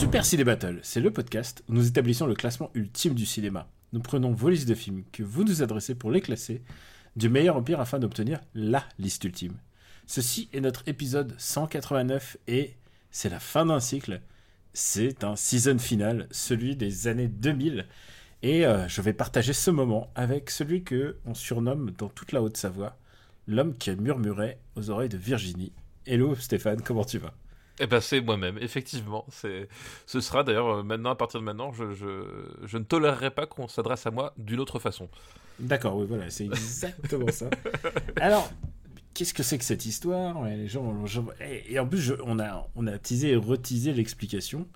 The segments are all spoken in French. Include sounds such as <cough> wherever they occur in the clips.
Super Ciné Battle, c'est le podcast où nous établissons le classement ultime du cinéma. Nous prenons vos listes de films que vous nous adressez pour les classer du meilleur au pire afin d'obtenir LA liste ultime. Ceci est notre épisode 189 et c'est la fin d'un cycle. C'est un season final, celui des années 2000. Et euh, je vais partager ce moment avec celui que on surnomme dans toute la Haute-Savoie l'homme qui murmurait aux oreilles de Virginie. Hello Stéphane, comment tu vas? Eh ben c'est moi-même, effectivement. C'est, ce sera d'ailleurs euh, maintenant, à partir de maintenant, je, je, je ne tolérerai pas qu'on s'adresse à moi d'une autre façon. D'accord, oui, voilà, c'est exactement ça. <laughs> Alors, qu'est-ce que c'est que cette histoire? Les gens, et, en plus, je- on a, on a teasé et reteasé l'explication.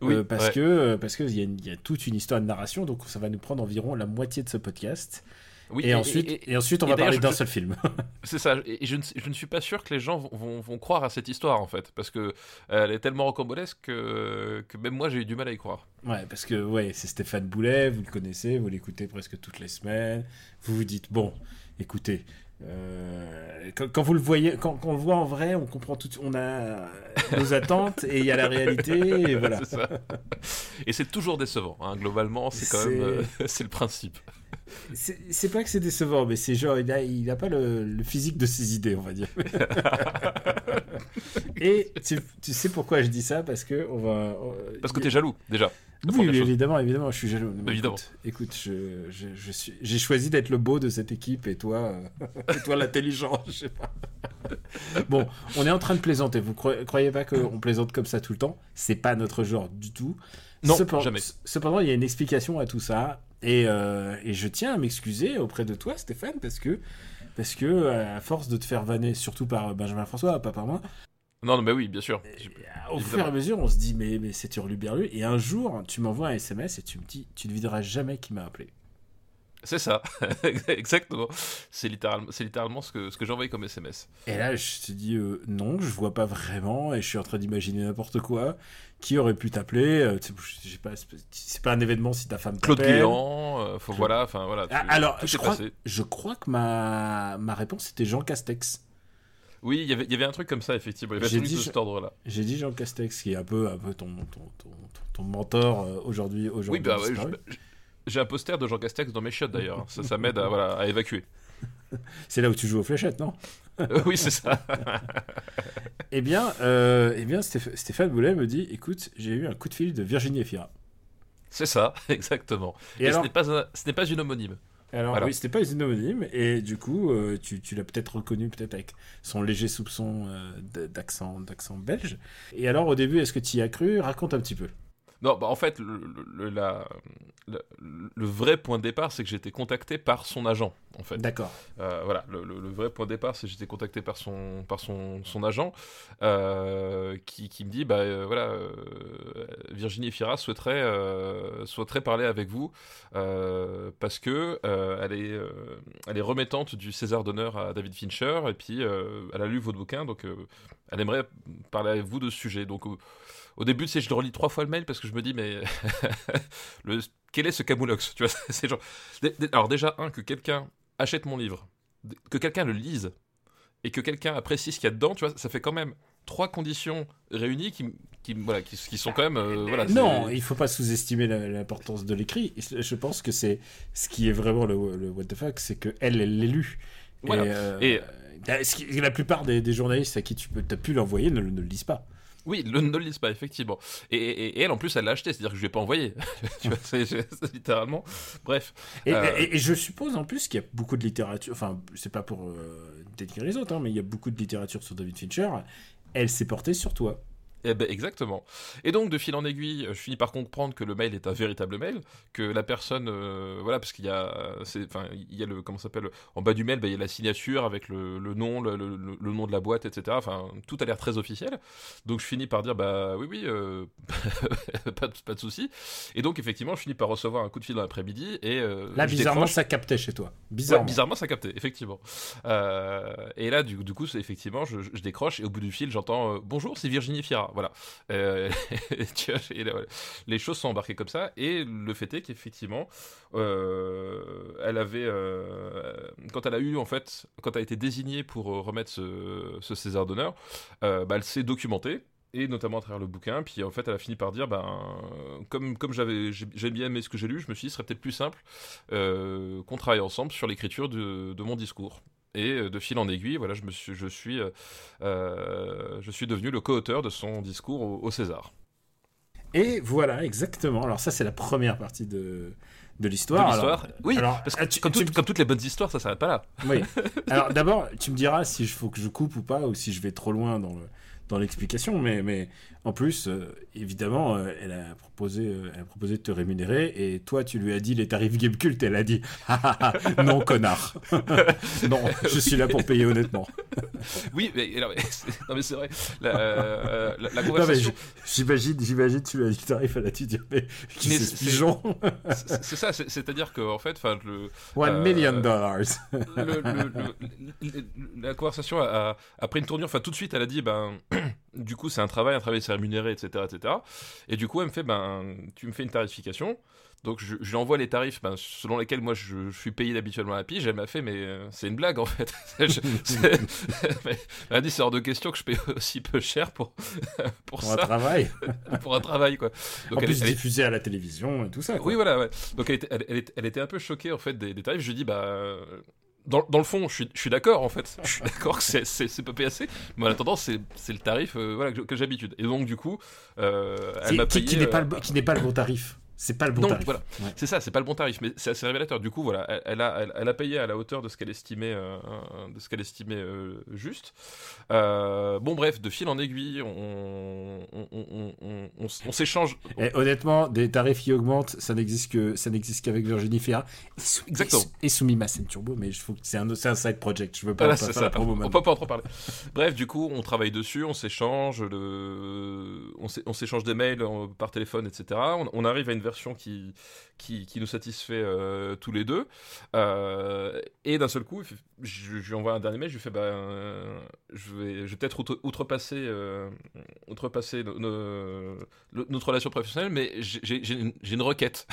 Oui, euh, parce ouais. que euh, parce qu'il y, y a toute une histoire de narration, donc ça va nous prendre environ la moitié de ce podcast. Oui, et, ensuite, et, ensuite, on et va parler d'un seul film. <laughs> C'est ça, et je ne, je ne suis pas sûr que les gens vont, vont- vont croire à cette histoire en fait, parce que euh, elle est tellement rocambolesque que, que même moi j'ai eu du mal à y croire. ouais, parce que ouais, c'est Stéphane Boulet, vous le connaissez, vous l'écoutez presque toutes les semaines. Vous vous dites bon, écoutez. euh, quand, quand vous le voyez, quand, quand on le voit en vrai, on comprend tout, on a nos attentes et il y a la réalité et <laughs> voilà. Ça. Et c'est toujours décevant, hein, globalement, c'est quand même euh, <laughs> c'est le principe. C'est pas que c'est décevant, mais c'est genre, il a, il a pas le, le physique de ses idées, on va dire. <laughs> Et tu, tu sais pourquoi je dis ça? Parce que on va. on- Parce que t'es jaloux, déjà. Oui, évidemment, évidemment, je suis jaloux. Mais Évidemment. Écoute, écoute, je, je, je suis, j'ai choisi d'être le beau de cette équipe et toi, euh, <laughs> et toi l'intelligent, je sais pas. <laughs> Bon, on est en train de plaisanter. Vous croyez, croyez pas qu'on plaisante comme ça tout le temps? C'est pas notre genre du tout. Non, jamais. Cependant, il y a une explication à tout ça. Et, euh, et je tiens à m'excuser auprès de toi, Stéphane, parce que, parce que euh, à force de te faire vanner, surtout par Benjamin François, pas par moi, Non, non, mais oui, bien sûr. Au fur et à mesure, on se dit, mais, mais c'est hurluberlu. Et un jour, tu m'envoies un SMS et tu me dis, tu ne videras jamais qui m'a appelé. C'est ça, <laughs> exactement. C'est littéralement, c'est littéralement ce que, ce que j'ai envoyé comme SMS. Et là, je te dis, euh, non, je vois pas vraiment, et je suis en train d'imaginer n'importe quoi. Qui aurait pu t'appeler euh, pas, c'est- pas un événement si ta femme Claude. Guéant, euh, faut Claude- voilà, enfin voilà. Ah, alors, je crois, passé. je crois que ma, ma réponse était Jean Castex. Oui, il y avait- il y avait un truc comme ça, effectivement. Il y avait J'ai un truc dit de je- cet ordre-là. J'ai dit Jean Castex, qui est un peu, un peu ton, ton, ton, mentor euh, aujourd'hui. Oui, aujourd'hui bah ouais, j'ai un poster de Jean Castex dans mes chiottes d'ailleurs. Ça, ça m'aide à, voilà, à évacuer. <laughs> C'est là où tu joues aux fléchettes, non? Euh, oui, c'est ça. <laughs> Eh bien, euh, eh bien Stéph- Stéphane Boulet me dit écoute, j'ai eu un coup de fil de Virginie Efira. C'est ça, <laughs> exactement. Et, Et, alors, ce n'est pas, un- ce n'est pas une homonyme. alors voilà. oui, c'était pas une homonyme, et du coup, euh, tu, tu l'as peut-être reconnu, peut-être avec son léger soupçon euh, d'accent belge. Et alors, au début, est-ce que tu y as cru? Raconte un petit peu. Non, bah en fait, le, le- le- la- le- le vrai point de départ, c'est que j'ai été contacté par son agent, en fait. D'accord. Euh, voilà, le, vrai point de départ, c'est que j'ai été contacté par son, par son, son agent, euh, qui, qui me dit, bah euh, voilà, Virginie Fira souhaiterait, souhaiterait parler avec vous, parce que elle, est, elle est remettante du César d'honneur à David Fincher, et puis elle a lu votre bouquin, donc elle aimerait parler avec vous de ce sujet. Donc au, début, sais, je le relis trois fois le mail, parce que je me dis, mais <laughs> le, quel est ce camoulox? Tu vois, <laughs> c'est genre... Alors déjà, un, que quelqu'un achète mon livre, que quelqu'un le lise, et que quelqu'un apprécie ce qu'il y a dedans, tu vois, ça fait quand même trois conditions réunies qui, qui, voilà, qui, qui sont quand même... euh, voilà, non, c'est- il faut pas sous-estimer l'importance de l'écrit. Je pense que c'est ce qui est vraiment le, le what the fuck, c'est que elle, elle l'ait lu. Voilà. Et, euh, Et- qui- la plupart des, des journalistes à qui tu peux, as pu l'envoyer ne, ne le lisent pas. Oui, le, ne le lise pas, effectivement. Et, et- et elle, en plus, elle l'a acheté, c'est-à-dire que je lui ai pas envoyé. <laughs> tu vois, c'est littéralement... Bref. Et, Euh, et- je suppose en plus qu'il y a beaucoup de littérature, enfin, c'est pas pour euh, dénigrer les autres, hein, mais il y a beaucoup de littérature sur David Fincher. Elle s'est portée sur toi. Eh ben exactement. Et donc de fil en aiguille, je finis par comprendre que le mail est un véritable mail, que la personne, euh, voilà, parce qu'il y a, enfin, il y a le, comment s'appelle, en bas du mail, ben, il y a la signature avec le, le nom, le, le, le, nom de la boîte, etc. Enfin, tout a l'air très officiel. Donc je finis par dire, bah oui, oui, euh, <laughs> pas, de, pas de souci. Et donc effectivement, je finis par recevoir un coup de fil dans l'après-midi et euh, là, bizarrement, ça captait chez toi. Bizarrement. bizarrement, ça captait, effectivement. et là, du, du coup, effectivement, je, je, décroche et au bout du fil, j'entends, bonjour, c'est Virginie Fira voilà. Euh, <laughs> vois, les choses sont embarquées comme ça. Et le fait est qu'effectivement, euh, elle avait, euh, quand elle a eu en fait, quand elle a été désignée pour remettre ce, César d'honneur, bah, elle s'est documentée et notamment à travers le bouquin. Puis en fait, elle a fini par dire, ben, comme, comme j'avais, j'ai bien aimé ce que j'ai lu, je me suis dit, ce serait peut-être plus simple qu'on travaille ensemble sur l'écriture de, mon discours. Et euh, de fil en aiguille, voilà, je, me suis, je, suis, euh, euh, je suis devenu le co-auteur de son discours au, César. Et voilà, exactement. Alors ça, c'est la première partie de, de l'histoire. L'histoire Oui, alors, parce que comme, comme, toutes les bonnes histoires, ça s'arrête pas là. Oui. <laughs> Alors d'abord, tu me diras si il faut que je coupe ou pas, ou si je vais trop loin dans le, dans l'explication, mais, mais en plus, euh, évidemment, euh, elle, a proposé, euh, elle a proposé de te rémunérer et toi, tu lui as dit les tarifs Game Cult. Elle a dit <laughs> ah, ah, ah, non, connard. <laughs> non, je suis là pour payer honnêtement. oui, mais, <laughs> non, mais c'est vrai. La, la, conversation. J'imagine, j'imagine, tu lui as dit tarif, elle a dit dire mais qui c'est ce pigeon C'est ça, c'est-à-dire qu'en fait, le. One million dollars. la conversation a, a, pris une tournure. Enfin, tout de suite, elle a dit ben <clears throat> du coup, c'est un travail, un travail, c'est rémunéré, etc., etc. Et du coup, elle me fait, ben, tu me fais une tarification. Donc, je, lui envoie les tarifs ben, selon lesquels moi je, suis payé habituellement à la pige. Elle m'a fait, mais euh, c'est une blague en fait. <laughs> <laughs> elle a dit, c'est hors de question que je paye aussi peu cher pour, <laughs> pour, un travail. pour un travail, quoi. Donc, en plus, elle, diffusé à la télévision et tout ça. Oui, voilà, ouais. Donc, elle était, elle, était, un peu choquée en fait des, des tarifs. Je lui dis, bah dans, dans, le fond, je suis, je suis d'accord en fait. Je suis d'accord que c'est pas assez, mais en attendant, c'est le tarif euh, voilà, que, j'ai l'habitude. Et donc, du coup, euh, elle m'a payé. Qui, n'est pas, pas, le bon tarif. C'est pas le bon tarif. Voilà. C'est ça, c'est pas le bon tarif, mais c'est assez révélateur. Du coup, voilà, elle, a, elle, a payé à la hauteur de ce qu'elle estimait, euh, de ce qu'elle estimait euh, juste. Euh, bon, bref, de fil en aiguille, on, on, on, on s'échange. honnêtement, des tarifs qui augmentent, ça n'existe que ça n'existe qu'avec Virginie Ferra. Exactement. Et, soumis Massen Turbo, mais je c'est un, un side project. Je veux pas, voilà, pas ça. on peut pas en trop parler. bref, du coup, on travaille dessus, on s'échange, le... on s'échange des mails par téléphone, etc. On, arrive à une version qui, qui, nous satisfait euh, tous les deux. Euh, et d'un seul coup, je, lui envoie un dernier mail, je lui fais bah, je vais, je vais peut-être outrepasser, euh, outrepasser notre relation professionnelle, mais j'ai une, requête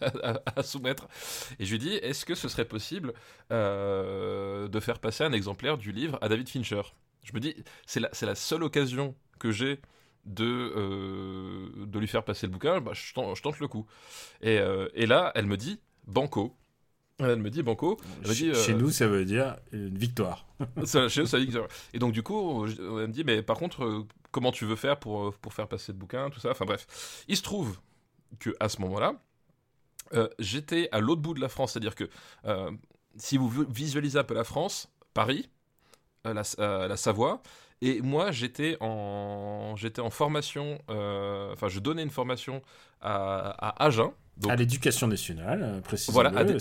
<laughs> à, soumettre. Et je lui dis est-ce que ce serait possible de faire passer un exemplaire du livre à David Fincher? Je me dis c'est la, la seule occasion que j'ai de, euh, de lui faire passer le bouquin, bah, je, tente, le coup. Et, euh, et, là, elle me dit Banco. Elle me dit Banco. chez, euh, nous, ça veut dire une victoire. <laughs> chez nous, ça veut dire Et donc, du coup, elle me dit Mais par contre, comment tu veux faire pour, pour faire passer le bouquin, tout ça? Enfin, bref. Il se trouve que à ce moment-là, j'étais à l'autre bout de la France. C'est-à-dire que si vous visualisez un peu la France, Paris, la, la Savoie, et moi, j'étais en, j'étais en formation, euh, enfin, je donnais une formation à, à Agen. Donc... À l'éducation nationale, euh, précisément. Voilà, à, des,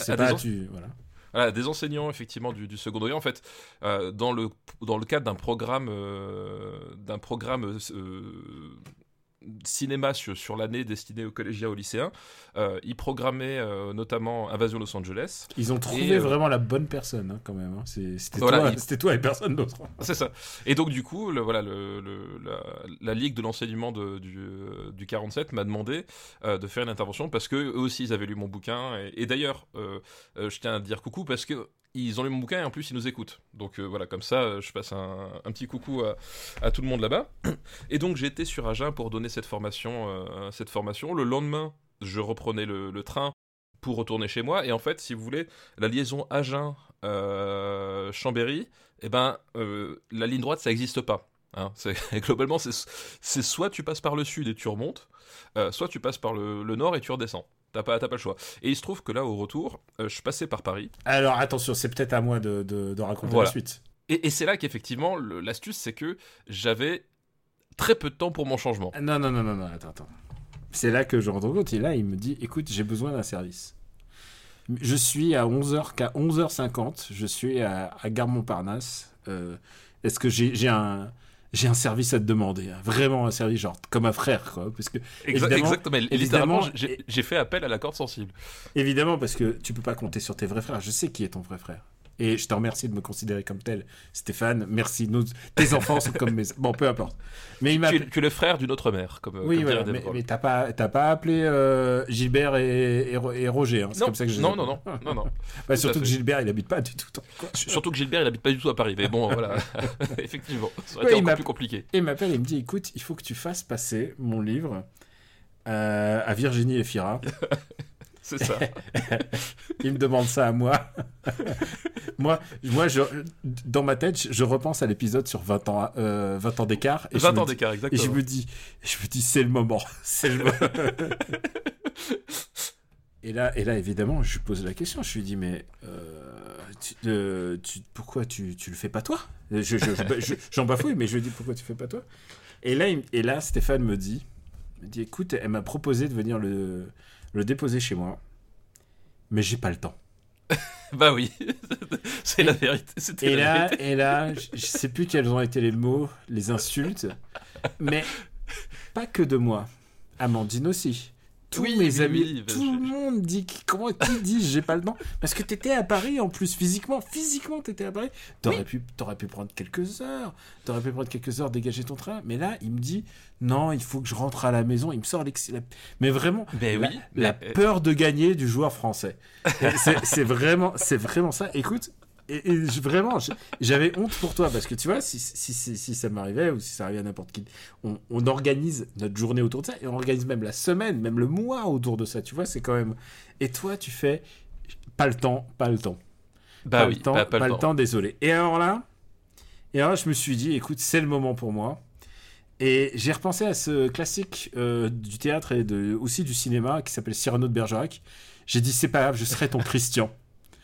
voilà. des enseignants effectivement du, du secondaire en fait euh, dans le dans le cadre d'un programme d'un programme cinéma sur, sur l'année destinée aux collégiens, aux lycéens. Euh, ils programmaient euh, notamment Invasion Los Angeles. Ils ont trouvé euh, vraiment la bonne personne, hein, quand même. Hein. C'était toi, toi, et personne d'autre. <laughs> C'est ça. Et donc, du coup, le, voilà, le, la, Ligue de l'enseignement du, du 47 m'a demandé de faire une intervention parce que eux aussi, ils avaient lu mon bouquin. Et, et d'ailleurs, je tiens à dire coucou parce que ils ont lu mon bouquin et en plus ils nous écoutent. Donc euh, voilà, comme ça, euh, je passe un, petit coucou à, tout le monde là-bas. <clears throat> Et donc été sur Agen pour donner cette formation. Euh, cette formation. Le lendemain, je reprenais le, train pour retourner chez moi. Et en fait, si vous voulez, la liaison Agen-Chambéry, eh ben, la ligne droite, ça n'existe pas. Hein. <laughs> globalement, c'est soit tu passes par le sud et tu remontes, soit tu passes par le, le nord et tu redescends. T'as pas, pas le choix. Et il se trouve que là, au retour, euh, je passais par Paris. Alors attention, c'est peut-être à moi de, de, raconter la suite. Et, et c'est là qu'effectivement, l'astuce, c'est que j'avais très peu de temps pour mon changement. Ah, Non, non, non, non, non, attends, attends. C'est là que je rends compte. Et là, il me dit écoute, j'ai besoin d'un service. Je suis à 11h, qu'à 11h50, je suis à, à Gare Montparnasse. Euh, Est-ce que j'ai un. J'ai un service à te demander, hein. vraiment un service, genre comme un frère, quoi. Parce que, évidemment, exactement. évidemment, Littéralement, j'ai j'ai fait appel à la corde sensible. évidemment, parce que tu peux pas compter sur tes vrais frères. Je sais qui est ton vrai frère. Et je te remercie de me considérer comme tel, Stéphane. Merci. Nos, tes enfants sont comme mes. Bon, peu importe. Mais il. Tu es, tu es le frère d'une autre mère, comme, Oui, comme mais, mais t'as pas, t'as pas appelé euh, Gilbert et, et, Ro- et Roger. hein, C'est Non, comme ça que je les non, non, non, non, <laughs> non. Bah, à surtout que. Gilbert, il habite pas du tout. Surtout que Gilbert, il habite pas du tout à Paris. Mais bon, <laughs> voilà. <laughs> Effectivement, ça aurait Ouais, été encore plus compliqué. Et il m'appelle et il me dit écoute, il faut que tu fasses passer mon livre euh, à Virginie et Fira. C'est ça. <laughs> Il me demande ça à moi. <laughs> moi, moi je, dans ma tête, je, je repense à l'épisode sur 20 ans, euh, 20 ans d'écart. et je 20 me ans d'écart, Et exactement. je me dis, je me dis, c'est le moment, <laughs> c'est le moment. et là, et là, évidemment, je lui pose la question. Je lui dis, mais euh, tu- euh, tu- pourquoi tu, tu le fais pas toi? Je- je- je- J'en bafouille, mais je lui dis, pourquoi tu fais pas toi? Et là, il- et là, Stéphane me dit, me dit, écoute, elle m'a proposé de venir le, le déposer chez moi, mais j'ai pas le temps. <laughs> Bah oui, <laughs> c'est la vérité. Et la là, vérité. et là, je je sais plus quels ont été les mots, les insultes, mais pas que de moi. Amandine aussi. Tous Oui, mes oui, amis, oui, bah, tout je- le monde dit comment qui dit j'ai pas le temps parce que t'étais à Paris en plus physiquement, physiquement t'étais à Paris. T'aurais pu, t'aurais pu prendre quelques heures, t'aurais pu prendre quelques heures dégager ton train. Mais là, il me dit non, il faut que je rentre à la maison. Il me sort l'ex- la- mais vraiment Mais la, oui, la mais- peur de gagner du joueur français. C'est vraiment, c'est vraiment ça. Écoute, et, vraiment, j'avais honte pour toi parce que tu vois, si, si, si, si ça m'arrivait ou si ça arrivait à n'importe qui, on, on organise notre journée autour de ça et on organise même la semaine, même le mois autour de ça. Tu vois, c'est quand même. Et toi, tu fais pas le temps, pas le temps, Bah pas oui, le temps, bah, pas, le temps. désolé. Et alors là, et alors là, je me suis dit, écoute, c'est le moment pour moi. Et j'ai repensé à ce classique euh, du théâtre et de, aussi du cinéma qui s'appelle Cyrano de Bergerac. J'ai dit, c'est pas grave, je serai ton Christian.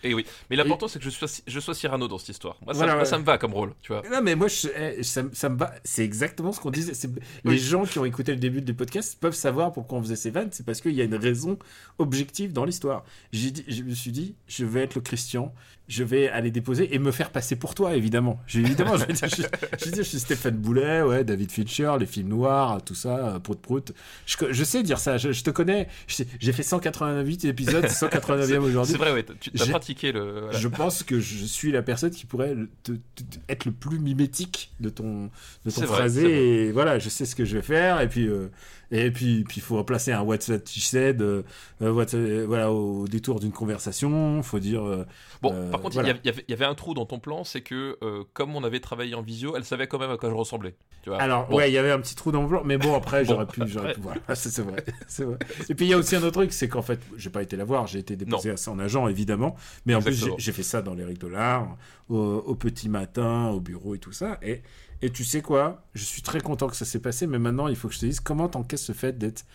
Et oui, mais l'important c'est que je sois, je sois Cyrano dans cette histoire. Moi, ça, Voilà, moi, ouais. ça me va comme rôle, tu vois. Non, mais moi, je- eh, ça, me- ça me va. C'est exactement ce qu'on disait. <laughs> Les Oui. gens qui ont écouté le début du podcast peuvent savoir pourquoi on faisait ces vannes. C'est parce qu'il y a une raison objective dans l'histoire. J'ai dit- Je me suis dit, je vais être le Christian. Je vais aller déposer et me faire passer pour toi, évidemment. Évidemment, je vais dire, je, je vais dire, je suis Stéphane Boulet, ouais, David Fincher, les films noirs, tout ça, euh, prout prout. Je, je sais dire ça. Je, te connais. J'ai fait 188 épisodes, 189e <laughs> aujourd'hui. C'est vrai, ouais, tu as J'ai- pratiqué le. voilà. Je pense que je suis la personne qui pourrait le- te- te- te- être le plus mimétique de ton, de ton phrasé. c'est vrai. et voilà, je sais ce que je vais faire. Et puis, euh, et puis, puis, il faut remplacer un What's That She Said, euh, euh, euh, voilà, au détour d'une conversation. Il faut dire. euh, Bon, par contre, il voilà. y avait- y, un trou dans ton plan, c'est que comme on avait travaillé en visio, elle savait quand même à quoi je ressemblais. Tu vois. Alors, Bon. ouais, il y avait un petit trou dans le plan, mais bon, après, Bon, j'aurais pu, j'aurais pu, voilà, c'est c'est vrai, <laughs> c'est vrai. Et puis, il y a aussi un autre truc, c'est qu'en fait, j'ai pas été la voir, j'ai été déposé à son agent, évidemment, mais en plus, Exactement. j'ai j'ai fait ça dans les l'art, au, au petit matin, au bureau et tout ça, et, et tu sais quoi, je suis très content que ça s'est passé, mais maintenant, il faut que je te dise, comment t'encaisses ce fait d'être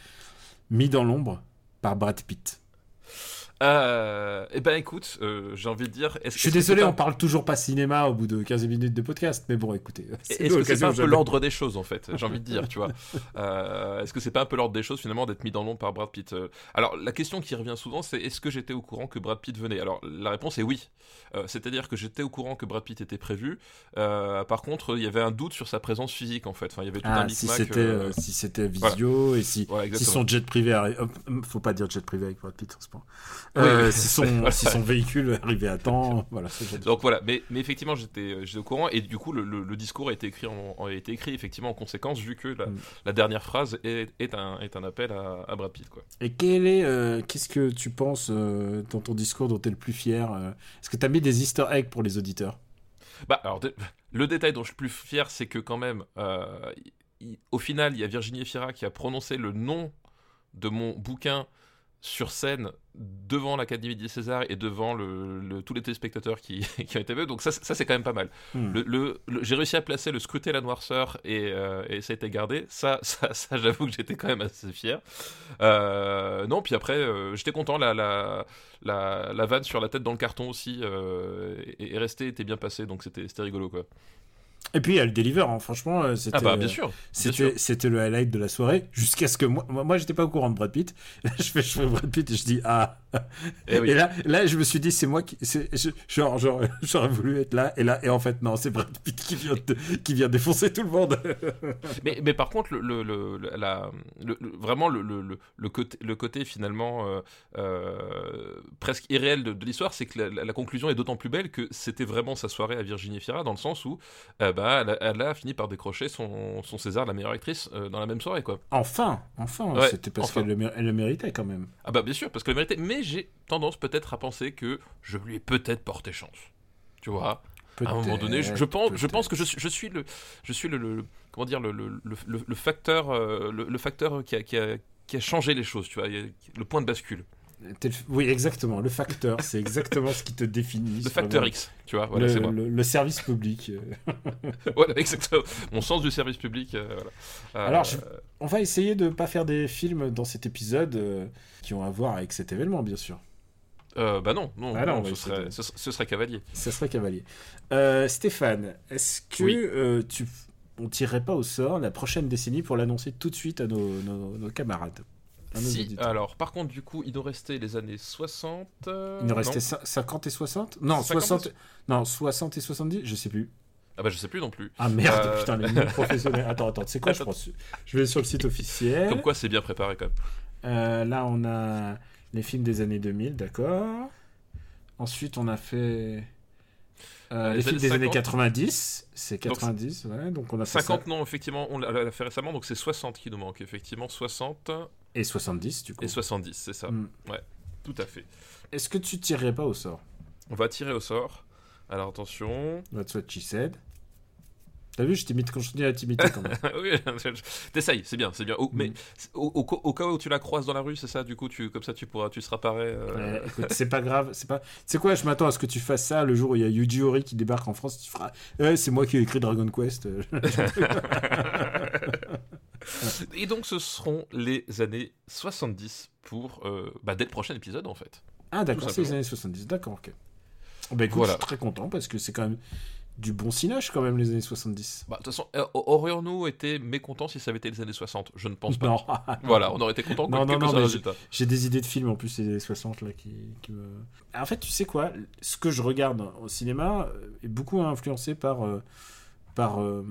mis dans l'ombre par Brad Pitt Euh, eh ben écoute, euh, j'ai envie de dire. Je suis désolé, on parle toujours pas cinéma au bout de 15 minutes de podcast, mais bon, écoutez. Est-ce que c'est pas un peu l'ordre des choses en fait J'ai envie de dire, tu vois. <laughs> Euh, est-ce que c'est pas un peu l'ordre des choses finalement d'être mis dans l'ombre par Brad Pitt Alors la question qui revient souvent, c'est est-ce que j'étais au courant que Brad Pitt venait? Alors la réponse est oui. C'est-à-dire que j'étais au courant que Brad Pitt était prévu. Par contre, il y avait un doute sur sa présence physique en fait. Enfin, il y avait tout un Ah, si c'était euh, euh, si c'était visio et si Voilà, si son jet privé arrive, faut pas dire jet privé avec Brad Pitt en ce moment. Euh, oui. si son <laughs> si son véhicule arrivait à temps, <laughs> voilà. Donc voilà, mais, mais effectivement j'étais euh, j'étais au courant et du coup le, le- le discours a été écrit en, a été écrit effectivement en conséquence vu que la, Mm. la dernière phrase est, est un est un appel à, à Brad Pitt quoi. Et quel est euh, qu'est-ce que tu penses euh, dans ton discours dont tu es le plus fier Est-ce que tu as mis des Easter eggs pour les auditeurs? Bah alors le détail dont je suis le plus fier c'est que quand même il- au final il y a Virginie Efira qui a prononcé le nom de mon bouquin sur scène devant l'Académie des Césars et devant le, le- tous les téléspectateurs qui, <laughs> qui ont été vus. Donc ça, c'est- ça c'est quand même pas mal. Hmm. Le, j'ai réussi à placer le scruter la noirceur et, euh, et ça a été gardé. Ça, <laughs> ça, ça, j'avoue que j'étais quand même assez fier. Euh, non, puis après, euh, j'étais content. La, la, la, la vanne sur la tête dans le carton aussi est, est restée, était bien passée, donc c'était, c'était rigolo quoi. Et puis elle deliver, hein. franchement, euh, c'était. Ah bah bien sûr. bien C'était, le highlight de la soirée, jusqu'à ce que moi, moi, moi, j'étais pas au courant de Brad Pitt. <laughs> je fais, je fais Brad Pitt et je dis ah. Eh oui. Et là, là, je me suis dit c'est moi qui, c'est, genre, genre, <laughs> j'aurais voulu être là et là et en fait non, c'est Brad Pitt qui vient, de- qui vient défoncer tout le monde. <laughs> Mais, mais par contre, le, le, la, le- vraiment le, le, le- côté, le côté finalement euh, euh, presque irréel de, de l'histoire, c'est que la, la- la conclusion est d'autant plus belle que c'était vraiment sa soirée à Virginie Fira, dans le sens où euh, bah, elle, a, elle a fini par décrocher son, son César de la meilleure actrice euh, dans la même soirée. Quoi. Enfin, enfin, Ouais, c'était parce enfin. qu'elle le, mér- elle le méritait quand même. Ah bah bien sûr, parce qu'elle le méritait, mais j'ai tendance peut-être à penser que je lui ai peut-être porté chance. Tu vois à un moment donné, je, je pense, je pense que je suis, je suis le, je suis le, le- comment dire, le, le, le, facteur, euh, le, facteur qui a, qui, a, qui a changé les choses, tu vois, le point de bascule, Oui, exactement. Le facteur, c'est exactement ce qui te définit. le facteur vraiment. X, tu vois, voilà, le, c'est moi. le- le service public. <laughs> Voilà, <laughs> exactement. Mon sens du service public, euh, voilà. Euh, Alors, je- On va essayer de pas faire des films dans cet épisode euh, qui ont à voir avec cet événement, bien sûr. bah non, non, Ah non, ce, serait, de- ce, ce serait cavalier. Serait cavalier. Stéphane, est-ce que Oui. tu on tirerait pas au sort la prochaine décennie pour l'annoncer tout de suite à nos, nos- nos camarades? Nos Si, alors, par contre, du coup, il nous restait les années 60. euh, Il nous non restait cin- 50 et 60 Non, 50 60, non, 60 et 70 Je sais plus. Ah bah je sais plus non plus. Ah merde, Euh. putain, les noms <laughs> professionnels. Attends, attends, c'est quoi je pense Je vais sur le site officiel. Comme quoi, c'est bien préparé quand même. Euh, là, on a les films des années 2000, d'accord. Ensuite, on a fait euh, Les les, films années des années 50. 90. C'est Donc, 90, ouais. Donc, on a fait 50 ça. non, effectivement, on l'a l'a fait récemment, donc c'est 60 qui nous manque, effectivement, 60 Et 70, du coup. et 70, c'est ça. Mm. Tout à fait. Est-ce que tu tirerais pas au sort? On va tirer au sort. Alors attention. That's what she said. T'as vu, je t'imite, continue à t'imiter quand même. <laughs> oui, t'essayes, c'est bien, c'est bien. Mais Mm. au, au- au cas où tu la croises dans la rue, c'est ça, du coup, tu, comme ça, tu pourras, tu seras paré. euh, Ouais, c'est pas grave, c'est pas. C'est quoi Je m'attends à ce que tu fasses ça le jour où il y a Yuji Horii qui débarque en France. Tu feras. Ouais, c'est moi qui ai écrit Dragon Quest. <laughs> <laughs> Et donc, ce seront les années 70 pour euh, bah, dès le prochain épisode, en fait. ah d'accord, c'est les années 70. D'accord, ok. Bah écoute, Voilà. je suis très content parce que c'est quand même du bon cinéage quand même les années 70. Bah, de toute façon, euh, aurions-nous été mécontents si ça avait été les années 60 Je ne pense pas. Non. <laughs> Voilà, on aurait été contents Non, non, non. J'ai des idées de films en plus les années 60 là qui, qui me. En fait, tu sais quoi? Ce que je regarde au cinéma euh, est beaucoup influencé par euh, par euh,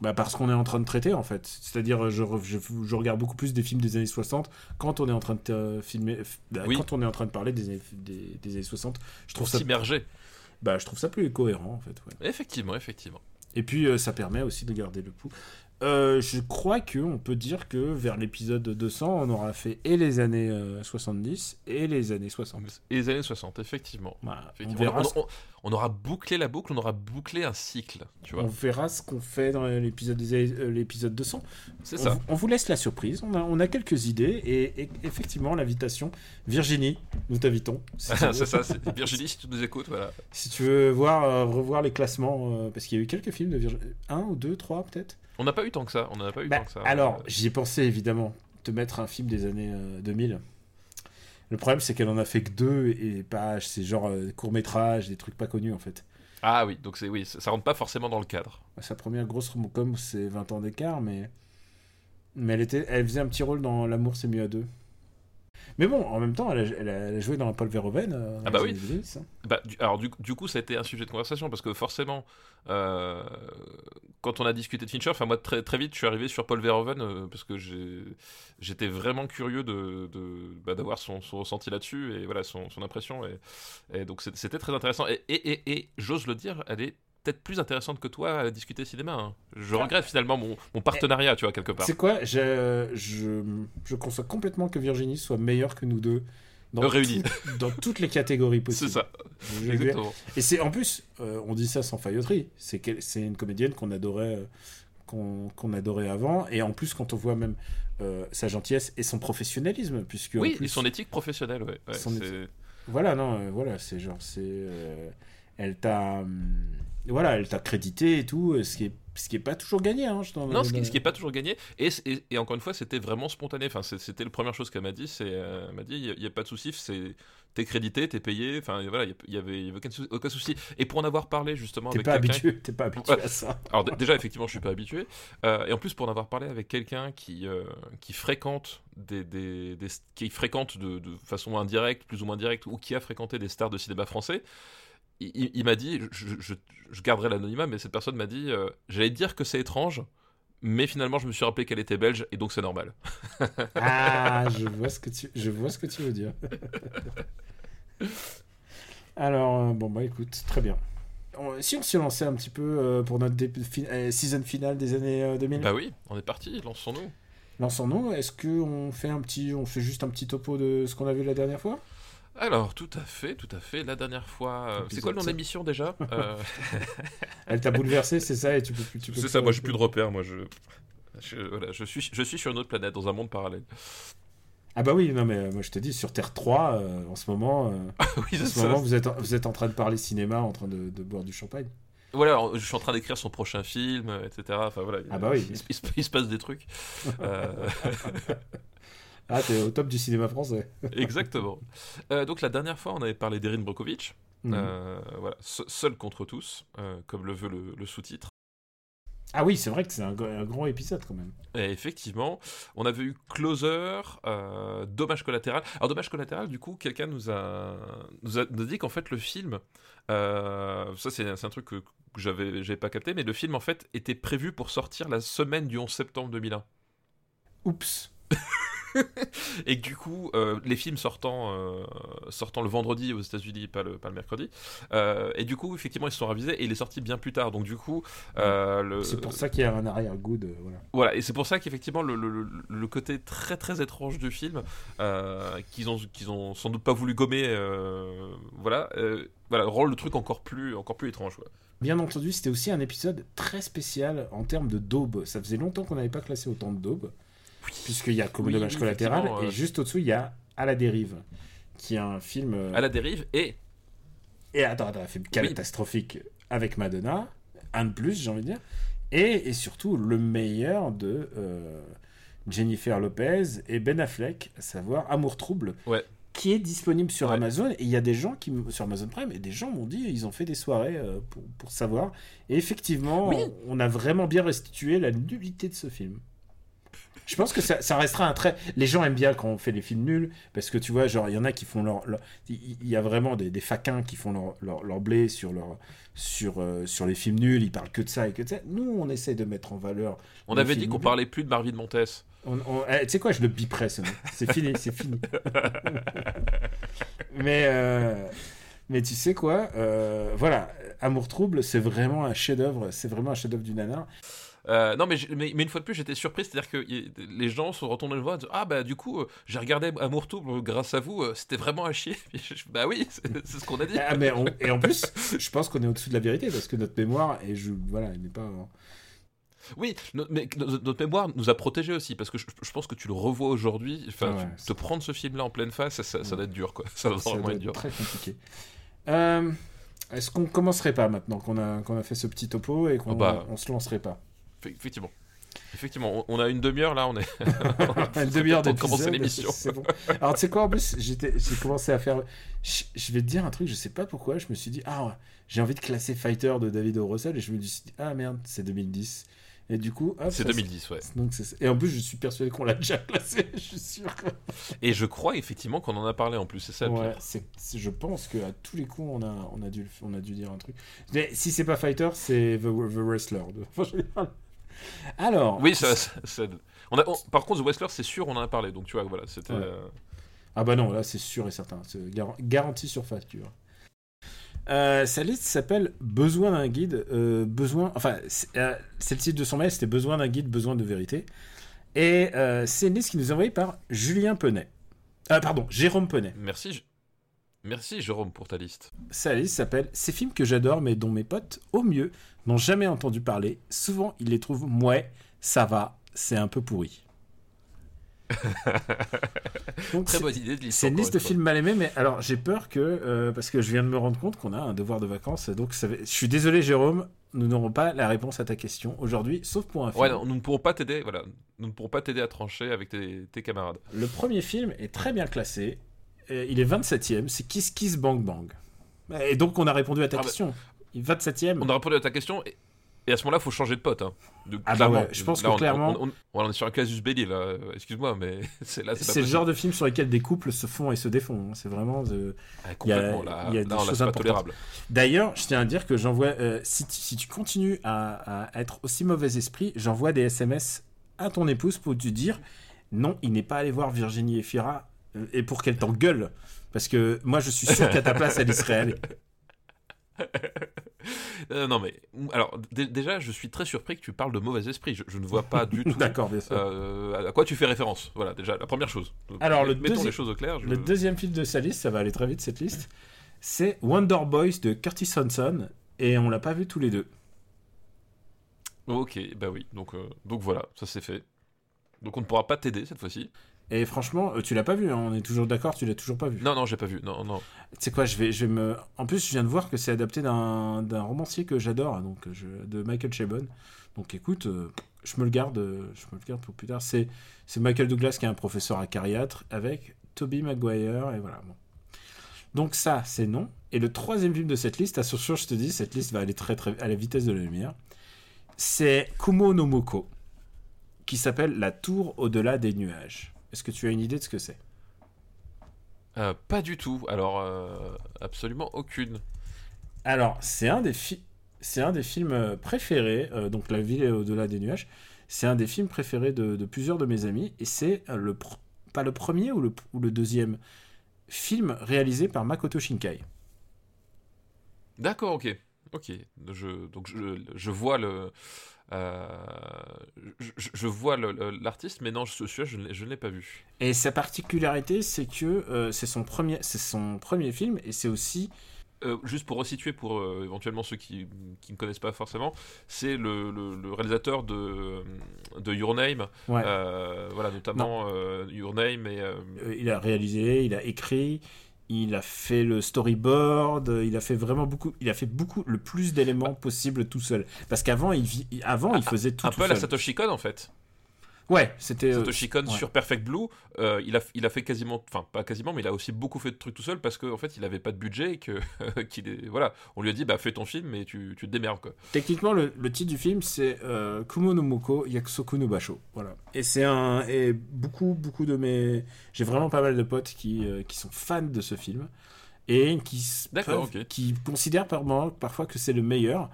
bah, par ce qu'on est en train de traiter en fait. C'est-à-dire, je, je, je regarde beaucoup plus des films des années 60 quand on est en train de euh, filmer, bah, Oui. quand on est en train de parler des années, des, des années 60. Je trouve ça, s'immerger. bah, je trouve ça plus cohérent en fait. ouais. Effectivement, effectivement. Et puis euh, ça permet aussi de garder le pouls. Euh, je crois que on peut dire que vers l'épisode 200, on aura fait et les années euh, 70 et les années 60. Et les années 60, effectivement. Voilà, on, Effectivement. verra, On, ce- on- on aura bouclé la boucle, on aura bouclé un cycle, tu vois. on verra ce qu'on fait dans l'épisode des années- euh, l'épisode 200. C'est On, ça. vous- on vous laisse la surprise. On a, on a quelques idées et, et effectivement l'invitation. Virginie, nous t'invitons. Si, <laughs> c'est ça, Virginie, si tu nous écoutes, voilà. Si tu veux voir, euh, revoir les classements, euh, parce qu'il y a eu quelques films de Virginie. Un ou deux, trois peut-être. On n'a pas eu tant que ça, on n'a pas eu Bah, tant que ça. alors, Euh, j'y ai pensé évidemment, te mettre un film des années euh, 2000. Le problème, c'est qu'elle en a fait que deux et pas. C'est genre court métrage, des trucs pas connus en fait. Ah oui, donc c'est oui, ça, ça rentre pas forcément dans le cadre. Sa première grosse rom-com, c'est 20 ans d'écart, mais. Mais elle, était... elle faisait un petit rôle dans L'amour, c'est mieux à deux. Mais bon, en même temps, elle a, elle a- elle a joué dans Paul Verhoeven. euh, Ah bah oui. années 2010, hein. Bah, du- alors du, du coup, ça a été un sujet de conversation parce que forcément, euh, quand on a discuté de Fincher, enfin moi très, très vite, je suis arrivé sur Paul Verhoeven euh, parce que j'étais vraiment curieux de, bah, d'avoir son, son ressenti là-dessus et voilà son, son impression et, et donc c'était très intéressant et, et, et j'ose le dire, elle est peut-être plus intéressante que toi à discuter cinéma. hein. Je Ah. regrette finalement mon, mon partenariat, tu vois quelque part. C'est quoi je, je, je conçois complètement que Virginie soit meilleure que nous deux. Dans, Euh, réunis. tout- <laughs> dans toutes les catégories C'est possibles. ça, Je vais- exactement. Et c'est en plus, euh, on dit ça sans failloterie, c'est qu'elle- c'est une comédienne qu'on adorait, euh, qu'on adorait avant, et en plus quand on voit même euh, sa gentillesse et son professionnalisme, puisque en Oui, plus, et son éthique professionnelle, ouais. ouais, Son c'est- éthique. voilà, non, voilà, c'est genre, c'est, elle t'a, hum, voilà, elle t'a crédité et tout, ce qui est ce qui est pas toujours gagné. Hein, je non, ce qui, ce qui est pas toujours gagné. Et, et, et encore une fois, c'était vraiment spontané. Enfin, c'était la première chose qu'elle m'a dit. C'est, euh, m'a dit, il n'y a, pas de souci. C'est, t'es crédité, t'es payé. Enfin, voilà, il y, avait, y avait aucun, souci. Et pour en avoir parlé justement avec habitué, t'es pas habitué à ça. <laughs> Alors déjà, effectivement, je suis pas habitué. Euh, et en plus, pour en avoir parlé avec quelqu'un qui, euh, qui fréquente des, des, qui fréquente de, de façon indirecte, plus ou moins directe, ou qui a fréquenté des stars de cinéma français il, m'a dit, je, garderai l'anonymat, mais cette personne m'a dit, euh, j'allais dire que c'est étrange, mais finalement je me suis rappelé qu'elle était belge et donc c'est normal. ah, <laughs> je vois ce que tu, je vois ce que tu veux dire. <laughs> Alors, euh, bon bah écoute, très bien. Si on se lançait un petit peu euh, pour notre season finale des années 2000 Bah oui, on est parti, lançons-nous. Lançons-nous, est-ce qu'on fait un petit, on fait juste un petit topo de ce qu'on a vu la dernière fois? Alors, tout à fait, tout à fait. La dernière fois. Euh, c'est quoi le nom de l'émission déjà euh, <laughs> Elle t'a bouleversé, c'est ça, et tu peux plus. C'est ça, moi j'ai plus de repères, moi je. Je, suis, je suis sur une autre planète, dans un monde parallèle. Ah bah oui, non mais euh, moi je te dis, sur Terre 3, en ce moment, <laughs> oui, en ce moment vous, êtes, vous êtes en train de parler cinéma, en train de, boire du champagne. Voilà, je suis en train d'écrire son prochain film, etc. Enfin voilà. Ah bah oui. Il, se, passe des trucs. <laughs> Ah, t'es au top du cinéma français. <laughs> Exactement. Euh, donc la dernière fois, on avait parlé d'Erin Brokovich. Mhm. Euh, voilà, seul contre tous, euh, comme le veut le, sous-titre. Ah oui, c'est vrai que c'est un, grand épisode quand même. Et effectivement, on avait eu Closer, Dommage collatéral. Alors Dommage collatéral, du coup, quelqu'un nous a, nous a, dit qu'en fait le film, ça c'est un truc que, que j'avais pas capté, mais le film en fait était prévu pour sortir la semaine du 11 septembre 2001. Oups. <laughs> <laughs> et du coup, euh, les films sortant, euh, sortant le vendredi aux États-Unis, pas le, pas le mercredi. Euh, et du coup, effectivement, ils se sont ravisés et il est sorti bien plus tard. Donc, du coup, le... c'est pour ça qu'il y a un arrière-goût. Voilà. voilà, et c'est pour ça qu'effectivement, le, le, le, côté très très étrange du film, qu'ils ont, qu'ils ont sans doute pas voulu gommer, voilà, voilà, rend le truc encore plus, encore plus étrange. Bien entendu, c'était aussi un épisode très spécial en termes de daube. Ça faisait longtemps qu'on n'avait pas classé autant de daube. Puisqu'il y a comme dommage collatéral, et euh, juste au-dessous, il y a À la dérive, qui est un film. Euh, à la dérive et. Et attends, attends, un film catastrophique avec Madonna, un de plus, j'ai envie de dire. Et, et surtout, le meilleur de euh, Jennifer Lopez et Ben Affleck, à savoir Amour Trouble. Ouais qui est disponible sur Amazon. Et il y a des gens qui, sur Amazon Prime, et des gens m'ont dit, ils ont fait des soirées pour, pour, savoir. Et effectivement, on, a vraiment bien restitué la nullité de ce film. Je pense que ça, restera un trait. Les gens aiment bien quand on fait des films nuls, parce que tu vois, genre, il y en a qui font leur. Il y a vraiment des, des, faquins qui font leur, leur, blé sur, leur, sur, euh, sur les films nuls, ils parlent que de ça et que de ça. Nous, on essaie de mettre en valeur. On avait dit qu'on parlait plus de Marvin Montes. Eh, tu sais quoi, je le biperai, c'est fini, c'est fini. <laughs> mais, euh, mais tu sais quoi, euh, voilà, Amour Trouble, c'est vraiment un chef-d'œuvre, c'est vraiment un chef-d'œuvre du nanar. Euh, non, mais, mais, une fois de plus, j'étais surpris. C'est-à-dire que les gens sont retournés le voir et disent Ah, bah, du coup, euh, j'ai regardé Amour Touble grâce à vous, euh, c'était vraiment à chier. <laughs> bah oui, c'est ce qu'on a dit. Ah, mais <laughs> et en plus, je pense qu'on est au-dessus de la vérité parce que notre mémoire, et je, voilà, n'est pas. Oui, mais notre mémoire nous a protégés aussi, parce que je, pense que tu le revois aujourd'hui. Enfin, te prendre ce film-là en pleine face, ça, ça, doit être dur, quoi. Ça va vraiment être dur. Très compliqué. Est-ce qu'on commencerait pas maintenant qu'on a, qu'on a fait ce petit topo et qu'on oh, bah. on se lancerait pas? Effectivement. Effectivement, on a une demi-heure là, on est. <laughs> <laughs> une demi-heure de commencer l'émission. Bon. Alors tu sais quoi, en plus, j'ai commencé à faire. Je, vais te dire un truc, je sais pas pourquoi, je me suis dit, ah, j'ai envie de classer Fighter de David O. et je me suis dit, ah merde, c'est 2010. Et du coup, c'est 2010, ouais. Donc et en plus, je suis persuadé qu'on l'a déjà classé, <laughs> je suis sûr. Et je crois effectivement qu'on en a parlé en plus, c'est ça. Ouais, je pense qu'à tous les coups, on a, on a dû, on a dû dire un truc. Mais si c'est pas Fighter, c'est The, The Wrestler. Alors. Oui, ça, On a, par contre, The Wrestler, c'est sûr, on en a parlé. Donc tu vois, voilà, c'était. Euh, ah bah non, là c'est sûr et certain. C'est garanti sur facture. Euh, sa liste s'appelle Besoin d'un guide. Euh, besoin, enfin, c'est le titre de son mail, c'était Besoin d'un guide, besoin de vérité. Et c'est une liste qui nous est envoyée par Julien Penet. Ah, pardon, Jérôme Penet. Merci, merci Jérôme pour ta liste. Sa liste s'appelle Ces films que j'adore, mais dont mes potes, au mieux, n'ont jamais entendu parler. Souvent, ils les trouvent mouais, ça va, c'est un peu pourri. <laughs> Donc, Très c'est- bonne idée de liste. C'est une liste de fois. films mal aimés, mais alors j'ai peur que, euh, parce que je viens de me rendre compte qu'on a un devoir de vacances, donc ça je suis désolé Jérôme, nous n'aurons pas la réponse à ta question aujourd'hui, sauf pour un film. Ouais, non, nous ne pourrons pas t'aider. Voilà, nous ne pourrons pas t'aider à trancher avec tes, tes camarades. Le premier film est très bien classé, il est 27ème, c'est Kiss Kiss Bang Bang. Et donc on a répondu à ta Ah bah- question. Est 27ème. On a répondu à ta question. Et... et à ce moment-là, il faut changer de pote. hein. De- Ah bah ouais, je pense Là, que clairement- On, on- on est sur un casus belli, là. Euh, Excuse-moi, mais <laughs> c'est là, c'est le genre de film sur lequel des couples se font et se défont. hein. C'est vraiment de... Ah, complètement, il y a- là, il y a des là, choses importantes. D'ailleurs, je tiens à dire que j'envoie. euh, si, tu, si tu continues à, à être aussi mauvais esprit, j'envoie des SMS à ton épouse pour te dire non, il n'est pas allé voir Virginie Efira euh, et pour qu'elle t'engueule. Parce que moi, je suis sûr qu'à ta place, elle y serait allée. <laughs> Euh, non, mais alors dé- déjà, je suis très surpris que tu parles de mauvais esprit. Je, je ne vois pas du <laughs> tout D'accord, bien sûr. euh, à quoi tu fais référence. Voilà, déjà, la première chose. Alors, le mettons les choses au clair. je- Le deuxième film de sa liste, ça va aller très vite cette liste, c'est Wonder Boys de Curtis Hanson et on l'a pas vu tous les deux. Ok, bah oui. Donc, euh, donc voilà, ça c'est fait. Donc on ne pourra pas t'aider cette fois-ci. Et franchement, euh, tu l'as pas vu, hein, on est toujours d'accord, tu l'as toujours pas vu. Non, non, j'ai pas vu. Non, non. Tu sais quoi, je vais, je vais me. En plus, je viens de voir que c'est adapté d'un romancier que j'adore, donc je, de Michael Chabon. Donc écoute, euh, je me le garde, euh, je me le garde pour plus tard. C'est Michael Douglas qui est un professeur acariâtre avec Toby Maguire et voilà. Bon. Donc ça, c'est non. Et le troisième film de cette liste, attention, je te dis, cette liste va aller très très à la vitesse de la lumière. C'est Kumo no Moko, qui s'appelle La Tour au-delà des nuages. Est-ce que tu as une idée de ce que c'est? Euh, pas du tout. Alors, euh, absolument aucune. Alors, c'est un des fi- c'est un des films euh, préférés. euh, donc, La ville est au-delà des nuages. C'est un des films préférés de, de plusieurs de mes amis. Et c'est le pas le premier ou le, ou le deuxième film réalisé par Makoto Shinkai. D'accord, ok. Ok. Je, donc je, je vois le. Euh, je, vois l'artiste, mais non, je- celui-là, je, ne l'ai- je ne l'ai pas vu. Et sa particularité, c'est que euh, c'est son premier, c'est son premier film et c'est aussi Euh, juste pour resituer pour euh, éventuellement ceux qui qui ne connaissent pas forcément, c'est le, le- le réalisateur de, de Your Name, ouais, euh, voilà notamment Your Name et il a réalisé, il a écrit, il a fait le storyboard, il a fait vraiment beaucoup, il a fait beaucoup, le plus d'éléments possible tout seul. Parce qu'avant, il, avant, il faisait tout un tout peu la. Satoshi Kon en fait. Ouais, c'était. euh, Satoshi Kon ouais. sur Perfect Blue, euh, il, a, il a fait quasiment, enfin pas quasiment, mais il a aussi beaucoup fait de trucs tout seul parce qu'en fait il avait pas de budget et que <laughs> qu'il est, voilà, on lui a dit bah fais ton film mais tu, tu te démerdes quoi. Techniquement, le, le titre du film, c'est euh, Kumo no Moko Yakusoku no Basho. Voilà. Et c'est un. Et beaucoup, beaucoup de mes. J'ai vraiment pas mal de potes qui, euh, qui sont fans de ce film. Et qui, peuvent- qui considèrent par parfois que c'est le meilleur.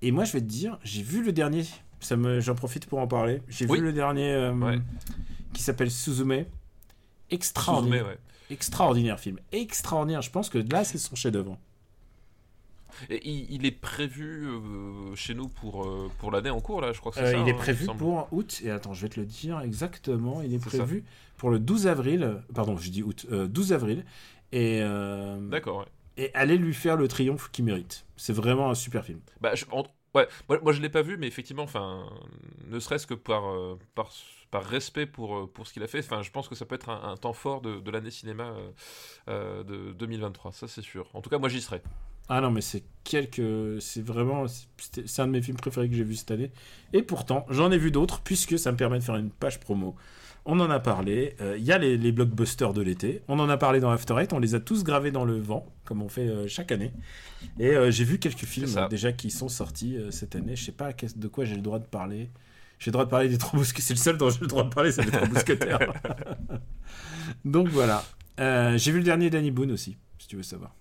Et moi, je vais te dire, j'ai vu le dernier. Ça me, j'en profite pour en parler. J'ai Oui. vu le dernier euh, Ouais. qui s'appelle Suzume. Suzume, Extraordinaire. ouais. Extraordinaire film. Extraordinaire. Je pense que là, c'est son chef-d'œuvre. Et il, il est prévu euh, chez nous pour, euh, pour l'année en cours là, je crois que c'est ça. il est hein, prévu pour août, et attends, je vais te le dire exactement, il est ça. prévu pour le 12 avril, pardon, je dis août, euh, 12 avril, et, D'accord. Ouais. et allez lui faire le triomphe qu'il mérite. C'est vraiment un super film. Bah, je, en- ouais, moi, moi je l'ai pas vu, mais effectivement, enfin, ne serait-ce que par, euh, par, respect pour, euh, pour ce qu'il a fait, enfin, je pense que ça peut être un, temps fort de, de l'année cinéma euh, de 2023, ça c'est sûr. En tout cas, moi j'y serai. Ah non, mais c'est quelque. C'est vraiment. C'est un de mes films préférés que j'ai vu cette année. Et pourtant, j'en ai vu d'autres, puisque ça me permet de faire une page promo. On en a parlé. euh, Il y a les, les blockbusters de l'été. On en a parlé dans After Eight. On les a tous gravés dans le vent, comme on fait euh, chaque année. Et euh, j'ai vu quelques films déjà qui sont sortis cette année. Je sais pas de quoi j'ai le droit de parler. J'ai le droit de parler des trois mousquetaires. C'est le seul dont j'ai le droit de parler, c'est les trois <laughs> mousquetaires. Donc voilà. J'ai vu le dernier Danny Boone aussi, si tu veux savoir.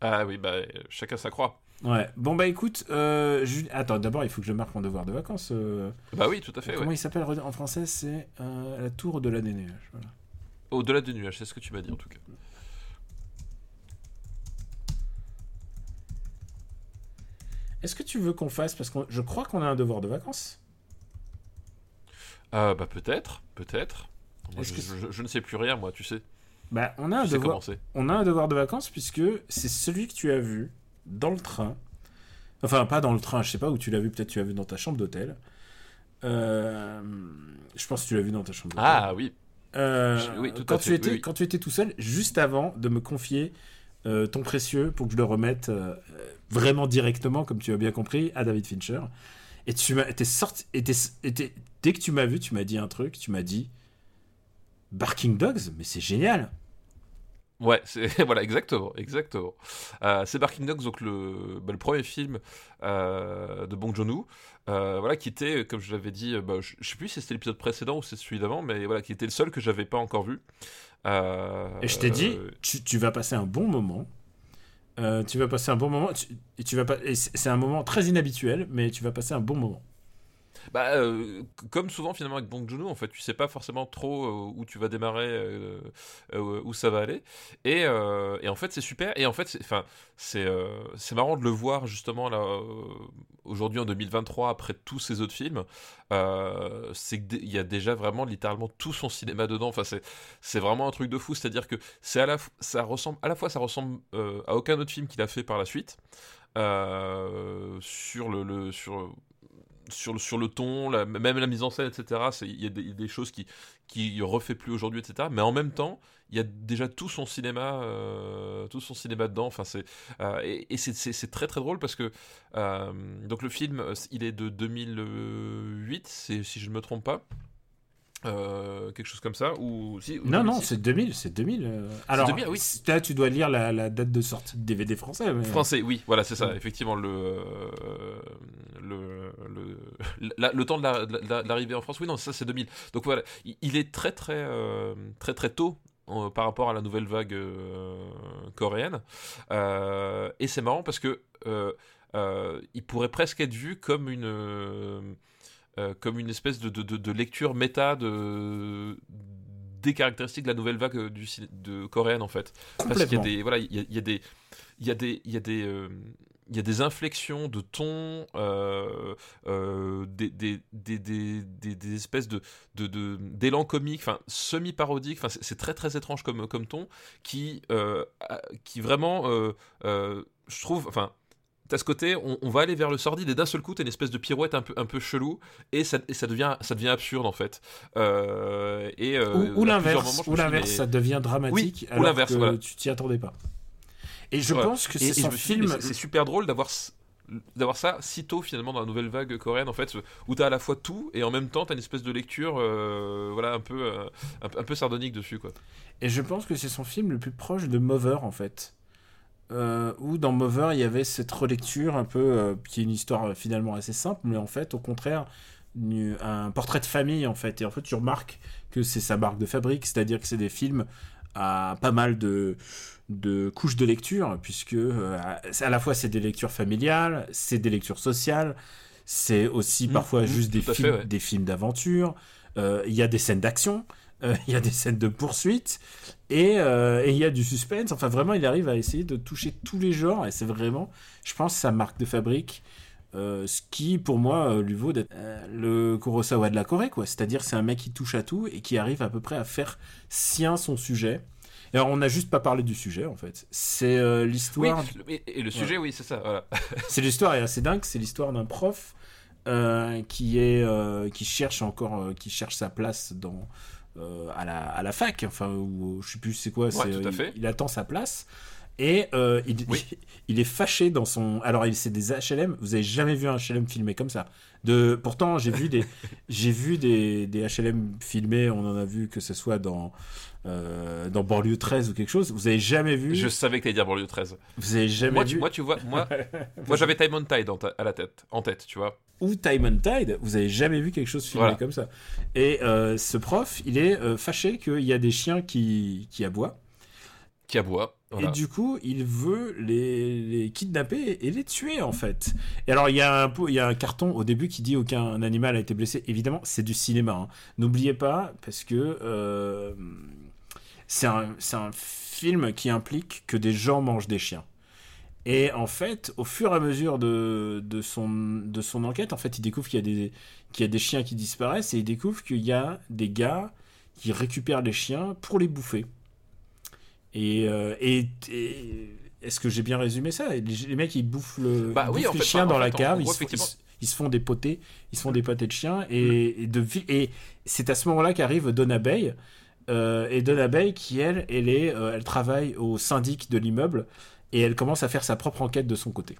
Ah oui, bah, chacun sa croix. Ouais. Bon bah écoute, euh, attends, d'abord il faut que je marque mon devoir de vacances. euh, Bah oui, tout à fait. Comment ouais. il s'appelle en français C'est euh, la tour de la des nuages. Voilà. Au-delà du nuage, c'est ce que tu m'as dit en tout cas. Est-ce que tu veux qu'on fasse parce que je crois qu'on a un devoir de vacances. Ah bah peut-être, peut-être. Moi, je, que- je- je ne sais plus rien, moi, tu sais. Bah a un devoir. On a un devoir de vacances puisque c'est celui que tu as vu dans le train. Enfin pas dans le train, je sais pas où tu l'as vu. Peut-être tu l'as vu dans ta chambre d'hôtel. Euh, je pense que tu l'as vu dans ta chambre d'hôtel. Ah oui. euh, Oui, tout à quand, fait, tu étais, oui, oui. quand tu étais tout seul, juste avant de me confier euh, ton précieux pour que je le remette euh, vraiment directement, comme tu as bien compris, à David Fincher. Et tu m'as, t'es sorti, et t'es- et t'es- dès que tu m'as vu, tu m'as dit un truc, tu m'as dit Barking Dogs, mais c'est génial. Ouais, c'est <laughs> voilà exactement, exactement. Euh, c'est Barking Dogs, donc le, bah, le premier film euh, de Bong Joon-ho, euh, voilà, qui était, comme je l'avais dit, bah, je, je sais plus si c'était l'épisode précédent ou c'est celui d'avant, mais voilà, qui était le seul que j'avais pas encore vu. Et je t'ai dit, tu, tu vas passer un bon moment. Tu vas passer un bon moment. tu- et tu vas pas. c'est un moment très inhabituel, mais tu vas passer un bon moment. Bah, euh, comme souvent finalement avec Bong Joon-ho, en fait, tu sais pas forcément trop euh, où tu vas démarrer, euh, où ça va aller, et, en fait c'est super. Et en fait, c'est, enfin, c'est, c'est marrant de le voir justement là aujourd'hui en 2023 après tous ces autres films. C'est que dé- il y a déjà vraiment littéralement tout son cinéma dedans. Enfin, c'est, c'est vraiment un truc de fou. C'est-à-dire que c'est à la, ça ressemble à la fois ça ressemble à aucun autre film qu'il a fait par la suite. sur le, le sur sur le, sur le ton, même la mise en scène, etc. Il y a des, choses qui qui refait plus aujourd'hui, etc. Mais en même temps, il y a déjà tout son cinéma, euh, tout son cinéma dedans. Enfin, c'est euh, et, c'est- très très drôle parce que euh, donc le film, il est de 2008, c'est- si je ne me trompe pas. Euh, quelque chose comme ça ou si ou Non, non, 2006. c'est 2000. C'est 2000. euh. Alors, 2000, oui. là, tu dois lire la, la date de sortie de DVD français. mais- Français, oui, voilà, c'est ça, Ouais. effectivement, le, euh, le, le, la- le temps de la- de la- de l'arrivée en France, oui, non, ça c'est 2000. Donc voilà, il, il est très très euh, très très tôt par rapport à la nouvelle vague coréenne. Et c'est marrant parce que il pourrait presque être vu comme une euh, comme une espèce de, de, de- de lecture méta de des caractéristiques de la nouvelle vague euh, du de coréenne en fait. Parce qu'il y a des voilà il y a, il y a des il y a des il y a des euh, il y a des inflexions de ton, euh, euh, des, des, des, des, espèces de, de, de- d'élan comique, enfin semi-parodique, enfin c'est, très très étrange comme, comme ton, qui, qui vraiment, je trouve, enfin, t'as ce côté, on, on va aller vers le sordide et d'un seul coup t'as une espèce de pirouette un peu, un peu chelou et ça, et ça, devient, ça devient absurde en fait. Euh, et, euh, Ou, ou l'inverse, ou l'inverse, mais- ça devient dramatique Oui, ou alors l'inverse, que voilà. tu t'y attendais pas. Et je Ouais. pense que c'est son film. c'est- super drôle d'avoir d'avoir ça si tôt finalement dans la nouvelle vague coréenne en fait où t'as à la fois tout et en même temps t'as une espèce de lecture euh, voilà un peu un, peu- un peu sardonique dessus quoi. Et je pense que c'est son film le plus proche de Mover en fait. Euh, où dans Mover il y avait cette relecture un peu euh, qui est une histoire euh, finalement assez simple, mais en fait au contraire une- un portrait de famille en fait. Et en fait tu remarques que c'est sa marque de fabrique, c'est-à-dire que c'est des films à pas mal de de couches de lecture, puisque euh, à la fois c'est des lectures familiales, c'est des lectures sociales, c'est aussi Mmh, parfois mmh, juste des fait, films, ouais. des films d'aventure. Il y a des scènes d'action, il y a des scènes de poursuite, et euh, et il y a du suspense. Enfin, vraiment, il arrive à essayer de toucher tous les genres, et c'est vraiment, je pense, sa marque de fabrique. euh, ce qui, pour moi, euh, lui vaut d'être euh, le Kurosawa de la Corée, quoi. C'est-à-dire, c'est un mec qui touche à tout et qui arrive à peu près à faire sien son sujet. Et alors, on n'a juste pas parlé du sujet, en fait. C'est euh, Oui, l'histoire. et, et le sujet oui c'est ça voilà. <laughs> C'est l'histoire est assez dingue. C'est l'histoire d'un prof qui est qui cherche encore, qui cherche sa place dans à la à la fac. Enfin, ou je sais plus c'est quoi. à il- attend sa place. Et euh, il, Oui. <laughs> il est fâché dans son. Alors, c'est des HLM. Vous avez jamais vu un HLM filmé comme ça. De, pourtant, j'ai vu des, <laughs> j'ai vu des, des HLM filmés. On en a vu que ce soit dans euh, dans banlieue 13 ou quelque chose. Vous avez jamais vu? Je savais que t'allais dire banlieue 13. Vous avez jamais Moi vu? tu, moi tu vois moi <laughs> moi j'avais Time on Tide ta- à la tête en tête tu vois. Ou Time and Tide, vous avez jamais vu quelque chose filmé Voilà. comme ça. Et euh, ce prof, il est euh, fâché qu'il y a des chiens qui, qui aboient. Qui aboie. Voilà. Et du coup, il veut les, les kidnapper et les tuer, en fait. Et alors, il y, a un, il y a un carton au début qui dit aucun animal a été blessé. Évidemment, c'est du cinéma. hein. N'oubliez pas, parce que euh, c'est un, c'est un film qui implique que des gens mangent des chiens. Et en fait, au fur et à mesure de, de, son, de son enquête, en fait, il découvre qu'il y, a des- qu'il y a des chiens qui disparaissent et il découvre qu'il y a des gars qui récupèrent les chiens pour les bouffer. Et, euh, et, et- est-ce que j'ai bien résumé ça? Les, les mecs, ils bouffent, le, Bah ils oui, bouffent en les chiens en dans fait, la cave, ils, se, font- ils effectivement- se- ils se font des potés, ils se font des pâtés de chiens, et, et, de, vi- et c'est à ce moment-là qu'arrive Donna Bay, euh, et Donna Bay qui elle, elle est, euh, elle travaille au syndic de l'immeuble et elle commence à faire sa propre enquête de son côté.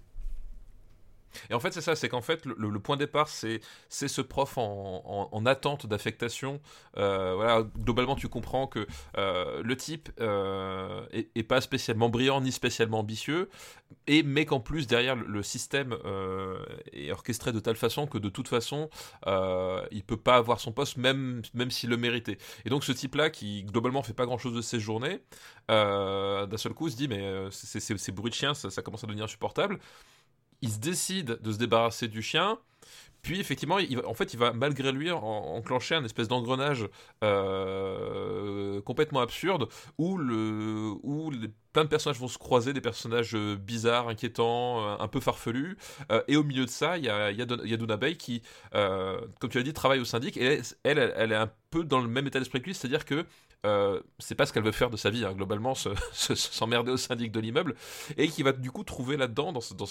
Et en fait, c'est ça, c'est qu'en fait, le, point de départ, c'est ce prof en, attente d'affectation. Euh, voilà, globalement, tu comprends que euh, le type euh, est, pas spécialement brillant ni spécialement ambitieux, et mais qu'en plus derrière le, système est orchestré de telle façon que de toute façon, il peut pas avoir son poste même même s'il le méritait. Et donc ce type-là, qui globalement fait pas grand-chose de ses journées, d'un seul coup se dit mais c'est bruit de chien, ça commence à devenir insupportable il se décide de se débarrasser du chien. Puis effectivement, il en fait, il va malgré lui enclencher un espèce d'engrenage euh, complètement absurde où, le, où plein de personnages vont se croiser, des personnages euh, bizarres, inquiétants, euh, un peu farfelus. et au milieu de ça, il y a, Bay qui, comme tu as dit, travaille au syndic. Et elle, elle est un peu dans le même état d'esprit que lui, c'est-à-dire que euh, c'est pas ce qu'elle veut faire de sa vie, hein, globalement, <laughs> s'emmerder au syndic de l'immeuble, et qui va du coup trouver là-dedans, dans, dans,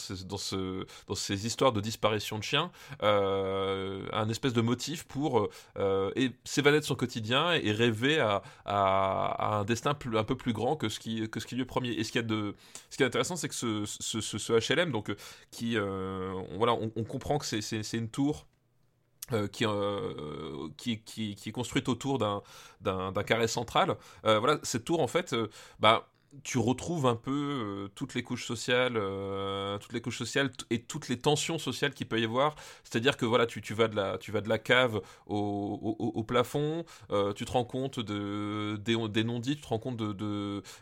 dans, ces histoires de disparition de chiens, euh, un espèce de motif pour euh, s'évader de son quotidien et, rêver à, un destin un peu plus grand que ce qui, que ce qui lui est premier. Et ce est, de, ce qui est intéressant, c'est que ce, ce, HLM, donc, qui, voilà, on comprend que c'est une tour euh, euh, qui, qui, qui, est construite autour d'un carré central. Euh, voilà, cette tour, en fait, bah, tu retrouves un peu euh, toutes les couches sociales, euh, toutes les couches sociales et toutes les tensions sociales qu'il peut y avoir. C'est-à-dire que voilà, tu, tu, vas de la, tu vas de la cave au, au, plafond, euh, tu te rends compte de, des, non-dits, tu te rends compte de,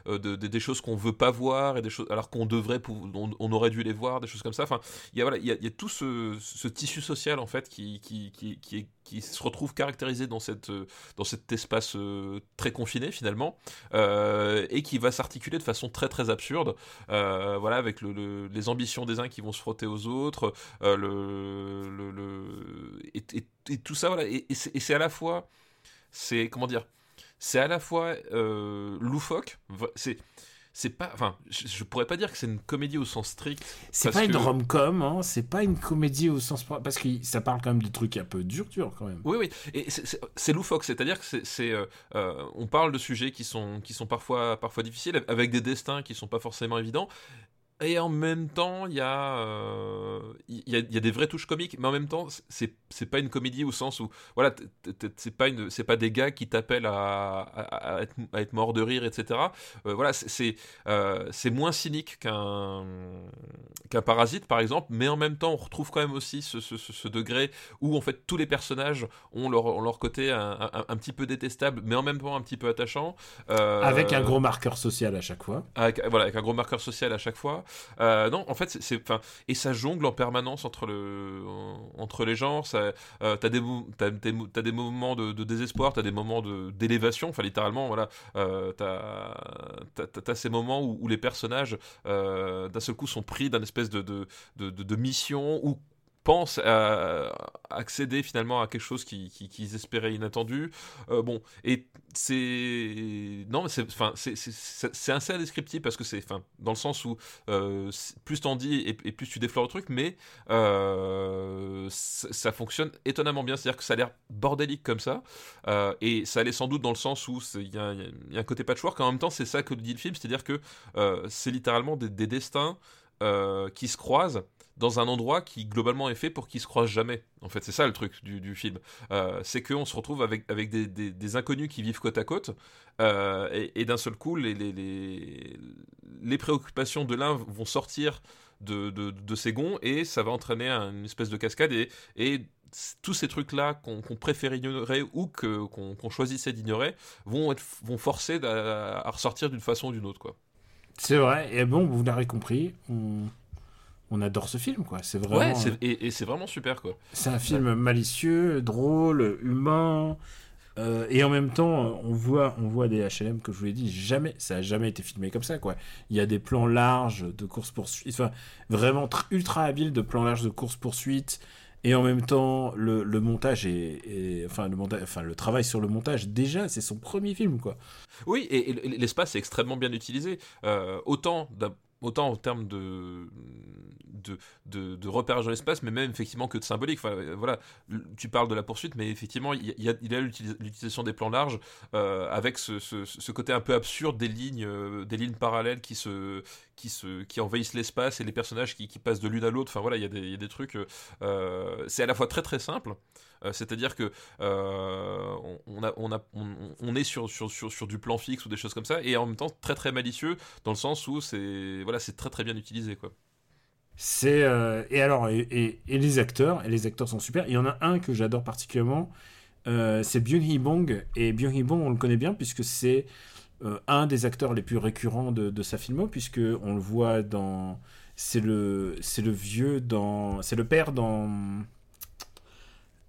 de, des choses qu'on veut pas voir et des choses alors qu'on devrait, on, aurait dû les voir, des choses comme ça. Enfin, il y a y a, tout ce, tissu social en fait qui, qui, qui se retrouve caractérisé dans, cette, dans cet espace très confiné finalement, et qui va s'articuler de façon très très absurde, euh, voilà, avec le, les ambitions des uns qui vont se frotter aux autres, euh, le, le, et, tout ça, voilà, et, c'est à la fois, c'est comment dire, c'est à la fois euh, loufoque, c'est c'est pas enfin je, pourrais pas dire que c'est une comédie au sens strict c'est pas une rom-com hein, c'est pas une comédie au sens parce que ça parle quand même de trucs un peu dur dur quand même. Oui oui et c'est loufoque c'est-à-dire que c'est euh, euh, on parle de sujets qui sont qui sont parfois parfois difficiles avec des destins qui sont pas forcément évidents et en même temps, il y, euh, y, a, y a des vraies touches comiques, mais en même temps, c'est, c'est pas une comédie au sens où, voilà, c'est pas, une, c'est pas des gars qui t'appellent à, à, être, à être, mort de rire, etc. Euh, voilà, c'est, euh, c'est moins cynique qu'un, qu'un parasite, par exemple, mais en même temps, on retrouve quand même aussi ce, ce, ce degré où, en fait, tous les personnages ont leur, ont leur côté un, un, petit peu détestable, mais en même temps un petit peu attachant. avec un gros marqueur social à chaque fois. Avec, voilà, avec un gros marqueur social à chaque fois. Euh, non, en fait, c'est, enfin, et ça jongle en permanence entre le, entre les genres. Ça, euh, t'as des, t'as, des moments de, de désespoir, t'as des moments de d'élévation. Enfin, littéralement, voilà, euh, t'as, t'as, ces moments où, les personnages, euh, d'un seul coup, sont pris d'un espèce de, de, de, de mission ou pense à accéder finalement à quelque chose qu'ils qui, qui espéraient inattendu. Euh, bon, et c'est non, mais c'est enfin assez indescriptible parce que c'est enfin dans le sens où euh, plus t'en dis et, plus tu déflores le truc, mais euh, ça fonctionne étonnamment bien. C'est-à-dire que ça a l'air bordélique comme ça, et ça allait sans doute dans le sens où il y, a un côté patchwork. En même temps, c'est ça que dit le film, c'est-à-dire que c'est littéralement des destins qui se croisent dans un endroit qui globalement est fait pour qu'ils se croisent jamais. En fait, c'est ça le truc du, film. Euh, c'est qu'on se retrouve avec, avec des, des, inconnus qui vivent côte à côte, euh, et, d'un seul coup, les, les, les, préoccupations de l'un vont sortir de, de, de, ses gonds, et ça va entraîner une espèce de cascade, et, et tous ces trucs-là qu'on préfère ignorer ou qu'on choisissait d'ignorer vont, vont forcer à, ressortir d'une façon ou d'une autre. C'est vrai, et bon, vous l'avez compris, on adore ce film, quoi. C'est vraiment. Ouais, et, c'est vraiment super, quoi. C'est un film malicieux, drôle, humain. Euh, et en même temps, on voit, on voit des HLM, que je vous l'ai dit, jamais, ça a jamais été filmé comme ça, quoi. Il y a des plans larges de course-poursuite, enfin, vraiment ultra habile de plans larges de course-poursuite. Et en même temps, le, montage est, enfin, le montage, enfin, le travail sur le montage, déjà, c'est son premier film, quoi. Oui, et, l'espace est extrêmement bien utilisé. Euh, autant autant en termes de, de, de, repérage dans l'espace, mais même effectivement que de symbolique. Euh, voilà, tu parles de la poursuite, mais effectivement, il y a, il a l'utilisation des plans larges euh, avec ce, ce, côté un peu absurde des lignes, euh, des lignes parallèles qui, se, qui, se, qui envahissent l'espace et les personnages qui, qui passent de l'une à l'autre. Enfin voilà, il y, a des, il y a des trucs. c'est à la fois très très simple. C'est-à-dire que on, a, on, est sur, du plan fixe ou des choses comme ça, et en même temps très très malicieux dans le sens où c'est voilà, c'est très très bien utilisé quoi. C'est euh, et alors et, les acteurs et les acteurs sont super. Il y en a un que j'adore particulièrement, euh, c'est Byung Hee Bong et Byung Hee Bong on le connaît bien puisque c'est euh, un des acteurs les plus récurrents de, de sa filmo puisque on le voit dans c'est le c'est le vieux dans c'est le père dans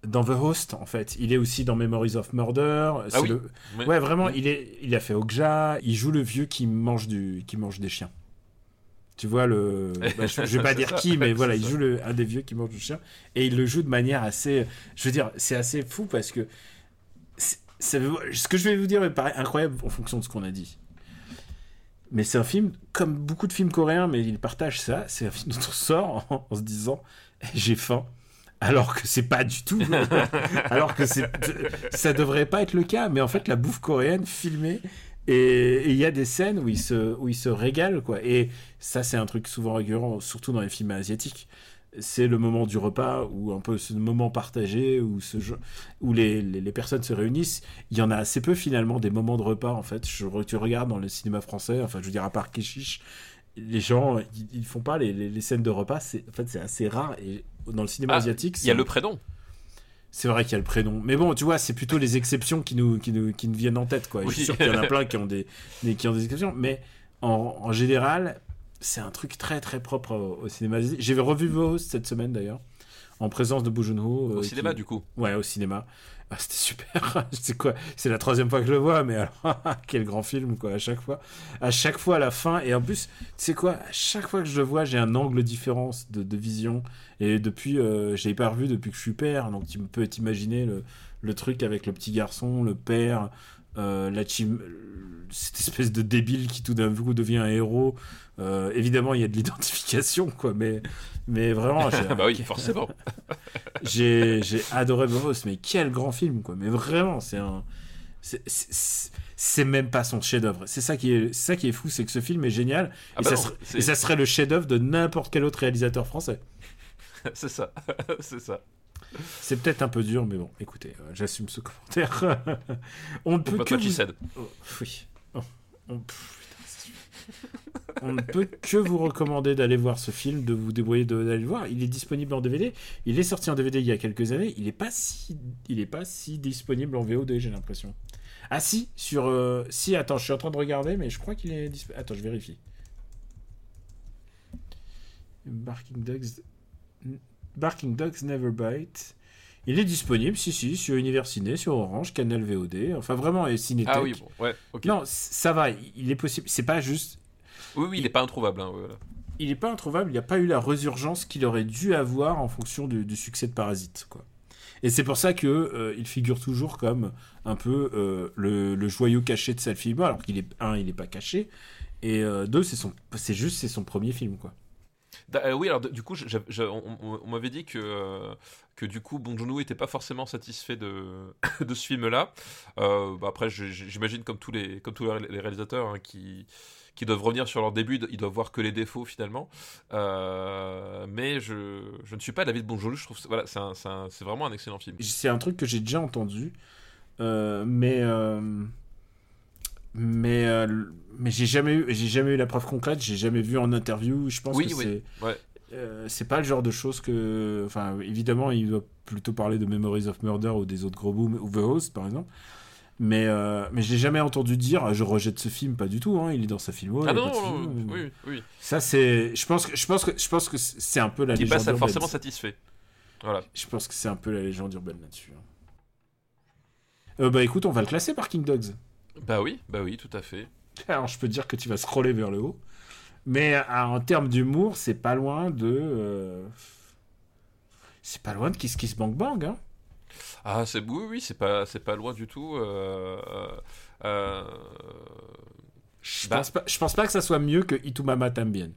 dans The Host en fait il est aussi dans Memories of Murder ah oui. ouais vraiment il est il a fait Okja il joue le vieux qui mange du qui mange des chiens tu vois, le. Bah, je, vais pas <laughs> dire qui, mais voilà, il joue le, un des vieux qui mange du chien. Et il le joue de manière assez. Je veux dire, c'est assez fou parce que. Ça, ce que je vais vous dire me paraît incroyable en fonction de ce qu'on a dit. Mais c'est un film, comme beaucoup de films coréens, mais il partage ça. C'est un film dont on sort en, se disant j'ai faim. Alors que c'est pas du tout. <laughs> alors que c'est, ça devrait pas être le cas. Mais en fait, la bouffe coréenne filmée et il y a des scènes où il se, où il se régale, quoi. Et ça, c'est un truc souvent récurrent, surtout dans les films asiatiques. C'est le moment du repas, ou un peu ce moment partagé, où, ce, où les, les, personnes se réunissent. Il y en a assez peu, finalement, des moments de repas, en fait. Je, tu regardes dans le cinéma français, enfin, je veux dire, à part Keshish, les gens, ils, font pas les, les, scènes de repas. En fait, c'est assez rare. Et dans le cinéma ah, asiatique... Il y a le prénom c'est vrai qu'il y a le prénom. Mais bon, tu vois, c'est plutôt les exceptions qui nous, qui nous, qui nous viennent en tête, quoi. Je suis sûr qu'il y en a plein qui ont des, qui ont des exceptions. Mais en, en général, c'est un truc très très propre au, cinéma. J'ai revu Vos cette semaine d'ailleurs, en présence de Boo ho Au cinéma, du coup Ouais, au cinéma. Ah, c'était super. <laughs> c'est quoi? C'est la troisième fois que je le vois, mais alors, <laughs> quel grand film, quoi, à chaque fois. À chaque fois, à la fin. Et en plus, tu sais quoi? À chaque fois que je le vois, j'ai un angle différent de, de vision. Et depuis, euh, j'ai pas revu depuis que je suis père. Donc, tu peux t'imaginer le, le truc avec le petit garçon, le père, euh, la team, cette espèce de débile qui tout d'un coup devient un héros. Euh, évidemment, il y a de l'identification, quoi, mais, mais vraiment. <laughs> bah oui, forcément. <laughs> j'ai adoré Bovos, mais quel grand film, quoi. Mais vraiment, c'est un. C'est même pas son chef-d'œuvre. C'est ça qui est, ça qui est fou, c'est que ce film est génial ah et, bah ça serait, et, ça serait, le chef-d'œuvre de n'importe quel autre réalisateur français. <laughs> c'est ça, c'est ça. C'est peut-être un peu dur, mais bon, écoutez, euh, j'assume ce commentaire. on ne peut que vous... Oh, oui. Oh, on... ne peut que vous recommander d'aller voir ce film, de vous débrouiller d'aller le voir. Il est disponible en DVD. Il est sorti en DVD il y a quelques années. Il n'est pas si, il est pas si disponible en VOD, j'ai l'impression. Ah si, sur, euh, si. Attends, je suis en train de regarder, mais je crois qu'il est disponible. Attends, je vérifie. Barking Dogs. Barking Dogs Never Bite. Il est disponible, si, si, sur Universiné, sur Orange, Canal VOD, enfin vraiment, et Cinétech. Ah oui, bon, ouais, ok. Non, ça va, il est possible, c'est pas juste... Oui, oui, il n'est pas introuvable, hein, voilà. Il n'est pas introuvable, il n'y a pas eu la résurgence qu'il aurait dû avoir en fonction du, succès de Parasite, quoi. Et c'est pour ça que euh, il figure toujours comme un peu euh, le, joyau caché de film alors qu'il est un, il n'est pas caché, et euh, deux, c'est son, c'est juste c'est son premier film, quoi. Euh, oui, alors du coup, on, m'avait dit que, que du coup, Bong Joon-ho était pas forcément satisfait de, <laughs> de ce film-là. Bah, après, j'imagine comme tous les, comme tous les réalisateurs hein, qui, qui doivent revenir sur leur début, ils doivent voir que les défauts finalement. mais je, je, ne suis pas Bong Joon-ho. Je trouve, voilà, c'est vraiment un excellent film. C'est un truc que j'ai déjà entendu, mais mais euh, mais j'ai jamais eu j'ai jamais eu la preuve concrète j'ai jamais vu en interview je pense que c'est euh, c'est pas le genre de choses que enfin évidemment il doit plutôt parler de Memories of Murder ou des autres gros booms ou The Host par exemple mais euh, mais j'ai jamais entendu dire je rejette ce film pas du tout hein, il est dans sa film ah non, oui, oui. ça c'est je pense que je pense que je pense que c'est un peu la légende pas forcément satisfait voilà je pense que c'est un peu la légende urbaine là-dessus hein. bah écoute on va le classer par King Dogs bah oui, bah oui, tout à fait. Alors je peux dire que tu vas scroller vers le haut. Mais euh, en termes d'humour, c'est pas loin de. Euh, c'est pas loin de Kiss Kiss Bang Bang, hein. Ah, c'est oui, oui, c'est pas, c'est pas loin du tout. Euh, Je, Bah. pense pas, je pense pas que ça soit mieux que Itumama Tambien.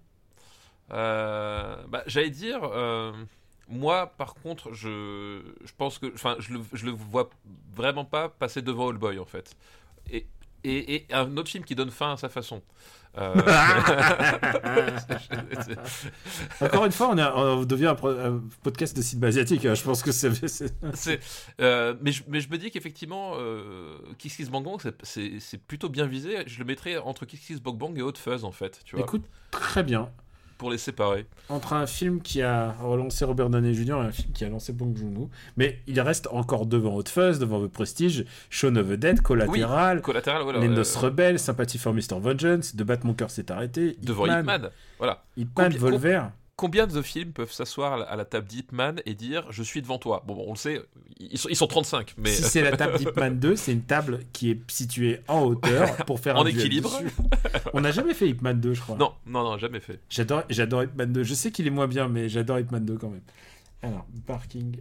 Euh, bah, J'allais dire, euh, moi par contre, je, je pense que. Enfin, je le, je le vois vraiment pas passer devant All Boy en fait. Et, et, et un autre film qui donne fin à sa façon. Euh, <laughs> Encore une fois, on, a- on devient un, podcast de cinéma asiatique. hein. Je pense que c'est. euh, mais, je, mais je me dis qu'effectivement, euh, Kiss Kiss Bang Bang, c'est- plutôt bien visé. Je le mettrais entre Kiss Kiss Bang Bang et Hot Fuzz, en fait, tu vois, Écoute, très bien. Pour les séparer. Entre un film qui a relancé Robert Downey Jr. et un film qui a lancé Bong Joon-ho, mais il reste encore devant Hot Fuzz, devant The Prestige, Shaun of the Dead, Collateral, voilà. Les euh, Noces Rebelles, Sympathie for Mr. Vengeance, De battre mon cœur s'est arrêté, devant Hitman, Hitman. Voilà. Hitman, Volver. Combien de films peuvent s'asseoir à la- table d'Hitman et dire je suis devant toi? Bon, on le sait, ils sont, ils sont 35, mais Si c'est la table <laughs> d'Hitman 2, c'est une table qui est située en hauteur pour faire En un équilibre. On n'a jamais fait Hitman 2, je crois. non, non, non, jamais fait. J'adore, j'adore Hitman 2. Je sais qu'il est moins bien, mais j'adore Hitman 2 quand même. Alors, parking.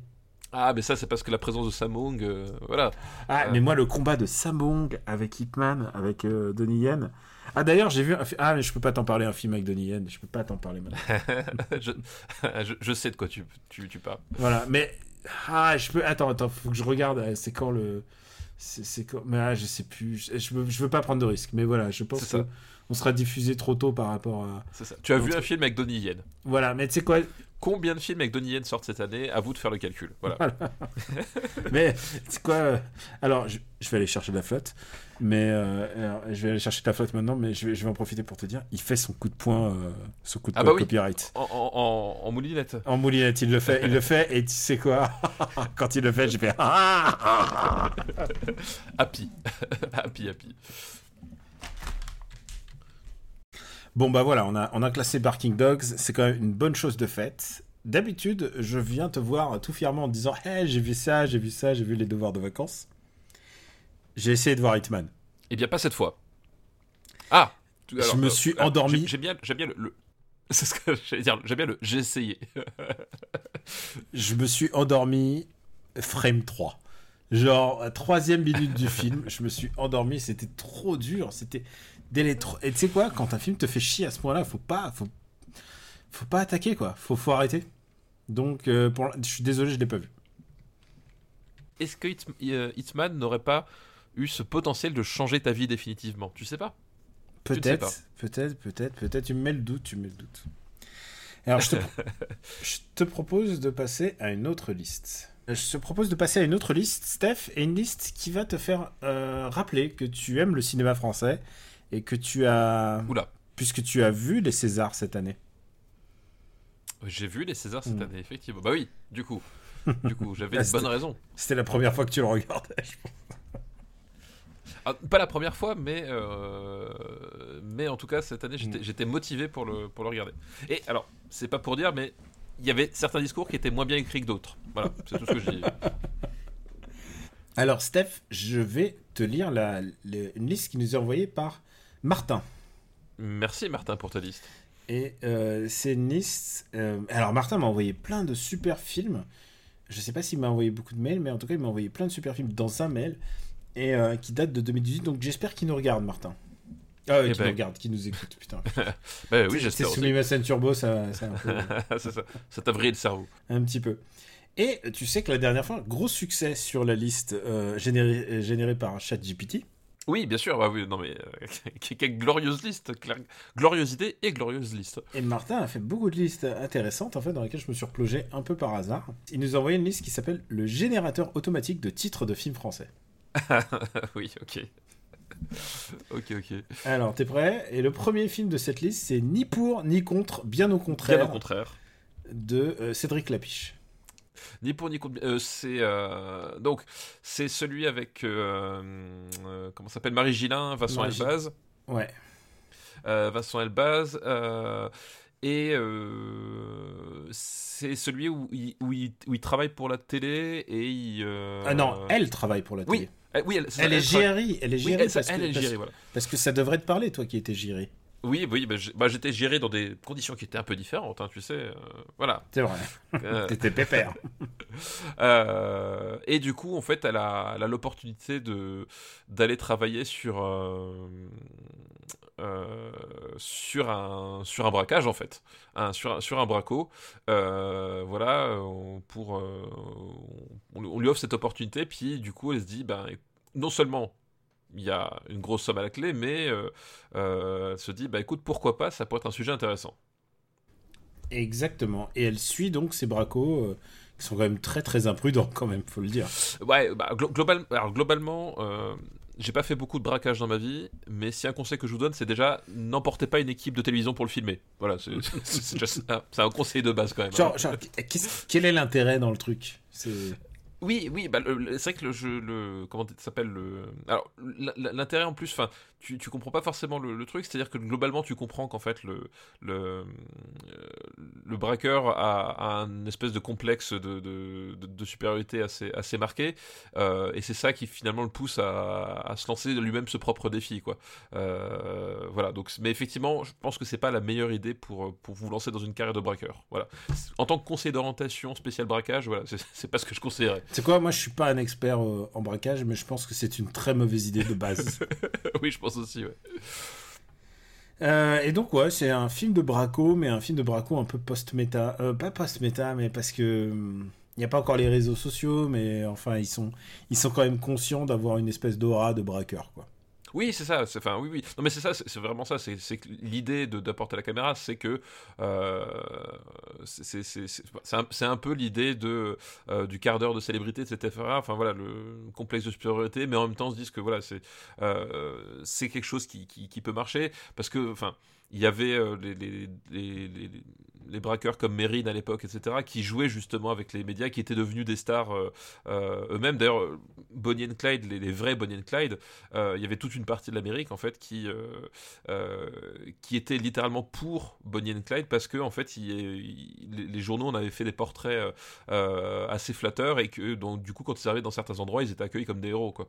Ah, mais ça, c'est parce que la présence de Samung, euh, voilà. Ah, Euh. mais moi, le combat de Samong avec Hitman, avec euh, Donnie Yen. Ah, d'ailleurs, j'ai vu un Ah, mais je peux pas t'en parler, un film avec Donnie Yen. Je peux pas t'en parler maintenant. <laughs> je, <laughs> je, je sais de quoi tu, tu, tu parles. voilà, mais. Ah, je peux. Attends, attends, faut que je regarde. euh, C'est quand le. C'est quand. Mais ah, je sais plus. Je, je veux, je veux pas prendre de risques. Mais voilà, je pense que on sera diffusé trop tôt par rapport à. C'est ça. Tu as vu un film avec Donnie Yen. Voilà, mais tu sais quoi Combien de films avec Donnie Yen sortent cette année À vous de faire le calcul. Voilà. <laughs> Mais c'est quoi euh, Alors, je, je vais aller chercher de la flotte. Mais euh, alors, je vais aller chercher de la flotte maintenant. Mais je vais, je vais en profiter pour te dire il fait son coup de poing, euh, son coup de Ah bah oui. copyright. En, en, en, en moulinette. En moulinette, il le fait, il le fait, et tu sais quoi <laughs> Quand il le fait, j'ai fait ah <laughs> Happy. happy, happy. Bon bah voilà, on a, on a classé Barking Dogs, c'est quand même une bonne chose de faite. D'habitude, je viens te voir tout fièrement en disant Hey, j'ai vu ça, j'ai vu ça, j'ai vu les devoirs de vacances. J'ai essayé de voir Hitman. Eh bien, pas cette fois. Ah Je me euh, suis euh, endormi. j'ai- J'aime bien, bien le. le- <laughs> C'est ce que j'allais dire. J'aime bien le. J'ai essayé. <laughs> Je me suis endormi frame 3. Genre, à troisième minute du film, je me suis endormi, c'était trop dur, c'était dès les tro- Et tu sais quoi, quand un film te fait chier à ce point-là, faut pas, faut, faut pas attaquer quoi, faut, faut arrêter. Donc, euh, pour... je suis désolé, je l'ai pas vu. Est-ce que Hit- euh, Hitman n'aurait pas eu ce potentiel de changer ta vie définitivement? Tu sais pas? Peut-être, peut-être, peut-être, peut-être. Tu me mets le doute, tu me mets le doute. Alors, je te, pro- <laughs> je te propose de passer à une autre liste. Je te propose de passer à une autre liste, Steph, et une liste qui va te faire euh, rappeler que tu aimes le cinéma français et que tu as, Oula. puisque tu as vu les Césars cette année. J'ai vu les Césars cette Mm. année, effectivement. Bah oui, du coup. <laughs> Du coup, j'avais Ah, une bonne raison. C'était la première fois que tu le regardais. je pense. <laughs> Ah, pas la première fois, mais, euh, mais en tout cas, cette année, j'étais Mm. j'étais motivé pour le, pour le regarder. Et alors, c'est pas pour dire, mais il y avait certains discours qui étaient moins bien écrits que d'autres. Voilà, c'est tout ce que je dis. <laughs> Alors, Steph, je vais te lire la, une liste qui nous est envoyée par Martin. Merci Martin pour ta liste. Et euh, c'est une liste. euh, alors, Martin m'a envoyé plein de super films. Je sais pas s'il m'a envoyé beaucoup de mails, mais en tout cas, il m'a envoyé plein de super films dans un mail. Et euh, qui date de 2018. Donc, j'espère qu'il nous regarde, Martin. Ah, ouais, Eh qui ben. nous regarde, qui nous écoute. Putain. <laughs> Bah oui, j'espère mes scène turbo, ça, ça. <laughs> Ça vrillé le cerveau. un petit peu. Et tu sais que la dernière fois, gros succès sur la liste générée, générée par ChatGPT. Oui, bien sûr. Bah oui, non mais euh, <laughs> quelle glorieuse liste, idée et glorieuse liste. Et Martin a fait beaucoup de listes intéressantes, en fait, dans lesquelles je me suis replongé un peu par hasard. Il nous a envoyé une liste qui s'appelle le générateur automatique de titres de films français. <laughs> oui, ok. <laughs> ok, ok. Alors, t'es prêt? Et le premier film de cette liste, c'est ni pour ni contre, bien au contraire, Bien au contraire. de euh, Cédric Lapiche. Ni pour ni contre. euh, c'est euh, donc c'est celui avec euh, euh, comment s'appelle Marie Gillin, Vincent Marie Elbaz, Ouais. euh, Vincent Elbaz euh, et c'est celui où il, où, il, où il travaille pour la télé et il. Ah non, elle travaille pour la Oui, télé. eh, oui, elle, c'est ça, Elle est travaille- GRI, elle est Oui, GRI elle, parce, elle est voilà. parce que ça devrait te parler, toi qui étais GRI. Oui, oui, bah, bah, j'étais géré dans des conditions qui étaient un peu différentes, hein, tu sais. euh, voilà. C'est vrai. Euh, <laughs> T'étais pépère. <laughs> Euh, et du coup, en fait, elle a l'opportunité de d'aller travailler sur euh, sur, un, sur un braquage en fait, un, sur, un, sur un braco. voilà, pour, on, lui offre cette opportunité, puis du coup elle se dit, ben, non seulement il y a une grosse somme à la clé, mais elle se dit, bah écoute, pourquoi pas, ça pourrait être un sujet intéressant. Exactement. Et elle suit donc ces bracos qui sont quand même très très imprudents, quand même, faut le dire. Ouais, bah, global... Alors, globalement, euh, j'ai pas fait beaucoup de braquage dans ma vie, mais si un conseil que je vous donne, c'est déjà n'emportez pas une équipe de télévision pour le filmer. Voilà, c'est <laughs> un conseil de base quand même. Genre, hein. quel est l'intérêt dans le truc? Oui, oui, bah, c'est vrai que le jeu, le, comment s'appelle le, alors l'intérêt en plus, enfin, tu, tu comprends pas forcément le, truc, c'est-à-dire que globalement tu comprends qu'en fait le, le, euh, le braqueur a, un espèce de complexe de, de, supériorité assez, assez marqué, euh, et c'est ça qui finalement le pousse à, à se lancer lui-même ce propre défi, quoi. Euh, voilà, donc, mais effectivement, je pense que c'est pas la meilleure idée pour, pour vous lancer dans une carrière de braqueur. Voilà. En tant que conseiller d'orientation spécial braquage, voilà, c'est <laughs> pas ce que je conseillerais. C'est quoi? Moi, je suis pas un expert en braquage, mais je pense que c'est une très mauvaise idée de base. <laughs> oui, je pense aussi. Euh, et donc, ouais, c'est un film de braco, mais un film de braco un peu post-méta. Euh, pas post-méta, mais parce que. Il hum, n'y a pas encore les réseaux sociaux, mais enfin, ils sont, ils sont quand même conscients d'avoir une espèce d'aura de braqueur, quoi. Oui, c'est ça. Enfin, oui, oui. Non, mais c'est ça. C'est vraiment ça. C'est l'idée d'apporter la caméra, c'est que euh, c'est un, peu l'idée de euh, du quart d'heure de célébrité, etc. Enfin voilà, le complexe de supériorité, mais en même temps, se dit que voilà, c'est euh, c'est quelque chose qui, qui, peut marcher parce que enfin il y avait euh, les, les, les, braqueurs comme Merrin à l'époque, etc., qui jouaient justement avec les médias, qui étaient devenus des stars euh, euh, eux-mêmes. D'ailleurs, Bonnie and Clyde, les, vrais Bonnie and Clyde, il y avait toute une partie de l'Amérique en fait qui qui était littéralement pour Bonnie and Clyde parce que en fait, les journaux en avaient fait des portraits assez flatteurs et que donc du coup, quand ils arrivaient dans certains endroits, ils étaient accueillis comme des héros, quoi.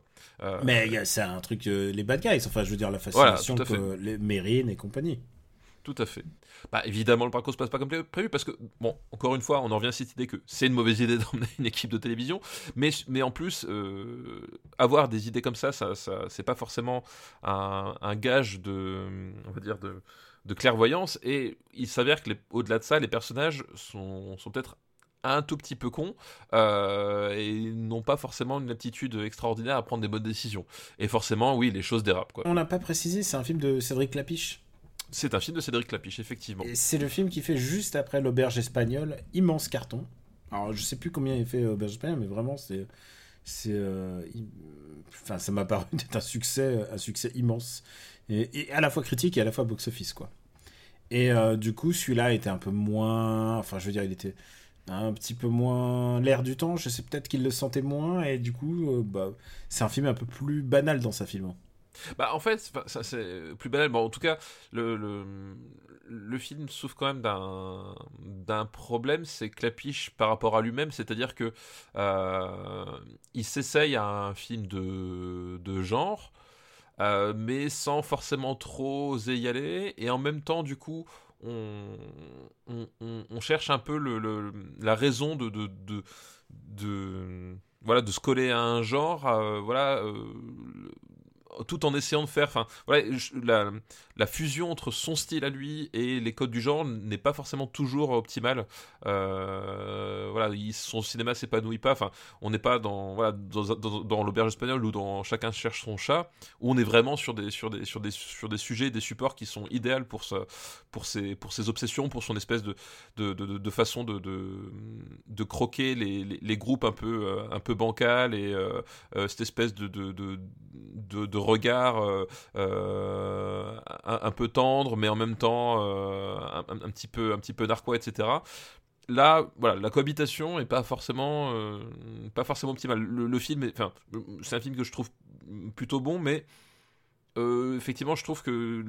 Mais c'est un truc, les bad guys. Enfin, je veux dire la fascination que les et compagnie. Tout à fait. Bah, évidemment, le parcours se passe pas comme prévu parce que, bon, encore une fois, on en revient à cette idée que c'est une mauvaise idée <laughs> d'emmener une équipe de télévision, mais, en plus, euh, avoir des idées comme ça, ça, ça c'est pas forcément un, gage de, on va dire, de, clairvoyance. Et il s'avère que, au-delà de ça, les personnages sont, peut-être un tout petit peu cons euh, et n'ont pas forcément une aptitude extraordinaire à prendre des bonnes décisions. Et forcément, oui, les choses dérapent. On n'a pas précisé, c'est un film de Cédric Clapiche c'est un film de Cédric Clapiche, effectivement. C'est le film qui fait juste après l'auberge espagnole, immense carton. Alors je sais plus combien il fait l'auberge espagnole, mais vraiment c'est, c'est, euh, enfin ça m'a paru <laughs> être un succès, un succès immense et, à la fois critique et à la fois box office quoi. Et euh, du coup celui-là était un peu moins, enfin je veux dire il était un petit peu moins l'air du temps. Je sais peut-être qu'il le sentait moins et du coup euh, bah, c'est un film un peu plus banal dans sa film. Bah, en fait, c'est plus banal. Bon, en tout cas, le, le, le film souffre quand même d'un, d'un problème, c'est Clapiche par rapport à lui-même, c'est-à-dire que euh, il s'essaye à un film de, de genre, euh, mais sans forcément trop oser y aller, et en même temps, du coup, on, on, cherche un peu le, le, la raison de, de, de, de voilà de se coller à un genre euh, voilà tout en essayant de faire. La, fusion entre son style à lui et les codes du genre n'est pas forcément toujours optimale. Euh, voilà, son cinéma s'épanouit pas. Enfin, on n'est pas dans, voilà, dans, l'auberge espagnole ou dans Chacun cherche son chat, où on est vraiment sur des, sur des, sur des, sur des sujets, des supports qui sont idéaux pour, pour, ses, pour ses obsessions, pour son espèce de, de, de, façon de, de, croquer les, les, groupes un peu, euh, un peu et euh, cette espèce de, de regard euh, euh, un, peu tendre, mais en même temps euh, un, petit peu, un petit peu narquois, etc là, voilà, la cohabitation est pas forcément, pas forcément optimale. Le, film, enfin, c'est un film que je trouve plutôt bon, mais effectivement, je trouve que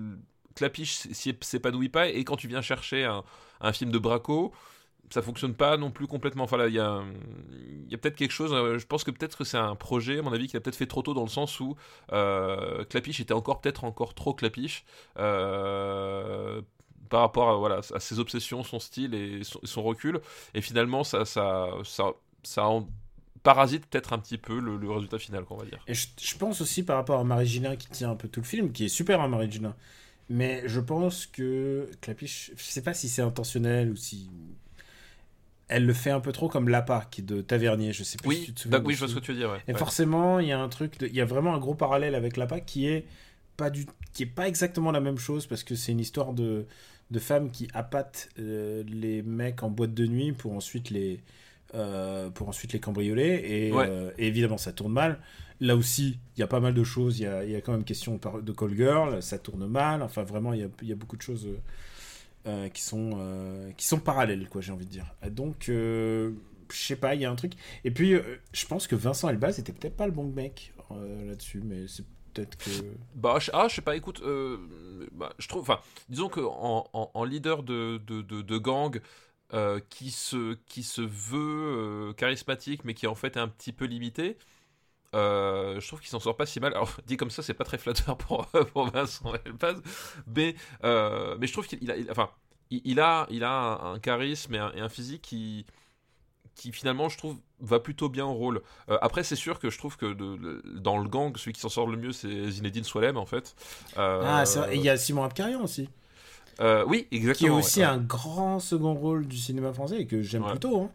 Clapiche s'épanouit pas. Et quand tu viens chercher un, un film de Braco, ça fonctionne pas non plus complètement. Enfin il y a, y a peut-être quelque chose. Euh, je pense que peut-être que c'est un projet, à mon avis, qui a peut-être fait trop tôt dans le sens où euh, Clapiche était encore peut-être encore trop Clapiche. Euh, par rapport à, voilà, à ses obsessions, son style et son, recul. Et finalement, ça, ça, ça, ça en parasite peut-être un petit peu le, résultat final, qu'on va dire. Et je, pense aussi par rapport à Marie Gina qui tient un peu tout le film, qui est super à hein, Marie Gina Mais je pense que Clapiche, je sais pas si c'est intentionnel ou si elle le fait un peu trop comme Lapa qui est de Tavernier. Je sais plus Oui, si tu te souviens. oui, je vois ce- que tu veux dire. ouais. Et Ouais. forcément, il y a un truc, il y a vraiment un gros parallèle avec Lapa qui est pas du, qui est pas exactement la même chose parce que c'est une histoire de de femmes qui appâtent euh, les mecs en boîte de nuit pour ensuite les euh, pour ensuite les cambrioler et, Ouais. euh, et évidemment ça tourne mal. Là aussi, il y a pas mal de choses. Il y a, y a quand même question de call girl, ça tourne mal. Enfin, vraiment, il y a, y a beaucoup de choses euh, qui sont euh, qui sont parallèles, quoi. J'ai envie de dire. Donc, euh, je sais pas, il y a un truc. Et puis, je pense que Vincent Elbaz était peut-être pas le bon mec là-dessus, mais c'est peut-être que. Bah, ah, je sais pas, écoute, bah, je trouve, enfin, disons que en, leader de, de, de, de gang qui, se, qui se veut charismatique, mais qui en fait est un petit peu limité, euh, je trouve qu'il s'en sort pas si mal. Alors, <laughs> dit comme ça, c'est pas très flatteur pour, <laughs> pour Vincent Elbaz, mais, euh, mais je trouve qu'il a, il- enfin, il, il a, il a un, charisme et un, et un physique qui, qui finalement, je trouve, va plutôt bien au rôle. Euh, après, c'est sûr que je trouve que de- dans le gang, celui qui s'en sort le mieux, c'est Zinedine Swalem, en fait. Euh, Ah, c'est vrai. Et il y a Simon Abkarian aussi, euh, oui, qui est exactement. aussi ouais. un grand second rôle du cinéma français et que j'aime Ouais. plutôt. Hein.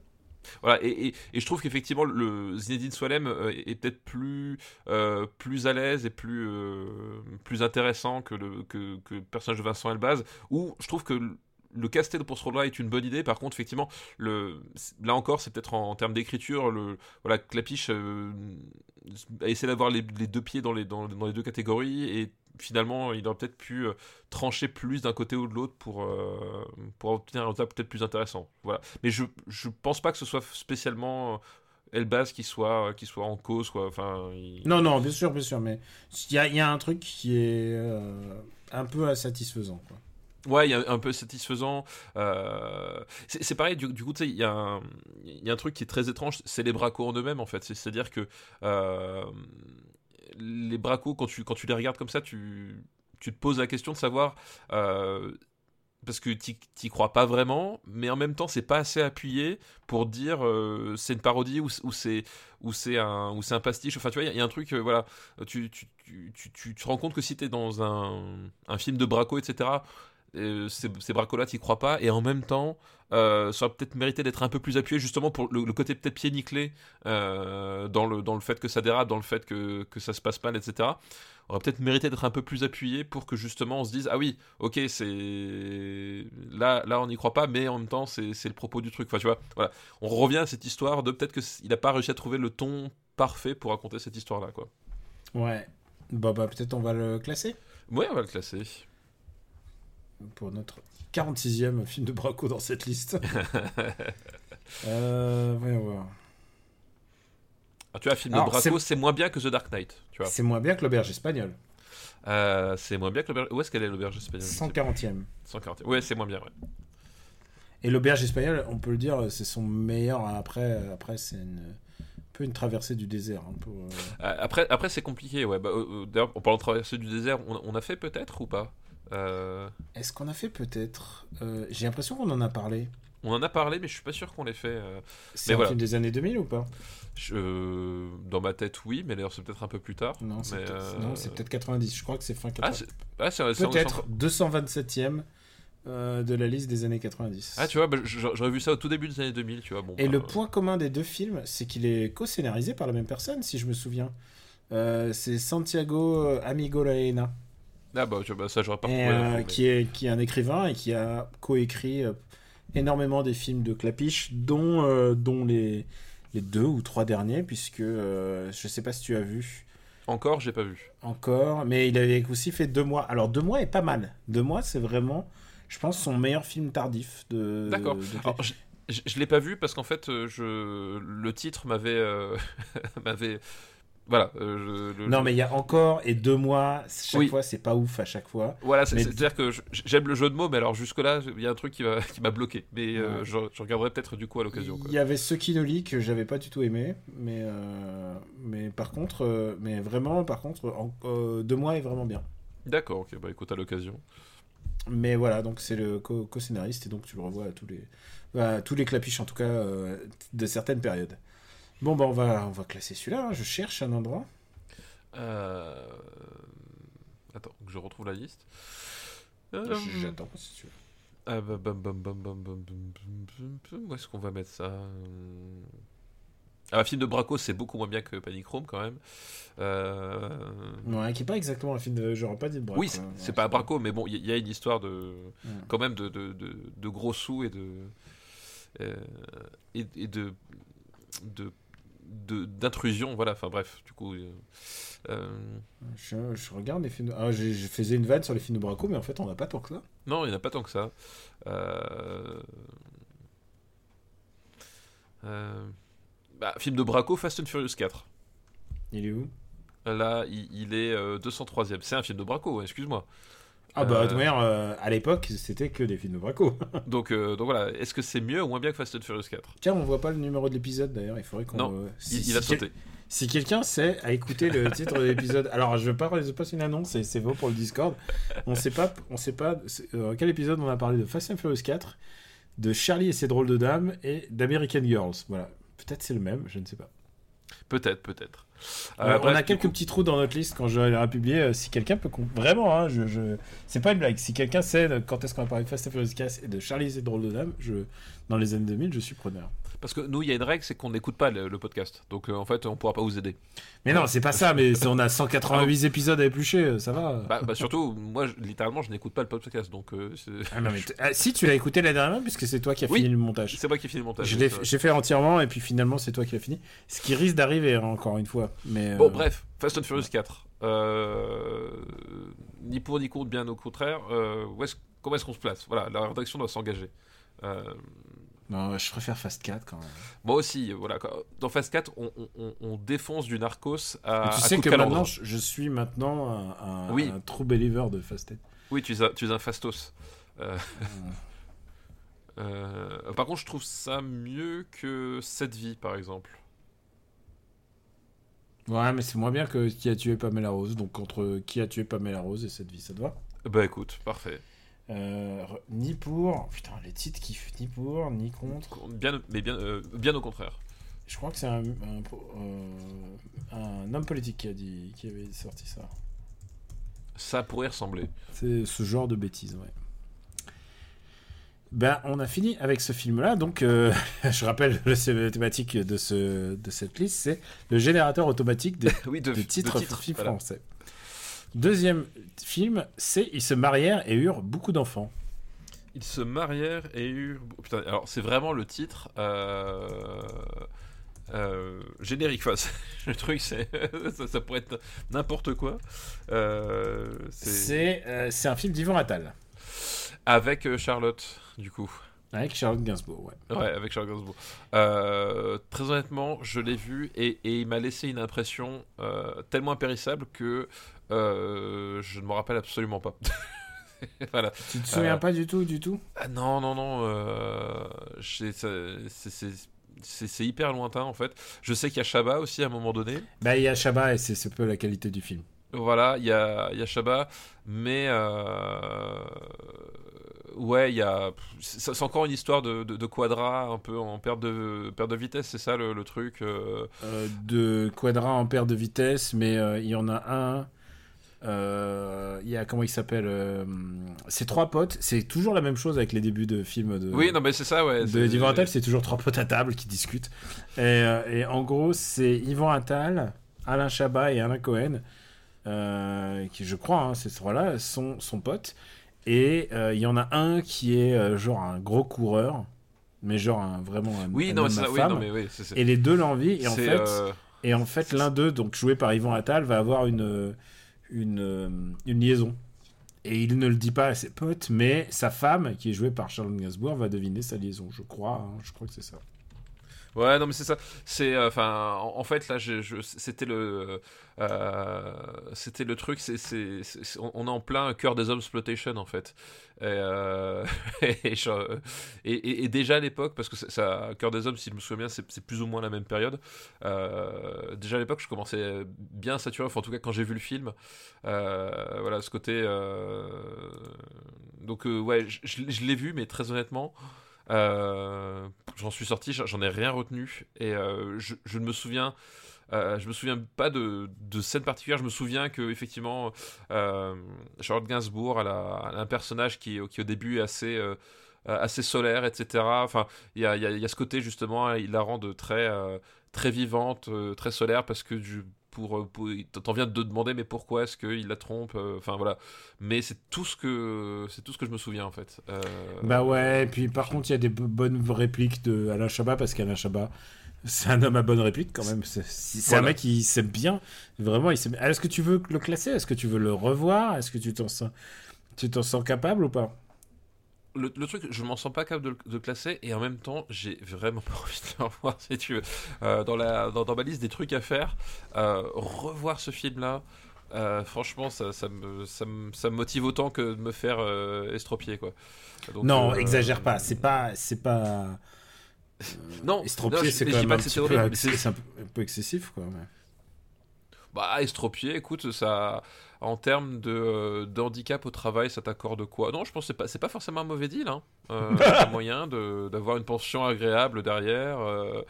Et, je trouve qu'effectivement, le Zinedine Swalem euh, est peut-être plus, euh, plus à l'aise et plus, euh, plus intéressant que le, personnage de Vincent Elbaz, où je trouve que le- castel pour ce rôle-là est une bonne idée. Par contre, effectivement, là encore, c'est peut-être en, termes d'écriture, le, voilà, Clapiche a essayé d'avoir les, deux pieds dans les, dans les deux catégories et finalement, il aurait peut-être pu euh, trancher plus d'un côté ou de l'autre pour, euh, pour obtenir un résultat peut-être plus intéressant. Voilà. Mais je, je pense pas que ce soit spécialement euh, Elbaz qui soit, qui soit en cause. Quoi. Enfin, il- Non, non, bien sûr, bien sûr, mais il y a, y a un truc qui est euh, un peu insatisfaisant. Quoi. Ouais, il y a un peu satisfaisant. Euh, c'est pareil, du, du coup, tu sais, il y, a un- il y a un truc qui est très étrange, c'est les bracos en eux-mêmes, en fait. C'est- C'est-à-dire que euh, les bracos, quand tu, quand tu les regardes comme ça, tu, tu te poses la question de savoir. euh, parce que t'y crois pas vraiment, mais en même temps c'est pas assez appuyé pour dire euh, c'est une parodie ou, ou c'est ou c'est un ou c'est un pastiche. Enfin tu vois il y, a- il y a un truc euh, voilà tu, tu, tu, tu, tu te rends compte que si t'es dans un, un film de braco etc euh, ces, ces bracos-là, t'y crois pas, et en même temps, euh, ça aurait peut-être mérité d'être un peu plus appuyé, justement pour le, le côté peut-être pied nickelé euh, dans, le, dans le fait que ça dérape, dans le fait que, que ça se passe mal, etc. Aurait peut-être mérité d'être un peu plus appuyé pour que justement on se dise ah oui, ok, c'est là, là on n'y croit pas, mais en même temps c'est c'est le propos du truc. Enfin, tu vois, voilà, on revient à cette histoire de peut-être qu'il n'a pas réussi à trouver le ton parfait pour raconter cette histoire-là, quoi. Ouais. Bah, bah peut-être on va le classer? Ouais, on va le classer. Pour notre 46e film de Braco dans cette liste. <laughs> euh, voyons voir. Ah, tu vois, film Alors, de Braco, c'est- moins bien que The Dark Knight, tu vois. C'est moins bien que l'auberge espagnole. Euh, c'est moins bien que l'auberge. Où est-ce qu'elle est l'auberge espagnole? 140e. 140. Ouais, c'est moins bien, ouais. Et l'auberge espagnole, on peut le dire, c'est son meilleur. Après, après c'est une, un peu une traversée du désert. hein, pour, euh, Euh, Après, après c'est compliqué, ouais. Bah, euh, D'ailleurs, en parlant de traverser du désert, on, on a fait peut-être ou pas? Euh, Est-ce qu'on a fait peut-être euh, J'ai l'impression qu'on en a parlé. On en a parlé, mais je suis pas sûr qu'on l'ait fait. euh, C'est un voilà. film des années 2000 ou pas? Je- dans ma tête, oui, mais d'ailleurs, c'est peut-être un peu plus tard. Non, c'est peut-être euh, non, c'est peut-être 90. Je crois que c'est fin Ah, 90. c'est ah, c'est- peut-être 227e euh, de la liste des années 90. Ah, tu vois, bah, j'aurais vu ça au tout début des années 2000, tu vois. Bon, Et bah, le point commun des deux films, c'est qu'il est co-scénarisé par la même personne, si je me souviens. C'est Santiago euh, Amigoraena, Ah, bah, bah, ça, j'aurais pas et, euh, mais- qui, est, qui est un écrivain et qui a coécrit euh, énormément des films de Clapiche, dont, euh, dont les, les deux ou trois derniers, puisque je sais pas si tu as vu Encore, j'ai pas vu. encore, mais il avait aussi fait Deux mois. Alors Deux mois est pas mal. Deux mois, c'est vraiment, je pense, son meilleur film tardif de. D'accord. je, je, l'ai pas vu parce qu'en fait, je, le titre m'avait. <laughs> m'avait. Voilà. euh, je- le- Non, je- mais il y a encore et deux mois. Chaque Oui. fois, c'est pas ouf à chaque fois. Voilà, Mais- c'est-à-dire que j'aime le jeu de mots, mais alors jusque-là, il y a un truc qui m'a bloqué. Mais euh, je, je regarderai peut-être du coup à l'occasion. Il y avait ce Kinoli que j'avais pas du tout aimé, mais euh, mais par contre, mais vraiment, par contre, en, deux mois est vraiment bien. D'accord, ok, bah écoute, à l'occasion. Mais voilà, donc c'est le co- co-scénariste et donc tu le revois à tous les à tous les clapiches en tout cas de certaines périodes. Bon bah on va on va classer celui-là. hein. Je cherche un endroit. Euh, Attends, que je retrouve la liste. Euh, J'attends, si tu veux. ah, bah, bam, bam, bam, bam, bam, bam, bam, bam, bam. Où est-ce qu'on va mettre ça Hum. Ah, un film de Braco, c'est beaucoup moins bien que Panic Room quand même. Euh, Ouais, qui est pas exactement un film de. J'aurais pas dit de Braco. Oui, c'est hein. c'est pas Braco, mais bon, il y, y a une histoire de, Ouais. quand même de, de, de, de gros sous et de euh, et, et de de de- d'intrusion, voilà. Enfin bref, du coup. euh, euh, Je, je regarde les films. Ah, je faisais une vanne sur les films de Braco, mais en fait, on n'a pas tant que ça. non, il n'y en a pas tant que ça. Euh, euh, bah, film de Braco, Fast and Furious 4. Il est où? Là, il, il est euh, 203ème. C'est un film de Braco, excuse-moi. Ah, bah, Euh, de manière, euh, à l'époque, c'était que des films de Braco. <laughs> Donc, euh, donc voilà, est-ce que c'est mieux ou moins bien que Fast and Furious 4 Tiens, on voit pas le numéro de l'épisode d'ailleurs. Il faudrait qu'on. Non, euh, il, si- il a si quel- sauté. Si quelqu'un sait à écouter le titre de l'épisode, alors je pas, je passe une annonce et c'est beau pour le Discord. On sait pas, on sait pas quel épisode on a parlé de Fast and Furious 4, de Charlie et ses drôles de dames et d'American Girls. Voilà, peut-être c'est le même, je ne sais pas. Peut-être, peut-être. Euh, Euh, on bref, a quelques coup- petits trous dans notre liste quand je l'aurai publié. euh, si quelqu'un peut vraiment, hein, je, je... c'est pas une blague. Si quelqu'un sait quand est-ce qu'on va parler de Fast and Furious 4 et de Charlie et ses drôles de dames, je... dans les années 2000, je suis preneur. Parce que nous, il y a une règle, c'est qu'on n'écoute pas le, le podcast. Donc, euh, en fait, on pourra pas vous aider. Mais non, c'est pas ça. Mais on a 188 <laughs> épisodes à éplucher, euh, ça va. Bah, bah, surtout, moi, je- littéralement, je n'écoute pas le podcast. Donc, euh, Ah non, mais t- ah, si tu l'as écouté la dernière puisque c'est toi qui as Oui. fini le montage. c'est moi qui finis le montage. J'ai fait entièrement et puis finalement c'est toi qui l'as fini. Ce qui risque d'arriver hein, encore une fois. Mais Bon, euh, bref, Fast and Furious 4. Euh, ni pour ni contre, bien au contraire. Euh, où comment est-ce qu'on se place? Voilà, la rédaction doit s'engager. Euh, non, je préfère Fast 4 quand même. moi aussi, voilà. Dans Fast 4, on, on- on- on défonce du narcos à. Et tu à sais que maintenant je, je suis maintenant un, un- Oui. un true believer de Fast 4. Oui, tu es un, tu es un fastos. Euh, <laughs> euh, par contre, je trouve ça mieux que Cette vie, par exemple. Ouais, mais c'est moins bien que qui a tué Pamela Rose. Donc entre qui a tué Pamela Rose et cette vie, ça te va? Bah écoute, parfait. Euh, Ni pour. Putain, les titres qui ni pour ni contre. Bien, mais bien, euh, bien au contraire. Je crois que c'est un, un, euh, un homme politique qui a dit qui avait sorti ça. Ça pourrait ressembler. C'est ce genre de bêtises, ouais. Ben, on a fini avec ce film-là. Donc, euh, <laughs> je rappelle le thématique de, ce, de cette liste, c'est le générateur automatique des, <laughs> oui, de, des de titres, films voilà. français. Deuxième film, c'est Ils se marièrent et eurent beaucoup d'enfants. Ils se marièrent et eurent. oh, Putain, alors c'est vraiment le titre. euh, euh, générique, c'est- <laughs> le truc, c'est <laughs> ça, ça pourrait être n'importe quoi. Euh, c'est C'est euh, un film d'Yvan Attal avec Charlotte, du coup. avec Charlotte Gainsbourg. Ouais. Ouais, avec Charles Gainsbourg. Très honnêtement, je l'ai vu et, et il m'a laissé une impression tellement impérissable que euh, je ne me rappelle absolument pas. <laughs> voilà. Tu te souviens Euh, pas du tout, du tout Ah non, non, non. euh, c'est- hyper lointain en fait. Je sais qu'il y a Shabba aussi à un moment donné. Bah, il y a Shabba et c'est peu la qualité du film. Voilà, il y a, il y a Shabba, mais ouais, il y a. C'est encore une histoire de, de, de quadra un peu en perte de, perte de vitesse, c'est ça le, le truc. euh, Euh, de Quadra en perte de vitesse, mais euh, il y en a un. Euh, Il y a comment il s'appelle euh, C'est trois potes. C'est toujours la même chose avec les débuts de films de. Oui, non, mais c'est ça, ouais. de d'Yvan Attal, c'est toujours trois potes à table qui discutent. Et, euh, et en gros, c'est Yvan Attal, Alain Chabat et Alain Cohen, qui je crois, hein, ces trois-là, sont, sont potes. Et euh, il y en a un qui est genre un gros coureur, mais genre un, vraiment un, Oui, un non, ça, oui, non, mais oui, c'est. c'est- Et les deux l'envient. Et en fait, euh, et en fait, l'un d'eux, donc joué par Yvan Attal, va avoir une, une, euh, une liaison. Et il ne le dit pas à ses potes, mais sa femme, qui est jouée par Charlotte Gainsbourg, va deviner sa liaison. Je crois, hein, je crois que c'est ça. Ouais, non, mais c'est ça. C'est, euh, enfin, en, fait, là, c'était le, euh, c'était le truc. C'est, on est en plein cœur des hommes exploitation, en fait. Et, euh, <laughs> et, déjà à l'époque, parce que ça- cœur des hommes, si je me souviens bien, c'est, plus ou moins la même période. déjà à l'époque, je commençais bien à saturer. Enfin, en tout cas, quand j'ai vu le film, voilà, ce côté. donc, ouais, je l'ai vu, mais très honnêtement. Euh, j'en suis sorti, j'en ai rien retenu et euh, je, ne me souviens Euh, je me souviens pas de, de scène particulière. Je me souviens que effectivement, Charlotte Gainsbourg, a, un personnage qui, qui au début est assez assez solaire, etc. Enfin, il y a, y, y a, ce côté justement, il la rend de très très vivante, très solaire parce que du pour, pour t'en viens de te demander mais pourquoi est-ce qu'il la trompe enfin voilà mais c'est tout ce que c'est tout ce que je me souviens en fait euh... bah ouais et puis par contre il y a des bonnes répliques de Alain Chabat parce qu'Alain Chabat c'est un homme à bonne réplique quand même. C'est voilà. un mec qui s'aime bien. Vraiment, il s'aime. Est-ce que tu veux le classer? Est-ce que tu veux le revoir? Est-ce que tu t'en sens, tu t'en sens capable ou pas? Le, le, truc, je m'en sens pas capable de, classer et en même temps, j'ai vraiment <laughs> pas envie de le revoir si tu veux. Euh, dans, la, dans, dans, ma liste des trucs à faire, euh, revoir ce film-là, euh, franchement, ça, ça, me, ça, me, ça, me, motive autant que de me faire estropier quoi. Donc, non, exagère pas. C'est pas, c'est pas. <laughs> non, estropier, c'est quand même un, petit peu, un, peu, un peu excessif quoi. Mais... Bah, estropier, écoute, ça en termes de, de, handicap au travail, ça t'accorde quoi? Non, je pense que c'est pas, c'est pas forcément un mauvais deal. Hein. Euh, <laughs> moyen de, d'avoir une pension agréable derrière, euh,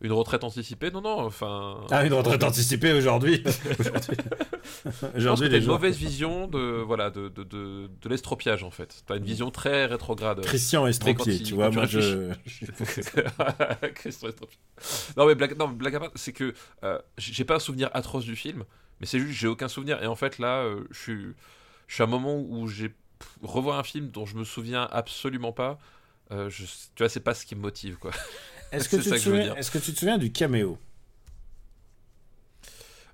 une retraite anticipée. Non, non, enfin. Ah, une retraite anticipée aujourd'hui. <laughs> aujourd'hui, aujourd'hui t'as une mauvaise vision de, voilà, de, de, de, de l'estropiage en fait. T'as une vision très rétrograde. Christian Estropié, tu vois, moi je. <laughs> Christian Estropié. Non, mais blague, non, blague à part, c'est que euh, j'ai pas un souvenir atroce du film mais c'est juste j'ai aucun souvenir et en fait là euh, je suis je suis à un moment où j'ai revoir un film dont je me souviens absolument pas euh, je, tu vois c'est pas ce qui me motive quoi est-ce <laughs> que, tu te souviens, est-ce que tu te souviens du caméo?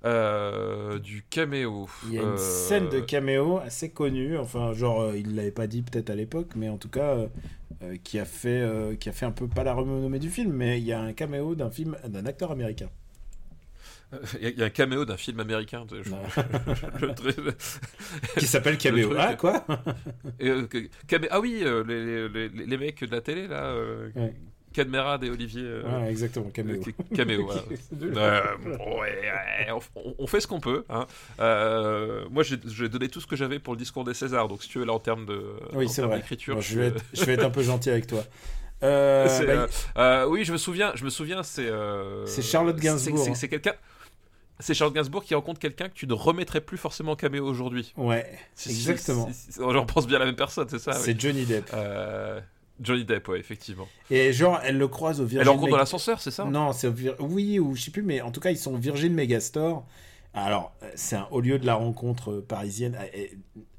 Euh, du caméo. Il y a une scène de caméo assez connue, enfin genre il l'avait pas dit peut-être à l'époque, mais en tout cas qui a fait qui a fait un peu pas la renommée du film, mais il y a un caméo d'un film d'un acteur américain. Il y, a un caméo d'un film américain. De, je, qui s'appelle <laughs> Caméo. Ah, quoi euh, camé... Ah oui, euh, les, les, les, mecs de la télé, là. Euh, ouais. Cadmerade et Olivier. Euh, ah, exactement, caméo. caméo, <laughs> voilà. ouais, on, on, fait ce qu'on peut. Hein. moi, j'ai donné tout ce que j'avais pour le discours des Césars, donc si tu veux, là, en termes d'écriture. Oui, je, vais être, je vais être un peu <laughs> gentil avec toi. Euh, bah, euh, oui, je me souviens, je me souviens, c'est. Euh, c'est Charlotte Gainsbourg. C'est quelqu'un. C'est Charlotte Gainsbourg qui rencontre quelqu'un que tu ne remettrais plus forcément en caméo aujourd'hui. Ouais, exactement. J'en pense bien à la même personne, c'est ça C'est oui. Johnny Depp. Johnny Depp, ouais, effectivement. Et genre, elle le croise au Virgin. Elle rencontre dans l'ascenseur, c'est ça? Non, c'est oui ou je sais plus, mais en tout cas, ils sont au Virgin Megastore. Alors, c'est un haut lieu de la rencontre parisienne. Et,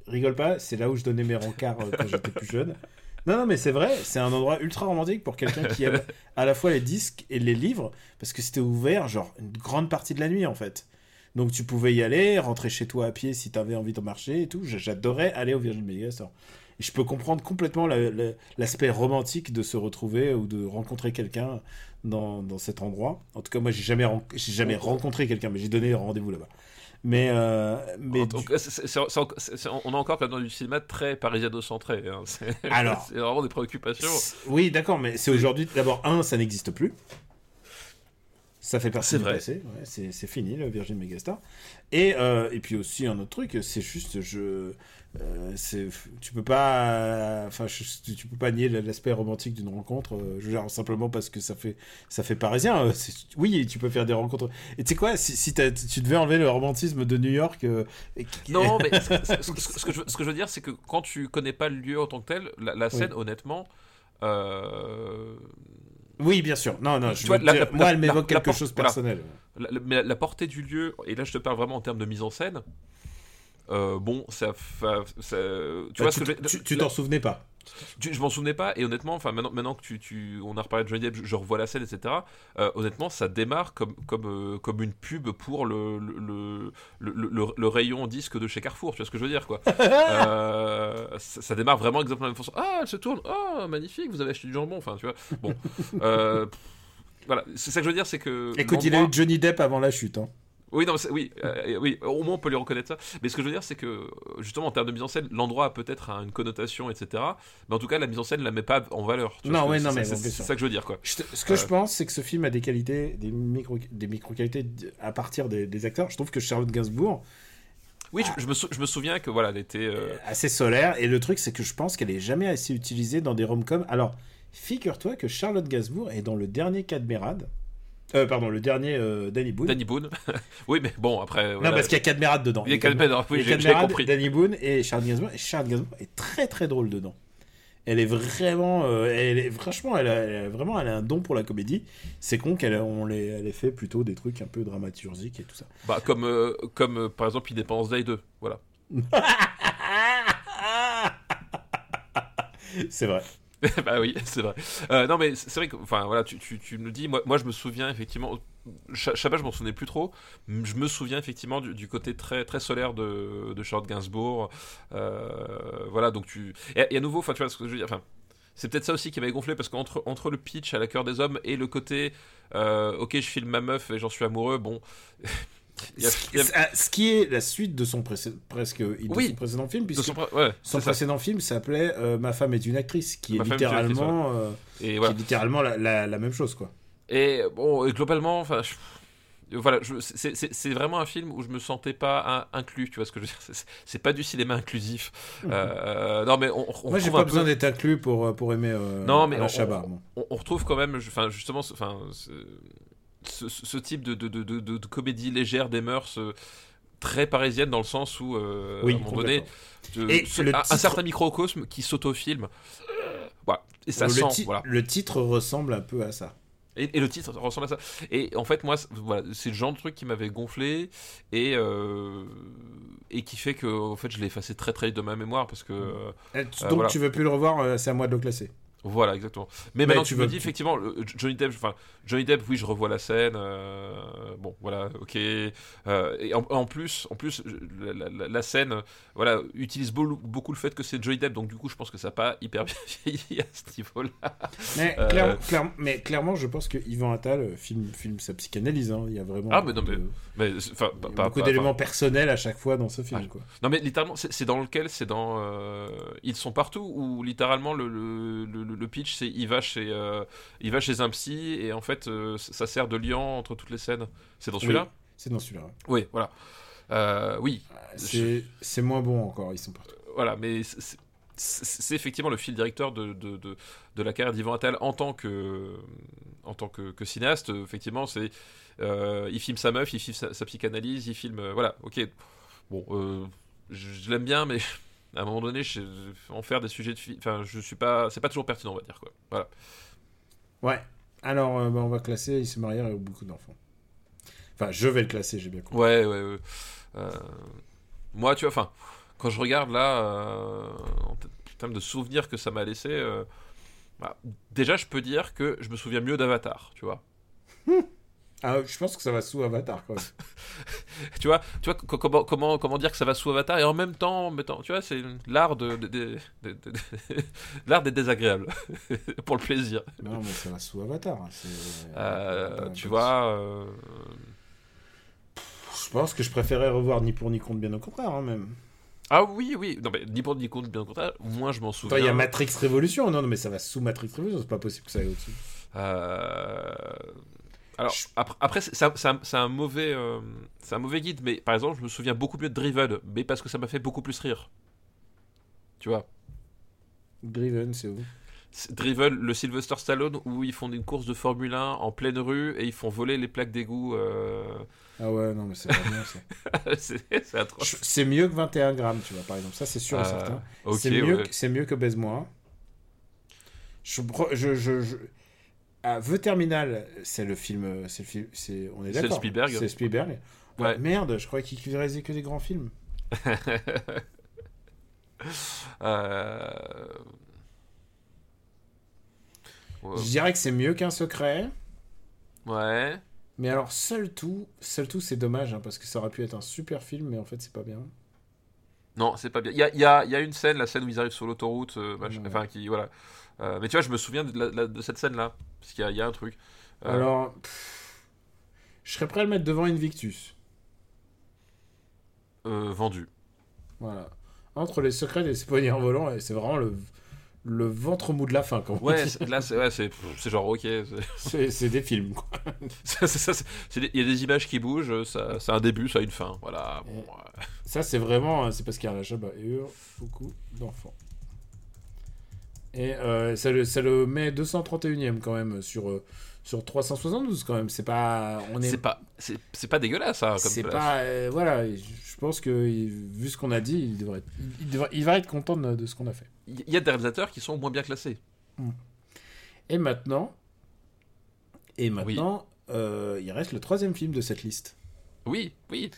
rigole pas, c'est là où je donnais mes rencarts quand j'étais plus jeune. <laughs> Non, non, mais c'est vrai, c'est un endroit ultra romantique pour quelqu'un qui aime <laughs> à la fois les disques et les livres, parce que c'était ouvert, genre, une grande partie de la nuit, en fait. Donc tu pouvais y aller, rentrer chez toi à pied si t'avais envie de marcher et tout. J'adorais aller au Virgin Megastore. Et je peux comprendre complètement l'aspect la, la, romantique de se retrouver ou de rencontrer quelqu'un dans, dans, cet endroit. En tout cas, moi, j'ai jamais, jamais rencontré quelqu'un, mais j'ai donné rendez-vous là-bas. Mais, euh, mais donc, du... c est, c est, c on est encore dans du cinéma très parisiano-centré. Hein. <laughs> Alors, c'est vraiment des préoccupations. Oui, d'accord, mais c'est aujourd'hui. D'abord, un, ça n'existe plus. Ça fait partie du passé. Ouais, c'est fini le Virgin Megastore. Et, euh, et puis aussi un autre truc, c'est juste je euh, c'est tu peux pas enfin tu peux pas nier l'aspect romantique d'une rencontre euh, je veux dire simplement parce que ça fait ça fait parisien euh, oui tu peux faire des rencontres et tu sais quoi si, si tu devais enlever le romantisme de New York et... non mais <laughs> ce, ce, ce, que je, ce que je veux dire c'est que quand tu connais pas le lieu en tant que tel la, la scène oui. honnêtement oui, bien sûr. Non, non. Je vois, la, dire, la, moi, elle m'évoque quelque chose de personnel. Voilà. Mais la, portée du lieu, et là, je te parle vraiment en termes de mise en scène. Euh, bon, ça, ça, ça tu bah, vois, tu, que tu, tu t'en souvenais pas. Je, je m'en souvenais pas et honnêtement, enfin maintenant, maintenant que tu, tu, on a reparlé de Johnny Depp, je, je revois la scène, etc. Euh, honnêtement, ça démarre comme comme euh, comme une pub pour le le, le, le, le, rayon disque de chez Carrefour. Tu vois ce que je veux dire, quoi <laughs> euh, ça, ça, démarre vraiment exactement la même façon. Ah, elle se tourne. Oh, magnifique, vous avez acheté du jambon. Enfin, tu vois. Bon. <laughs> voilà, c'est ça que je veux dire, c'est que. Écoute, il a eu Johnny Depp avant la chute. Hein. Oui, non, oui, euh, oui, au moins on peut lui reconnaître ça. Mais ce que je veux dire, c'est que justement en termes de mise en scène, l'endroit a peut-être une connotation, etc. Mais en tout cas, la mise en scène ne la met pas en valeur. Non, ouais, non, mais c'est ça que je veux dire, quoi. Je ce que euh... je pense, c'est que ce film a des qualités, des micro, des micro qualités à partir des, des acteurs. Je trouve que Charlotte Gainsbourg. Oui, je, je, me je, me souviens que voilà, elle était euh... assez solaire. Et le truc, c'est que je pense qu'elle est jamais assez utilisée dans des rom-coms. Alors, figure-toi que Charlotte Gainsbourg est dans le dernier Cadmerade. Euh, pardon, le dernier, euh, Danny Boone. Danny Boone. <laughs> oui, mais bon, après. Non, parce qu'il y a Cadmerade dedans. Il y a Cadmerade, oui, Il y a j'ai compris. Danny Boone et Charles Gainsbourg. Et Charles Gainsbourg est très très drôle dedans. Elle est vraiment, euh, elle est, franchement, elle a, elle a vraiment, elle a un don pour la comédie. C'est con qu'elle on les, elle ait fait plutôt des trucs un peu dramaturgiques et tout ça. Bah, comme, comme par exemple Independence Day 2. Voilà. <laughs> C'est vrai. <laughs> bah oui, c'est vrai. Euh, non, mais c'est vrai que, enfin, voilà, tu, tu, tu me dis. Moi, moi, je me souviens effectivement. Cha- Chabat, je m'en souvenais plus trop. Je me souviens effectivement du, du côté très, très solaire de, de Charlotte Gainsbourg. Euh, voilà, donc tu. Et, et à nouveau, enfin, tu vois ce que je veux dire. Enfin, c'est peut-être ça aussi qui m'avait gonflé parce qu'entre entre le pitch à la cœur des hommes et le côté, euh, ok, je filme ma meuf et j'en suis amoureux. Bon. <laughs> il y a- il y a- Ce- qui est la suite de son précé- presque de Oui. son précédent film, puisque son ouais, précédent film s'appelait euh, Ma femme est une actrice, qui est Ma femme est une actrice, littéralement, euh, qui est littéralement la, la- la même chose, quoi. Et bon, et globalement, enfin, je- voilà, c'est- vraiment un film où je me sentais pas un- inclus, tu vois ce que je veux dire? C'est- pas du cinéma inclusif. Euh, non, mais on, on Moi, j'ai pas besoin d'être inclus pour, euh, pour aimer euh, Non, mais on- Chabat. on, on retrouve quand même, enfin, justement, enfin, ce, type de, de, de, de- comédie légère des mœurs. euh, Très parisienne dans le sens où, euh, Oui, à un moment donné, Et ce- un, certain microcosme qui s'autofilme. Voilà. Et ça le, sent, ti- voilà. le titre ressemble un peu à ça. Et, et le titre ressemble à ça. Et en fait, moi, c'est- voilà, c'est le genre de truc qui m'avait gonflé et, euh, et qui fait que en fait, je l'ai effacé très très vite de ma mémoire parce que. euh, tu- Donc voilà. tu veux plus le revoir, c'est à moi de le classer. Voilà, exactement. Mais, Mais maintenant, tu me dis effectivement, Johnny Depp, enfin, Johnny Depp, oui, je revois la scène. euh, bon, voilà, ok. Euh, et en, en plus, en plus, la, la- la scène, voilà, utilise beau- beaucoup le fait que c'est Johnny Depp, donc du coup, je pense que ça n'a pas hyper <laughs> bien vieilli à ce niveau-là. Mais, Euh, clairement, clairement- mais clairement, je pense que Yvan Attal filme, filme sa psychanalyse. hein. Il y a vraiment Ah, mais non, beaucoup mais- de- Mais enfin, il y pas- a pas- beaucoup d'éléments personnels à chaque fois dans ce film. Ah, quoi. Non mais littéralement, c'est dans lequel C'est dans Ils sont partout ou littéralement le, le, le, le pitch c'est il va chez euh, il va chez un psy et en fait euh, ça sert de lien entre toutes les scènes. C'est dans celui-là? C'est dans celui-là. Oui, voilà. Euh, oui, C'est moins bon encore, ils sont partout. voilà, mais c'est- effectivement le fil directeur de, de, de, de la carrière d'Yvan Attal en tant que en tant que, que cinéaste. Effectivement, c'est euh, il filme sa meuf, il filme sa, sa psychanalyse, il filme euh, voilà, ok. Bon, euh, je, je l'aime bien, mais à un moment donné, je, en faire des sujets de film, enfin, je suis pas, c'est pas toujours pertinent, on va dire quoi. Voilà. Ouais. Alors, euh, bah, on va classer Il se marièrent et beaucoup d'enfants. Enfin, je vais le classer, j'ai bien compris. Ouais, ouais, ouais. Euh, moi, tu vois, enfin, quand je regarde là, euh, en termes de souvenirs que ça m'a laissé, bah, déjà, je peux dire que je me souviens mieux d'Avatar, tu vois. <laughs> Ah, je pense que ça va sous Avatar quand <laughs> même. tu vois, tu vois co- comment, comment, comment dire que ça va sous Avatar et en même temps, tu vois, c'est l'art de, de- de- de- de- de- <laughs> l'art d'être désagréable <laughs> pour le plaisir. non, mais ça va sous Avatar. hein, Euh, Pas- tu vois, euh, Je pense que je préférais revoir ni pour ni contre, bien au contraire, hein, même. ah oui, oui, non mais ni pour ni contre, bien au contraire, moins je m'en souviens. il y a Matrix Révolution. Non, non, mais ça va sous Matrix Révolution. C'est pas possible que ça aille au-dessus. Euh, Alors, après, c'est un, mauvais, euh, c'est un mauvais guide, mais par exemple, je me souviens beaucoup mieux de Driven, mais parce que ça m'a fait beaucoup plus rire. Tu vois, Driven, c'est où? Driven, le Sylvester Stallone, où ils font une course de Formule 1 en pleine rue et ils font voler les plaques d'égout. euh, Ah ouais, non, mais c'est pas bien ça. c'est c'est atroce. Je- C'est mieux que 21 grammes, tu vois, par exemple. Ça, c'est sûr et Euh, certain. ok, c'est mieux, ouais. que- c'est mieux que Baise-moi. Je, pro- je, je, je- Ah, The Terminal, c'est le film. C'est le film. C'est, on est C'est d'accord. Spielberg. C'est Spielberg. Ouais, Ouais. Merde, je croyais qu'il réalisait que des grands films. <laughs> Euh, ouais. Je dirais que c'est mieux qu'un secret. Ouais. Mais alors, seul tout, seul tout, c'est dommage, hein, parce que ça aurait pu être un super film, mais en fait, c'est pas bien. Non, c'est pas bien. Il y a, y a- y a une scène, la scène où ils arrivent sur l'autoroute, euh, Ouais. enfin, qui, voilà. Euh, mais tu vois, je me souviens de, la- la- de cette scène-là, parce qu'il y, a- il y a un truc. Euh, Alors, pff, je serais prêt à le mettre devant Invictus. euh, vendu. Voilà. Entre les secrets et ses poignets en volant, et c'est vraiment le, le ventre mou de la fin. Quand Ouais, c'est- là, c'est ouais, c'est c'est genre, ok. c'est- <laughs> c'est c'est des films, quoi. c'est- c'est- c'est- c'est des- Il y a des images qui bougent, ça, a un début, ça a une fin. Voilà. Bon, euh, Ça, c'est vraiment. C'est parce qu'il y a un Chabat et eux, beaucoup d'enfants. Et euh, ça, le, ça le met 231ème quand même sur, euh, sur 372 quand même. C'est pas. On est, C'est pas, c'est c'est pas dégueulasse, hein, comme c'est place. pas. euh, voilà, je pense que vu ce qu'on a dit, il, devrait, être- il, devrait- il va être content de, de ce qu'on a fait. Il y a des réalisateurs qui sont moins bien classés. Et maintenant. Et maintenant, il reste le troisième film de cette liste. Oui, oui.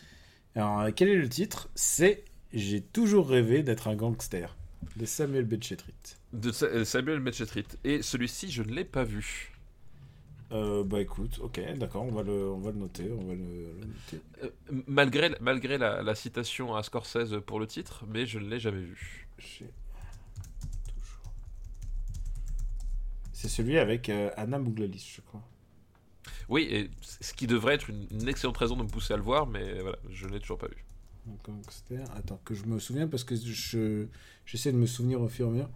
Alors, quel est le titre? C'est J'ai toujours rêvé d'être un gangster de Samuel Becketrit. De Sa- euh, Samuel Metchetrit. Et celui-ci, je ne l'ai pas vu. Euh, bah écoute, ok, d'accord, on va le, on va le noter, on va le, le noter. Euh, malgré malgré la, la citation à Scorsese pour le titre, mais je ne l'ai jamais vu. C'est celui avec euh, Anna Mouglalis, je crois. Oui, et ce qui devrait être une, une excellente raison de me pousser à le voir, mais voilà, je ne l'ai toujours pas vu. Un Gangster. Attends, que je me souviens parce que je j'essaie de me souvenir au fur et à mesure.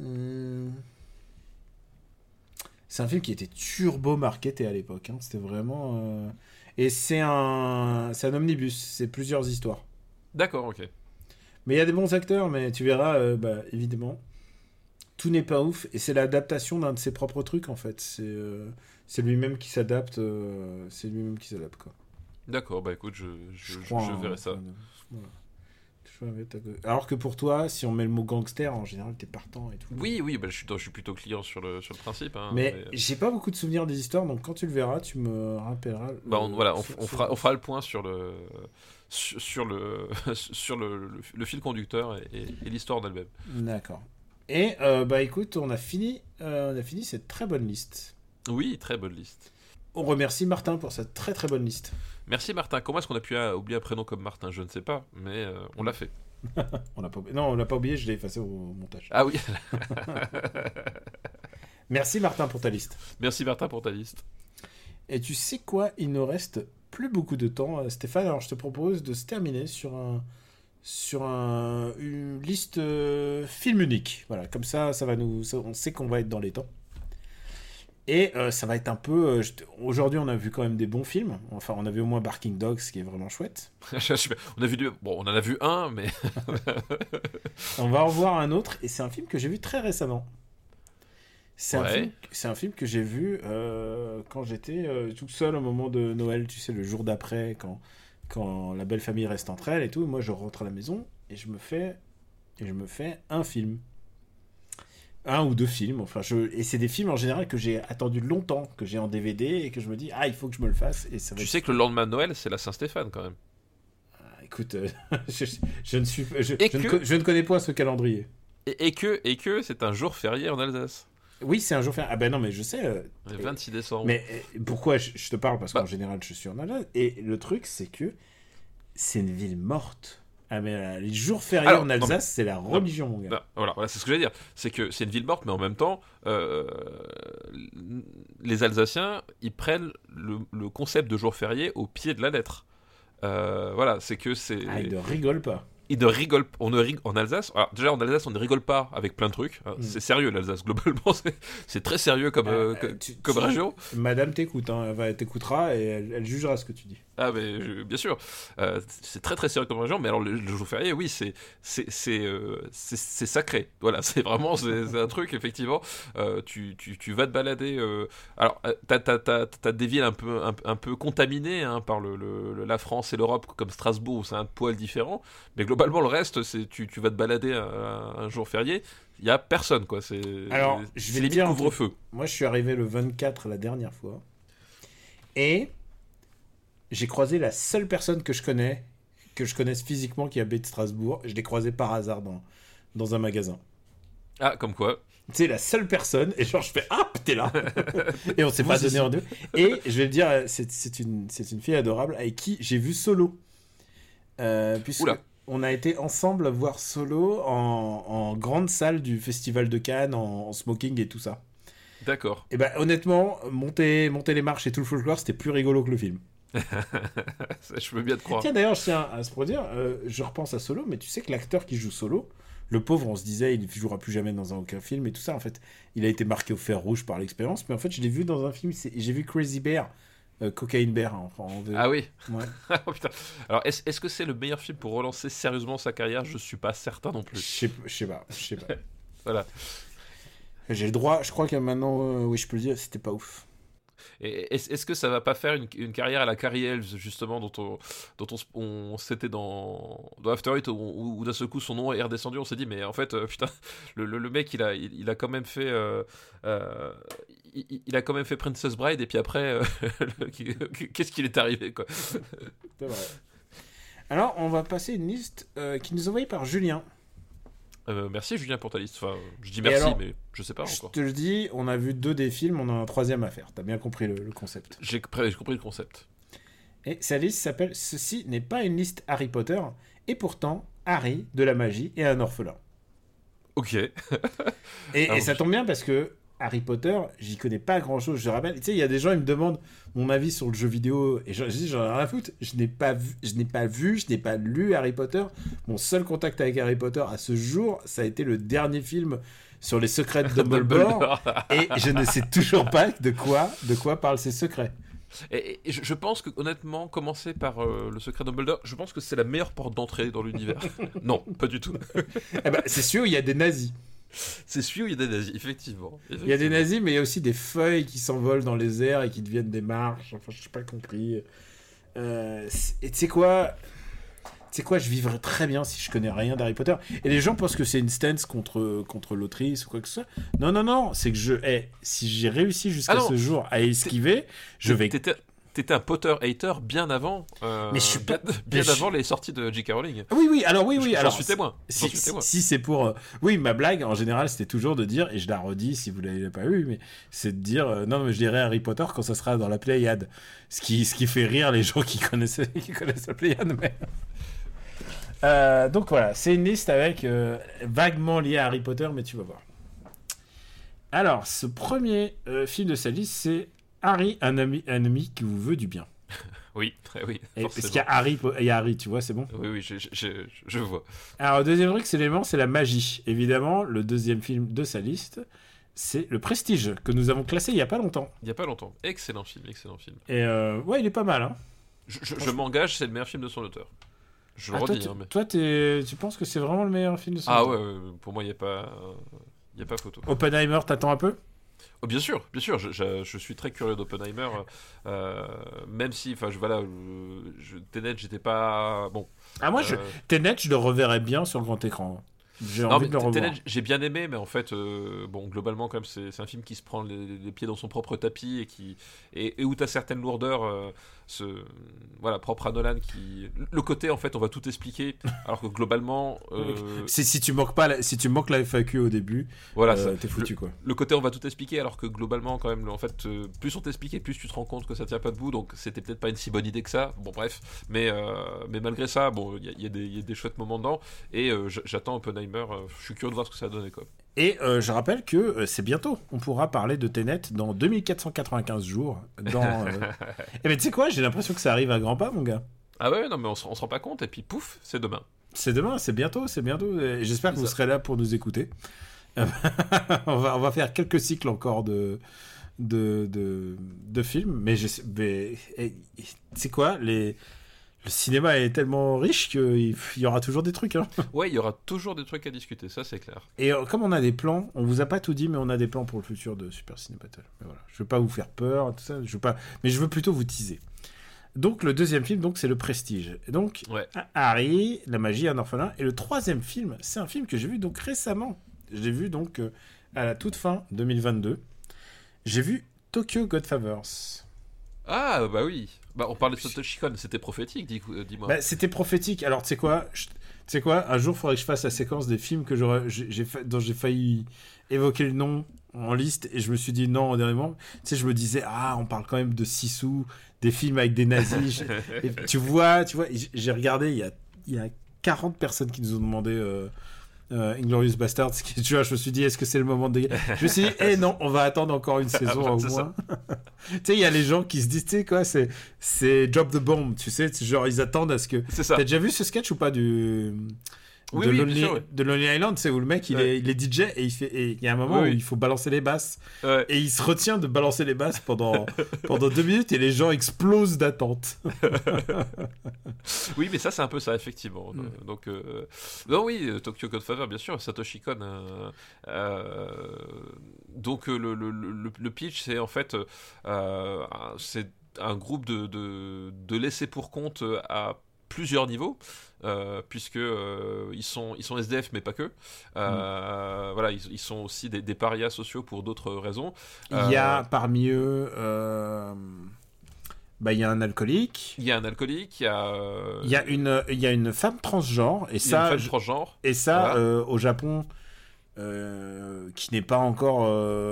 Euh, C'est un film qui était turbo marketé à l'époque. hein. C'était vraiment. euh, Et c'est un, c'est un omnibus. C'est plusieurs histoires. D'accord, ok. Mais il y a des bons acteurs, mais tu verras, euh, bah, évidemment, tout n'est pas ouf. Et c'est l'adaptation d'un de ses propres trucs, en fait. C'est euh, c'est lui-même qui s'adapte. c'est lui-même qui s'adapte, quoi. D'accord, bah écoute, je, je, Je je- crois, je hein, verrai ça. voilà. Alors que pour toi, si on met le mot gangster, en général, t'es partant et tout. Oui, oui, bah, je, suis, je suis plutôt client sur le, sur le principe. hein, Mais mais- j'ai pas beaucoup de souvenirs des histoires, donc quand tu le verras, tu me rappelleras. Bah, on, euh, voilà, on, fera, on fera le point sur le, sur, sur le, <laughs> sur le, le, le fil conducteur et, et- et l'histoire d'elle-même. D'accord. Et euh, bah écoute, on a fini, euh, on a fini cette très bonne liste. Oui, très bonne liste. On remercie Martin pour cette très très bonne liste. Merci Martin. Comment est-ce qu'on a pu euh, oublier un prénom comme Martin? Je ne sais pas, mais euh, on l'a fait. <laughs> On pas, oublié- non, on l'a pas oublié, je l'ai effacé au montage. Ah oui, <laughs> Merci Martin pour ta liste. merci Martin pour ta liste. Et tu sais quoi? Il ne reste plus beaucoup de temps, euh, Stéphane. Alors je te propose de se terminer sur un sur un, une liste euh, film unique. Voilà, comme ça, ça va nous, ça- on sait qu'on va être dans les temps. Et euh, ça va être un peu. euh, Aujourd'hui, on a vu quand même des bons films. Enfin, on a vu au moins Barking Dogs, qui est vraiment chouette. <laughs> On a vu deux- bon, on en a vu un, mais <laughs> On va en voir un autre, et c'est un film que j'ai vu très récemment. C'est un, Ouais. film- c'est un film que j'ai vu euh, quand j'étais tout seul au moment de Noël, tu sais, le jour d'après, quand, quand la belle famille reste entre elles et tout. Moi, je rentre à la maison et je me fais, et je me fais un film. Un ou deux films, enfin, je, et c'est des films en général que j'ai attendu longtemps, que j'ai en DVD et que je me dis, ah, il faut que je me le fasse. Et ça va tu être- sais que le lendemain de Noël, c'est la Saint-Stéphane quand même. Écoute, euh, <laughs> je, je ne suis, je, ne que- co- je ne connais pas ce calendrier. Et, et que, et que c'est un jour férié en Alsace. Oui, c'est un jour férié. Ah ben non, mais je sais. euh, Le 26 décembre. Mais euh, pourquoi je, je te parle? Parce Bah. qu'en général, je suis en Alsace. Et le truc, c'est que c'est une ville morte. Ah, mais euh, les jours fériés Alors, en Alsace, mais- c'est la religion, mon gars. Non, voilà, voilà, c'est ce que j'allais dire. C'est que c'est une ville morte, mais en même temps, euh, les Alsaciens, ils prennent le, le concept de jour férié au pied de la lettre. Euh, voilà, c'est que c'est. Ah, ils ne rigolent pas. Ils ne rigolent on ne rig- En Alsace, alors, déjà en Alsace, on ne rigole pas avec plein de trucs. hein. Mm. C'est sérieux l'Alsace, globalement. <laughs> c'est- très sérieux comme, Ah, euh, euh, tu- comme tu- région. Madame t'écoute, hein, elle t'écoutera et elle, elle jugera ce que tu dis. Ah, mais je- bien sûr. Euh, c'est très très sérieux comme région, mais alors le, le jour férié, oui, c'est c'est euh, sacré. Voilà, <laughs> c'est vraiment c'est un truc effectivement. Euh, tu, tu, tu vas te balader. euh, alors, t'as t'as t'as t'as des villes un peu un, un peu contaminées hein, par le, la France et l'Europe, comme Strasbourg, où c'est un poil différent. Mais globalement, le reste, c'est tu, tu vas te balader un, un jour férié. Il y a personne quoi. C'est Alors, je vais te limite dire couvre-feu. Moi, je suis arrivé le 24 la dernière fois. Et j'ai croisé la seule personne que je connais, que je connaisse physiquement qui habite Strasbourg. Je l'ai croisé par hasard dans, dans un magasin. Ah, comme quoi. C'est la seule personne, et genre je fais Ah, t'es là <laughs> Et on s'est pas donné en deux. Et je vais le dire, c'est une, c'est une fille adorable avec qui j'ai vu Solo. Euh, puisque Oula. On a été ensemble voir Solo en, en grande salle du Festival de Cannes, en, en smoking et tout ça. D'accord. Et ben honnêtement, monter, monter les marches et tout le folklore, c'était plus rigolo que le film. <laughs> Ça, Je veux bien te croire. Tiens, d'ailleurs, je tiens à se produire, euh, je repense à Solo, mais tu sais que l'acteur qui joue Solo, le pauvre, on se disait, il ne jouera plus jamais dans un aucun film et tout ça. En fait, il a été marqué au fer rouge par l'expérience, mais en fait, je l'ai vu dans un film, j'ai vu Crazy Bear, Cocaine Bear, hein, en. Ah oui. Ouais. <laughs> Oh. Alors, est-ce que c'est le meilleur film pour relancer sérieusement sa carrière? Je suis pas certain non plus. je sais pas, je sais pas. <laughs> Voilà. J'ai le droit, je crois que maintenant, euh, oui, je peux le dire, c'était pas ouf. Est-ce que ça va pas faire une, une carrière à la Carrie Elves, justement, dont on, dont on, on s'était dans, dans After Eight, où, où- où d'un seul coup son nom est redescendu, on s'est dit, mais en fait, euh, putain, le, le- le mec, il a, il, il a quand même fait. euh, euh, il, a quand même fait Princess Bride, et puis après, euh, <laughs> qu'est-ce qu'il est arrivé, quoi <laughs> C'est vrai. Alors, on va passer une liste euh, qui nous est envoyée par Julien. Euh, Merci Julien pour ta liste. Enfin, je dis merci, alors, mais je sais pas Je encore. te le dis, on a vu deux des films, on en a un troisième à faire. T'as bien compris le, le concept. J'ai compris le concept. Et sa liste s'appelle Ceci n'est pas une liste Harry Potter, et pourtant, Harry, de la magie et un orphelin. Ok. <laughs> Et, Ah, et ça tombe bien parce que Harry Potter, j'y connais pas grand chose. Je rappelle, tu sais, il y a des gens, ils me demandent mon avis sur le jeu vidéo, et je je dis, j'en ai rien à foutre. Je n'ai pas vu, je n'ai pas vu, je n'ai pas lu Harry Potter. Mon seul contact avec Harry Potter à ce jour, ça a été le dernier film sur les secrets de <laughs> Dumbledore, et je ne sais toujours pas de quoi, de quoi parlent ces secrets. Et, et je je pense que honnêtement, commencer par euh, le secret Dumbledore, je pense que c'est la meilleure porte d'entrée dans l'univers. <laughs> non, pas du tout. Eh ben, c'est sûr, il y a des nazis. <laughs> C'est celui où il y a des nazis, effectivement. Il y a des nazis, mais il y a aussi des feuilles qui s'envolent dans les airs et qui deviennent des marches. Enfin, je n'ai pas compris. Euh, et tu sais quoi? Tu sais quoi, je vivrais très bien si je connais rien d'Harry Potter. Et les gens pensent que c'est une stance contre, contre l'autrice ou quoi que ce soit. Non, non, non, c'est que je. si j'ai réussi jusqu'à Ah ce jour à esquiver, je vais. T'étais un Potter hater bien avant. euh, Mais je suis pas- <laughs> bien, je- avant les sorties de J.K. Rowling. Oui, oui, alors oui, oui. J'en alors, suis témoin. Si, si- si c'est pour. euh, Oui, ma blague, en général, c'était toujours de dire, et je la redis si vous ne l'avez pas eu, mais c'est de dire euh, non, mais je dirais Harry Potter quand ça sera dans la Pléiade. Ce qui, ce qui fait rire les gens qui connaissent, <laughs> qui connaissent la Pléiade. Mais... Euh, donc voilà, c'est une liste avec euh, vaguement lié à Harry Potter, mais tu vas voir. Alors, ce premier euh, film de sa liste, c'est Harry, un ami, un ami qui vous veut du bien. <laughs> Oui, très oui. Et, parce qu'il y a Harry, il y a Harry, tu vois, c'est bon? Oui, oui, je, je- je- je vois. Alors, le deuxième truc, c'est l'élément, c'est la magie. Évidemment, le deuxième film de sa liste, c'est Le Prestige, que nous avons classé il y a pas longtemps. Il n'y a pas longtemps. Excellent film, excellent film. Et euh, ouais, il est pas mal. Hein. Je, m'engage, c'est le meilleur film de son auteur. Je le Ah, toi, redis. tu- hein, mais- toi, tu penses que c'est vraiment le meilleur film de son Ah auteur? ouais, ouais, pour moi, il n'y a pas. Il y a pas photo. Oppenheimer, t'attends un peu? Oh, bien sûr, bien sûr, je, je- je suis très curieux d'Oppenheimer, euh, même si, enfin, je, voilà, euh, je, Tenet, j'étais pas bon. Ah, moi, je... euh, Tenet, je le reverrais bien sur le grand écran. J'ai envie de le revoir. J'ai bien aimé, mais en fait, euh, bon, globalement, quand c'est un film qui se prend les, les pieds dans son propre tapis et qui et, et où t'as certaines lourdeurs, euh, ce, voilà, propre à Nolan, qui le côté, en fait, on va tout expliquer, alors que globalement, <laughs> euh, Si, si tu manques pas, la- si tu manques la FAQ au début, voilà, euh, t'es foutu quoi. le côté on va tout expliquer alors que globalement quand même en fait euh, plus on t'explique plus tu te rends compte que ça tient pas debout donc c'était peut-être pas une si bonne idée que ça bon bref mais euh, mais malgré ça bon il y, a- y a y a des chouettes moments dedans et j'attends Oppenheimer je suis curieux de voir ce que ça donner quoi Et euh, je rappelle que euh, c'est bientôt. On pourra parler de Tenet dans 2495 jours. Dans, euh... <laughs> Eh ben tu sais quoi, j'ai l'impression que ça arrive à grands pas, mon gars. ah ouais non mais on se, on se rend pas compte et puis pouf c'est demain C'est demain, c'est bientôt, c'est bientôt. Et J'espère que vous serez là pour nous écouter. <laughs> on, va, on va faire quelques cycles encore de, de, de, de films. Mais, je sais- mais et- et c'est quoi les... Le cinéma est tellement riche qu'il il y aura toujours des trucs. hein. <laughs> ouais il y aura toujours des trucs à discuter ça c'est clair Et euh, comme on a des plans, on vous a pas tout dit, mais on a des plans pour le futur de Super Ciné Battle. Mais voilà, je veux pas vous faire peur, tout ça. Je veux pas, mais je veux plutôt vous teaser. Donc le deuxième film, donc c'est le Prestige. Et donc ouais Harry, la magie, un orphelin. Et le troisième film, c'est un film que j'ai vu donc récemment. Je l'ai vu donc euh, à la toute fin 2022. J'ai vu Tokyo Godfathers. ah bah oui bah on parlait de Satoshi Kon c'était prophétique dis- euh, dis-moi Bah, c'était prophétique. Alors, tu sais quoi Tu sais quoi Un jour, il faudrait que je fasse la séquence des films que j'ai, dont j'ai failli évoquer le nom en liste et je me suis dit non au dernier moment. Tu sais, je me disais, ah, on parle quand même de Sisu, des films avec des nazis. <laughs> Et tu vois, tu vois, j'ai regardé, il y a, il y a 40 personnes qui nous ont demandé euh, euh, Inglorious Bastards. qui- Tu vois, je me suis dit, est-ce que c'est le moment de. Je me suis dit, eh non, on va attendre encore une saison <laughs> au moins. <laughs> tu sais, il y a les gens qui se disent, tu sais quoi, c'est, c'est Drop the Bomb, tu sais, genre ils attendent à ce que. c'est ça T'as déjà vu ce sketch ou pas du. Oui, de, oui, Lonely, sûr, oui. de Lonely Island, c'est où le mec il, Ouais. est, il est DJ et il fait et il y a un moment où il faut balancer les basses Ouais. et il se retient de balancer les basses pendant <laughs> pendant deux minutes et les gens explosent d'attente. <laughs> Oui, mais ça, c'est un peu ça, effectivement. Mm. Euh, Donc, euh, non, oui, euh, Tokyo Godfather, bien sûr, Satoshi Kon. euh, euh, donc le, le, le, le, pitch, c'est en fait c'est un groupe de, de, de laissés pour compte à plusieurs niveaux. Euh, puisque euh, ils sont ils sont SDF mais pas que. Euh, mm. Voilà, ils, sont aussi des, des, parias sociaux pour d'autres raisons. Il y a parmi eux. Bah, il y a un alcoolique. Il y a un alcoolique, il y a. Il y a une, il y a une femme transgenre et ça. Une femme transgenre. Et ça, au Japon, qui n'est pas encore.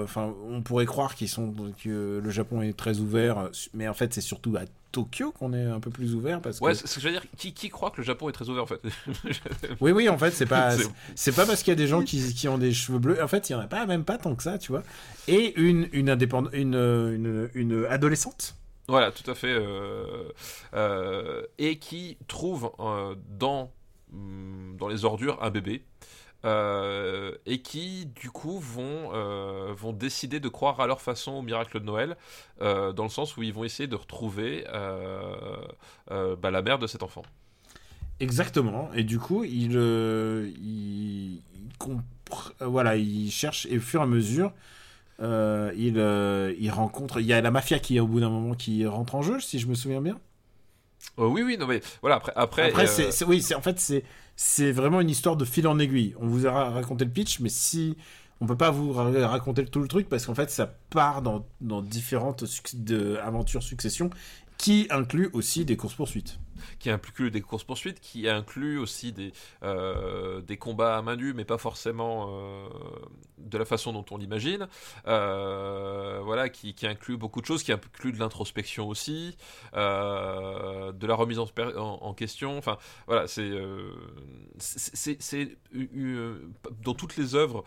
Enfin, on pourrait croire qu'ils sont que le Japon est très ouvert, mais en fait, c'est surtout à Tokyo qu'on est un peu plus ouvert parce ouais, c'est ce que je veux dire. Qui, qui, croit que le Japon est très ouvert en fait <laughs> Oui, oui, en fait, c'est pas <laughs> c'est pas parce qu'il y a des gens qui, qui, ont des cheveux bleus. En fait, il y en a pas même pas tant que ça, tu vois. Et une une indépendante, une, une, une adolescente. Voilà, tout à fait. Euh, euh, et qui trouve euh, dans mm, dans les ordures un bébé. Euh, et qui du coup vont, euh, vont décider de croire à leur façon au miracle de Noël, euh, dans le sens où ils vont essayer de retrouver bah, la mère de cet enfant. Exactement, et du coup il, il, voilà, il cherche et au fur et à mesure il, il rencontre, il y a la mafia qui au bout d'un moment qui rentre en jeu, si je me souviens bien. oui, oui, non mais voilà après, après, après c'est, oui, c'est en fait c'est c'est vraiment une histoire de fil en aiguille. On vous a raconté le pitch, mais si on peut pas vous raconter tout le truc parce qu'en fait ça part dans, différentes aventures succession qui inclut aussi des courses poursuites qui inclut des courses-poursuites, qui inclut aussi des, euh, des combats à main nue, mais pas forcément euh, de la façon dont on l'imagine. Euh, voilà, qui, qui, inclut beaucoup de choses, qui inclut de l'introspection aussi, de la remise en, question. Enfin, voilà, c'est c'est dans toutes les œuvres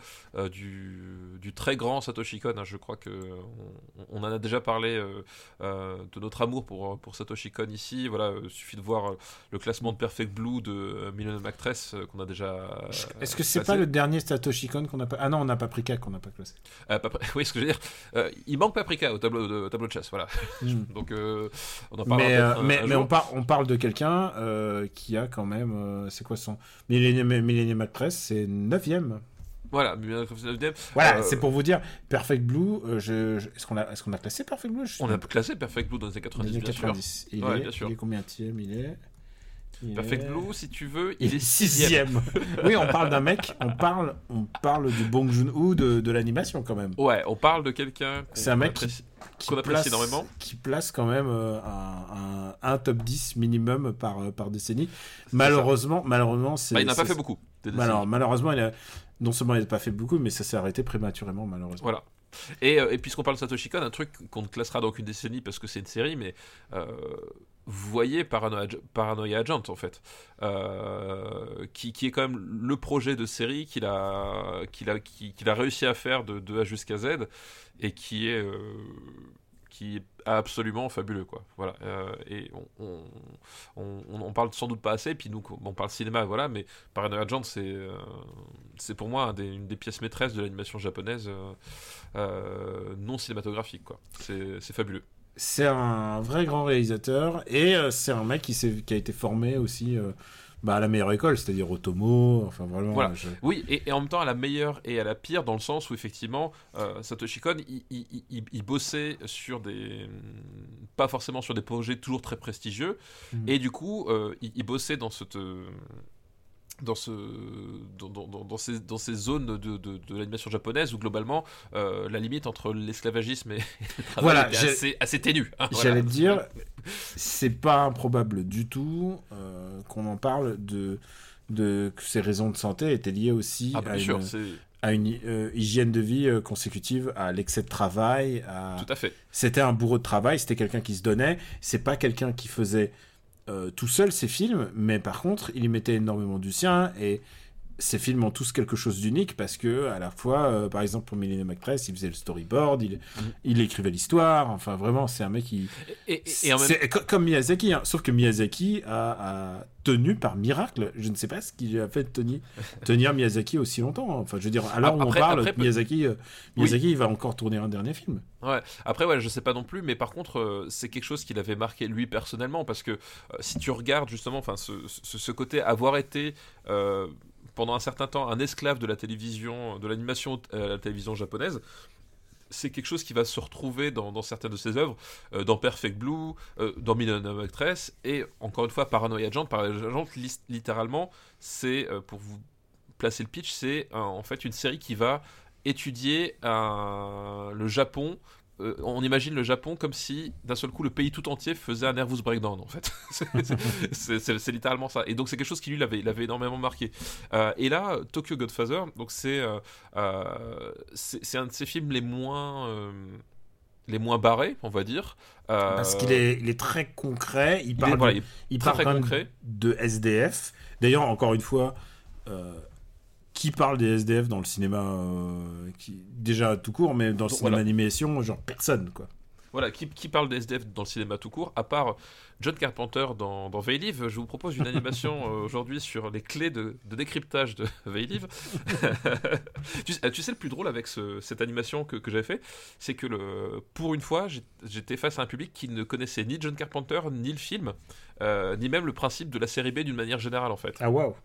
du, du, très grand Satoshi Kon. Hein, je crois que on, en a déjà parlé de notre amour pour, pour Satoshi Kon ici. Voilà, il suffit de voir euh, le classement de Perfect Blue de euh, Millennium Actress euh, qu'on a déjà. Est-ce que c'est pas le dernier Satoshi Kon qu'on a pas Ah non, on a Paprika qu'on n'a pas classé. <laughs> oui, ce que je veux dire, il manque Paprika au tableau de, tableau de chasse, voilà. Hmm. <laughs> Donc on en parle. Mais, mais, on, on, parle de quelqu'un qui a quand même, c'est quoi son Millennium, Millennium Actress, c'est 9ème. Voilà, voilà c'est pour vous dire, Perfect Blue, je, est-ce qu'on a, est qu'on a classé Perfect Blue? On a classé Perfect Blue dans les 90, bien sûr. Il, est, il est combien Il est... Perfect Blue, si tu veux, il, est sixième. <laughs> oui, on parle d'un mec, on parle, on parle du Bong Joon-ho de, de l'animation quand même. Ouais, on parle de quelqu'un. C'est un mec qu'on apprécie énormément. Qui place quand même euh, un, un, top 10 minimum par, euh, par décennie. Malheureusement, malheureusement, c'est. Bah, il n'a pas fait beaucoup. Alors, malheureusement, il a, non seulement il n'a pas fait beaucoup, mais ça s'est arrêté prématurément, malheureusement. Voilà. Et, euh, puisqu'on parle de Satoshi Kon, un truc qu'on ne classera dans une décennie parce que c'est une série, mais euh, vous voyez Paranoia, Agent en fait, euh, qui, est quand même le projet de série qu'il a, qu'il a, qu'il a réussi à faire de A jusqu'à Z et qui est qui est absolument fabuleux quoi. Voilà euh, et on, on, on, parle sans doute pas assez puis nous on parle cinéma voilà mais Paranoia Agent c'est euh, c'est pour moi une des pièces maîtresses de l'animation japonaise euh, non cinématographique quoi. C'est fabuleux. C'est un vrai grand réalisateur et c'est un mec qui, qui a été formé aussi bah, à la meilleure école, c'est-à-dire Otomo, enfin vraiment. Voilà. Oui, et, en même temps à la meilleure et à la pire, dans le sens où effectivement, euh, Satoshi Kon, il, bossait sur des. pas forcément sur des projets toujours très prestigieux, mm. et du coup, euh, il, bossait dans cette dans, ce, dans, dans, dans, ces, dans ces zones de, de, de l'animation japonaise où globalement euh, la limite entre l'esclavagisme et, <laughs> le travail voilà, était assez, assez ténue. Hein, J'allais te dire, <laughs> c'est pas improbable du tout euh, qu'on en parle de, de que ces raisons de santé étaient liées aussi ah, à, une, à, une, euh, hygiène de vie consécutive à l'excès de travail. À... Tout à fait. C'était un bourreau de travail, c'était quelqu'un qui se donnait. C'est pas quelqu'un qui faisait tout seul ses films, mais par contre, il y mettait énormément du sien et ces films ont tous quelque chose d'unique parce que à la fois, euh, par exemple pour Millennium Actress, il faisait le storyboard, il, mm. il écrivait l'histoire. Enfin, vraiment, c'est un mec qui, et, comme Miyazaki, hein. sauf que Miyazaki a, tenu par miracle. Je ne sais pas ce qui a fait tenir, <laughs> tenir Miyazaki aussi longtemps. Hein. Enfin, je veux dire, alors on parle, Miyazaki, euh, Miyazaki, il va encore tourner un dernier film. Ouais. Après, ouais, je sais pas non plus, mais par contre, euh, c'est quelque chose qu'il avait marqué lui personnellement parce que si tu regardes justement, enfin, ce, ce, côté avoir été pendant un certain temps un esclave de la télévision, de l'animation à la télévision japonaise, c'est quelque chose qui va se retrouver dans, certaines de ses œuvres, euh, dans Perfect Blue, euh, dans Millionaire Actress, et encore une fois, Paranoia Agent. Paranoia Agent, littéralement, c'est, euh, pour vous placer le pitch, c'est en fait une série qui va étudier le Japon euh, on imagine le Japon comme si d'un seul coup le pays tout entier faisait un nervous breakdown en fait. <laughs> c'est littéralement ça. Et donc c'est quelque chose qui lui l'avait énormément marqué. Euh, et là, Tokyo Godfather, donc c'est euh, c'est un de ses films les moins les moins barrés, on va dire. Parce qu'il est, il est, très concret. Il parle, il, parle très, concret. de SDF. D'ailleurs, encore une fois, qui parle des SDF dans le cinéma euh, qui, déjà tout court mais dans le cinéma animation genre personne quoi. Voilà qui, qui, parle des SDF dans le cinéma tout court à part John Carpenter dans, dans Veilive. Je vous propose une animation <laughs> euh, aujourd'hui sur les clés de, de décryptage de <laughs> Veilive. <laughs> Tu, tu, sais le plus drôle avec ce, cette animation que, que j'avais fait c'est que le, pour une fois j'étais face à un public qui ne connaissait ni John Carpenter ni le film euh, ni même le principe de la série B d'une manière générale en fait. Ah waouh.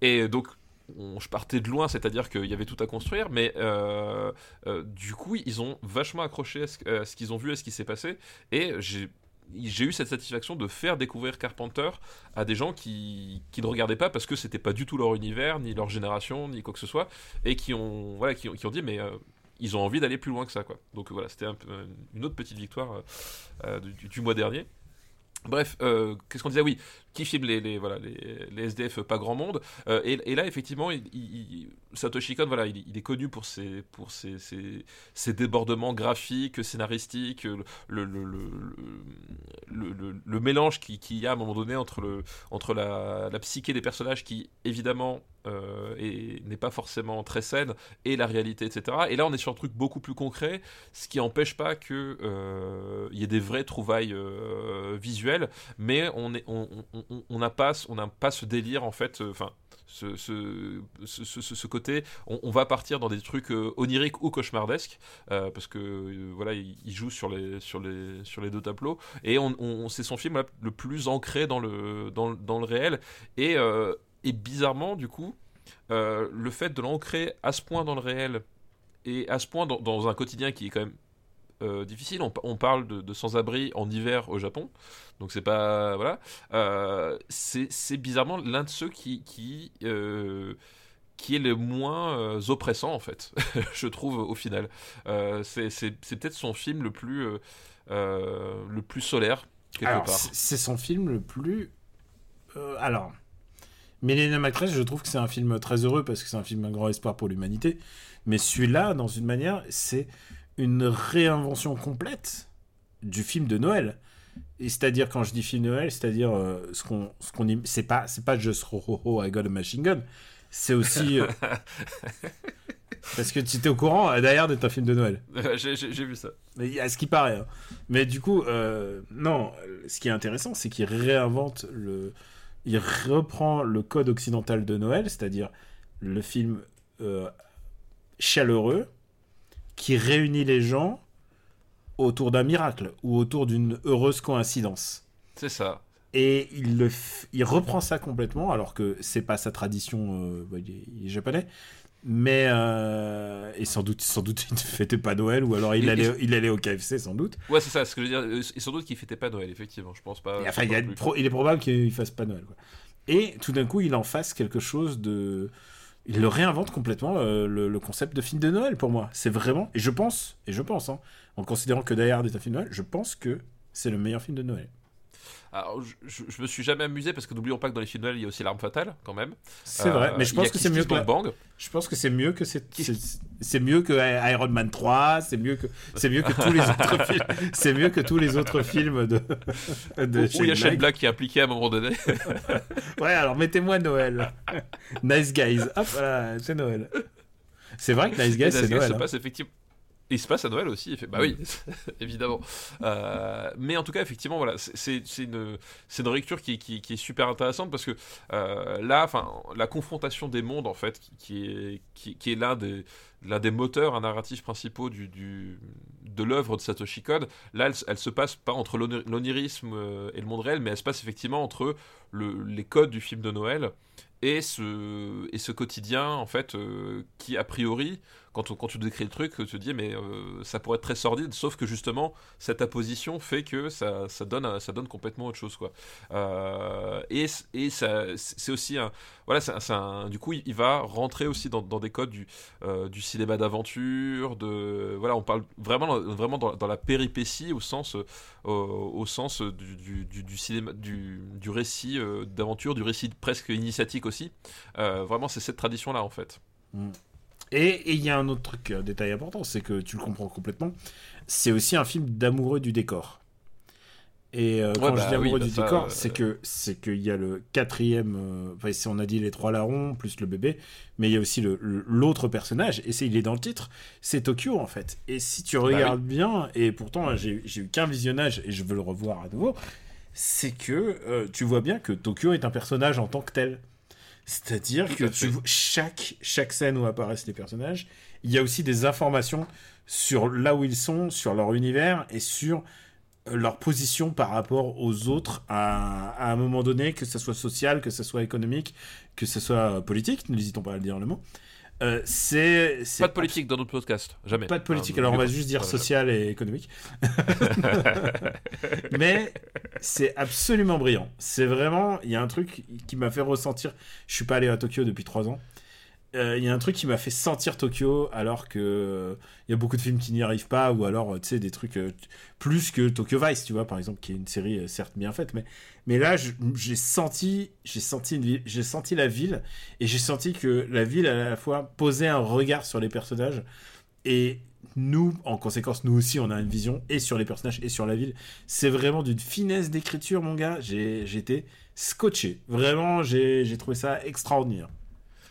Et donc je partais de loin, c'est-à-dire qu'il y avait tout à construire, mais euh, euh, du coup, ils ont vachement accroché à ce, qu'ils ont vu, à ce qui s'est passé, et j'ai eu cette satisfaction de faire découvrir Carpenter à des gens qui, qui ne regardaient pas parce que c'était pas du tout leur univers, ni leur génération, ni quoi que ce soit, et qui ont, voilà, qui, ont dit mais euh, ils ont envie d'aller plus loin que ça. Quoi. Donc voilà, c'était une autre petite victoire du, mois dernier. Bref, euh, qu'est-ce qu'on disait? Oui, qui filme les, les, voilà, les, SDF, pas grand monde. Euh, et, là, effectivement, il, Satoshi Kon, voilà, il, est connu pour ses, pour ses, ses, débordements graphiques, scénaristiques, le, le, le, le mélange qu'il qui y a à un moment donné entre, le, entre la, la psyché des personnages qui, évidemment, euh, et n'est pas forcément très saine, et la réalité, etc. Et là, on est sur un truc beaucoup plus concret, ce qui n'empêche pas qu'il euh, y ait des vraies trouvailles euh, visuelles, mais on n'a on, on, on pas, ce délire, en fait, enfin, ce, côté, on, va partir dans des trucs oniriques ou cauchemardesques, parce que voilà, il, joue sur les, sur, les, sur les deux tableaux, et c'est son film le plus ancré dans le, dans le réel, et et bizarrement, du coup, euh, le fait de l'ancrer à ce point dans le réel et à ce point dans, un quotidien qui est quand même euh, difficile. On, parle de, sans-abri en hiver au Japon, donc c'est pas voilà. Euh, c'est bizarrement l'un de ceux qui qui qui est le moins oppressant en fait, <laughs> je trouve au final. c'est peut-être son film le plus le plus solaire quelque part. C'est son film le plus alors Millennium Actress, je trouve que c'est un film très heureux parce que c'est un film un grand espoir pour l'humanité. Mais celui-là, dans une manière, c'est une réinvention complète du film de Noël. Et c'est-à-dire, quand je dis film de Noël, c'est-à-dire euh, ce qu'on, ce qu'on, c'est pas, c'est pas just ho ho ho, I got a machine gun. C'est aussi. Euh, <laughs> parce que tu étais au courant, euh, d'ailleurs, d'être un film de Noël. <laughs> j'ai, vu ça. Mais, à ce qui paraît. Hein. Mais du coup, non, ce qui est intéressant, c'est qu'il réinvente le, il reprend le code occidental de Noël, c'est-à-dire le film euh, chaleureux qui réunit les gens autour d'un miracle ou autour d'une heureuse coïncidence. C'est ça. Et il, le il reprend ça complètement, alors que c'est pas sa tradition, euh, bah, il, est, japonais, mais euh, et sans doute, sans doute, il ne fêtait pas Noël ou alors il allait, il allait au KFC sans doute. Ouais, c'est ça. Ce que je veux dire, et sans doute qu'il fêtait pas Noël, effectivement. Je pense pas. enfin, il, est probable qu'il fasse pas Noël. Quoi. Et tout d'un coup, il en fasse quelque chose de, il le réinvente complètement euh, le, concept de film de Noël pour moi. C'est vraiment, et je pense, et je pense, hein, en considérant que Die Hard est un film de Noël, je pense que c'est le meilleur film de Noël. Alors, je, je, me suis jamais amusé parce que n'oublions pas que dans les films de Noël, il y a aussi l'arme fatale quand même. C'est vrai, mais je pense que c'est mieux que Bang. Je pense que c'est mieux que c'est c'est mieux que Iron Man 3, c'est mieux que c'est mieux que tous les autres <laughs> films, c'est mieux que tous les autres films de, de où, il y a Shane Black qui est impliqué à un moment donné. <laughs> ouais, alors mettez-moi Noël. <laughs> nice Guys. Hop, voilà, c'est Noël. C'est vrai que Nice Guys, c'est Noël. Se hein. passe effectivement il se passe à Noël aussi, il fait, bah oui, <laughs> évidemment. Euh, mais en tout cas, effectivement, voilà, c'est une, une lecture qui, qui, qui, est super intéressante parce que euh, là, enfin, la confrontation des mondes, en fait, qui, est, qui, qui est l'un des, l'un des moteurs un narratif principaux du, du de l'œuvre de Satoshi Kon, là, elle, elle, se passe pas entre l'onirisme euh, et le monde réel, mais elle se passe effectivement entre le, les codes du film de Noël et ce, et ce quotidien, en fait, qui, a priori, quand, tu décris le truc, tu te dis mais ça pourrait être très sordide, sauf que justement cette apposition fait que ça, donne complètement autre chose quoi. et et c'est aussi un voilà du coup il, va rentrer aussi dans, des codes du du cinéma d'aventure, voilà on parle vraiment vraiment dans, la péripétie au sens du, cinéma du, récit d'aventure, du récit presque initiatique aussi. vraiment c'est cette tradition là en fait. Mm. Et il y a un autre truc, un détail important, c'est que tu le comprends complètement. C'est aussi un film d'amoureux du décor. Et euh, quand je dis bah amoureux du bah décor, euh, c'est que c'est qu'il y a le quatrième. Euh, enfin, si on a dit les trois larrons plus le bébé, mais il y a aussi l'autre personnage. Et c'est il est dans le titre. C'est Tokyo en fait. Et si tu bah regardes bien, et pourtant j'ai eu qu'un visionnage et je veux le revoir à nouveau, c'est que tu vois bien que Tokyo est un personnage en tant que tel. C'est-à-dire que tu chaque, chaque scène où apparaissent les personnages, il y a aussi des informations sur là où ils sont, sur leur univers et sur euh, leur position par rapport aux autres à, à un moment donné, que ce soit social, que ce soit économique, que ce soit politique, n'hésitons pas à le dire le mot. Euh, c'est pas de politique dans notre podcast, jamais. Pas de politique. Ah, alors on va juste dire social et économique. <laughs> Mais c'est absolument brillant. C'est vraiment, il y a un truc qui m'a fait ressentir. Je suis pas allé à Tokyo depuis trois ans. Euh, il y a un truc qui m'a fait sentir Tokyo alors que il y a beaucoup de films qui n'y arrivent pas ou alors tu sais des trucs euh, plus que Tokyo Vice tu vois par exemple qui est une série euh, certes bien faite mais mais là j'ai senti j'ai senti j'ai senti la ville et j'ai senti que la ville à la fois posait un regard sur les personnages et nous, en conséquence, nous aussi, on a une vision et sur les personnages et sur la ville. C'est vraiment d'une finesse d'écriture, mon gars. J'ai été scotché. Vraiment, j'ai trouvé ça extraordinaire.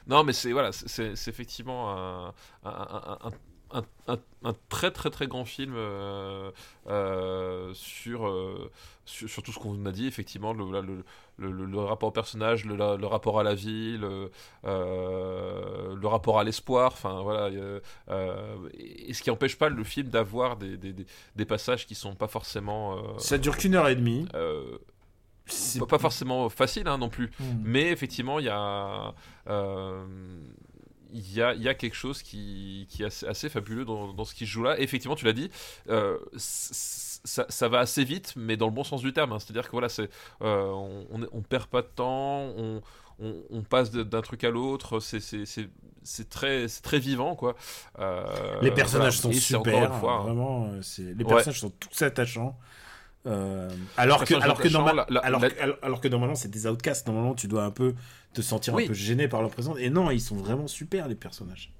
Non, mais c'est voilà, c'est effectivement un, un, très très très grand film euh, euh, sur, euh, sur, sur, tout ce qu'on a dit, effectivement, le, le, le, le rapport au personnage, le, rapport à la vie, le, rapport à l'espoir, enfin voilà, et ce qui n'empêche pas le film d'avoir des, des, des, passages qui sont pas forcément... Ça dure qu'une heure et demie c'est pas forcément facile hein, non plus. Hmm. Mais effectivement, il y a. Euh, il y, a, il y a quelque chose qui, qui est assez, fabuleux dans, dans, ce qui se joue là. effectivement, tu l'as dit, euh, ça, ça, va assez vite, mais dans le bon sens du terme. Hein. C'est-à-dire que voilà, c'est, euh, on, on, perd pas de temps, on, on, passe d'un truc à l'autre, c'est, c'est, très, très vivant. quoi. les personnages sont super, fois, hein. vraiment, les personnages sont tous attachants. Euh, alors, que, alors, que alors, alors, que normalement c'est des outcasts, normalement tu dois un peu te sentir un peu gêné par leur présence. Et non, ils sont vraiment super les personnages.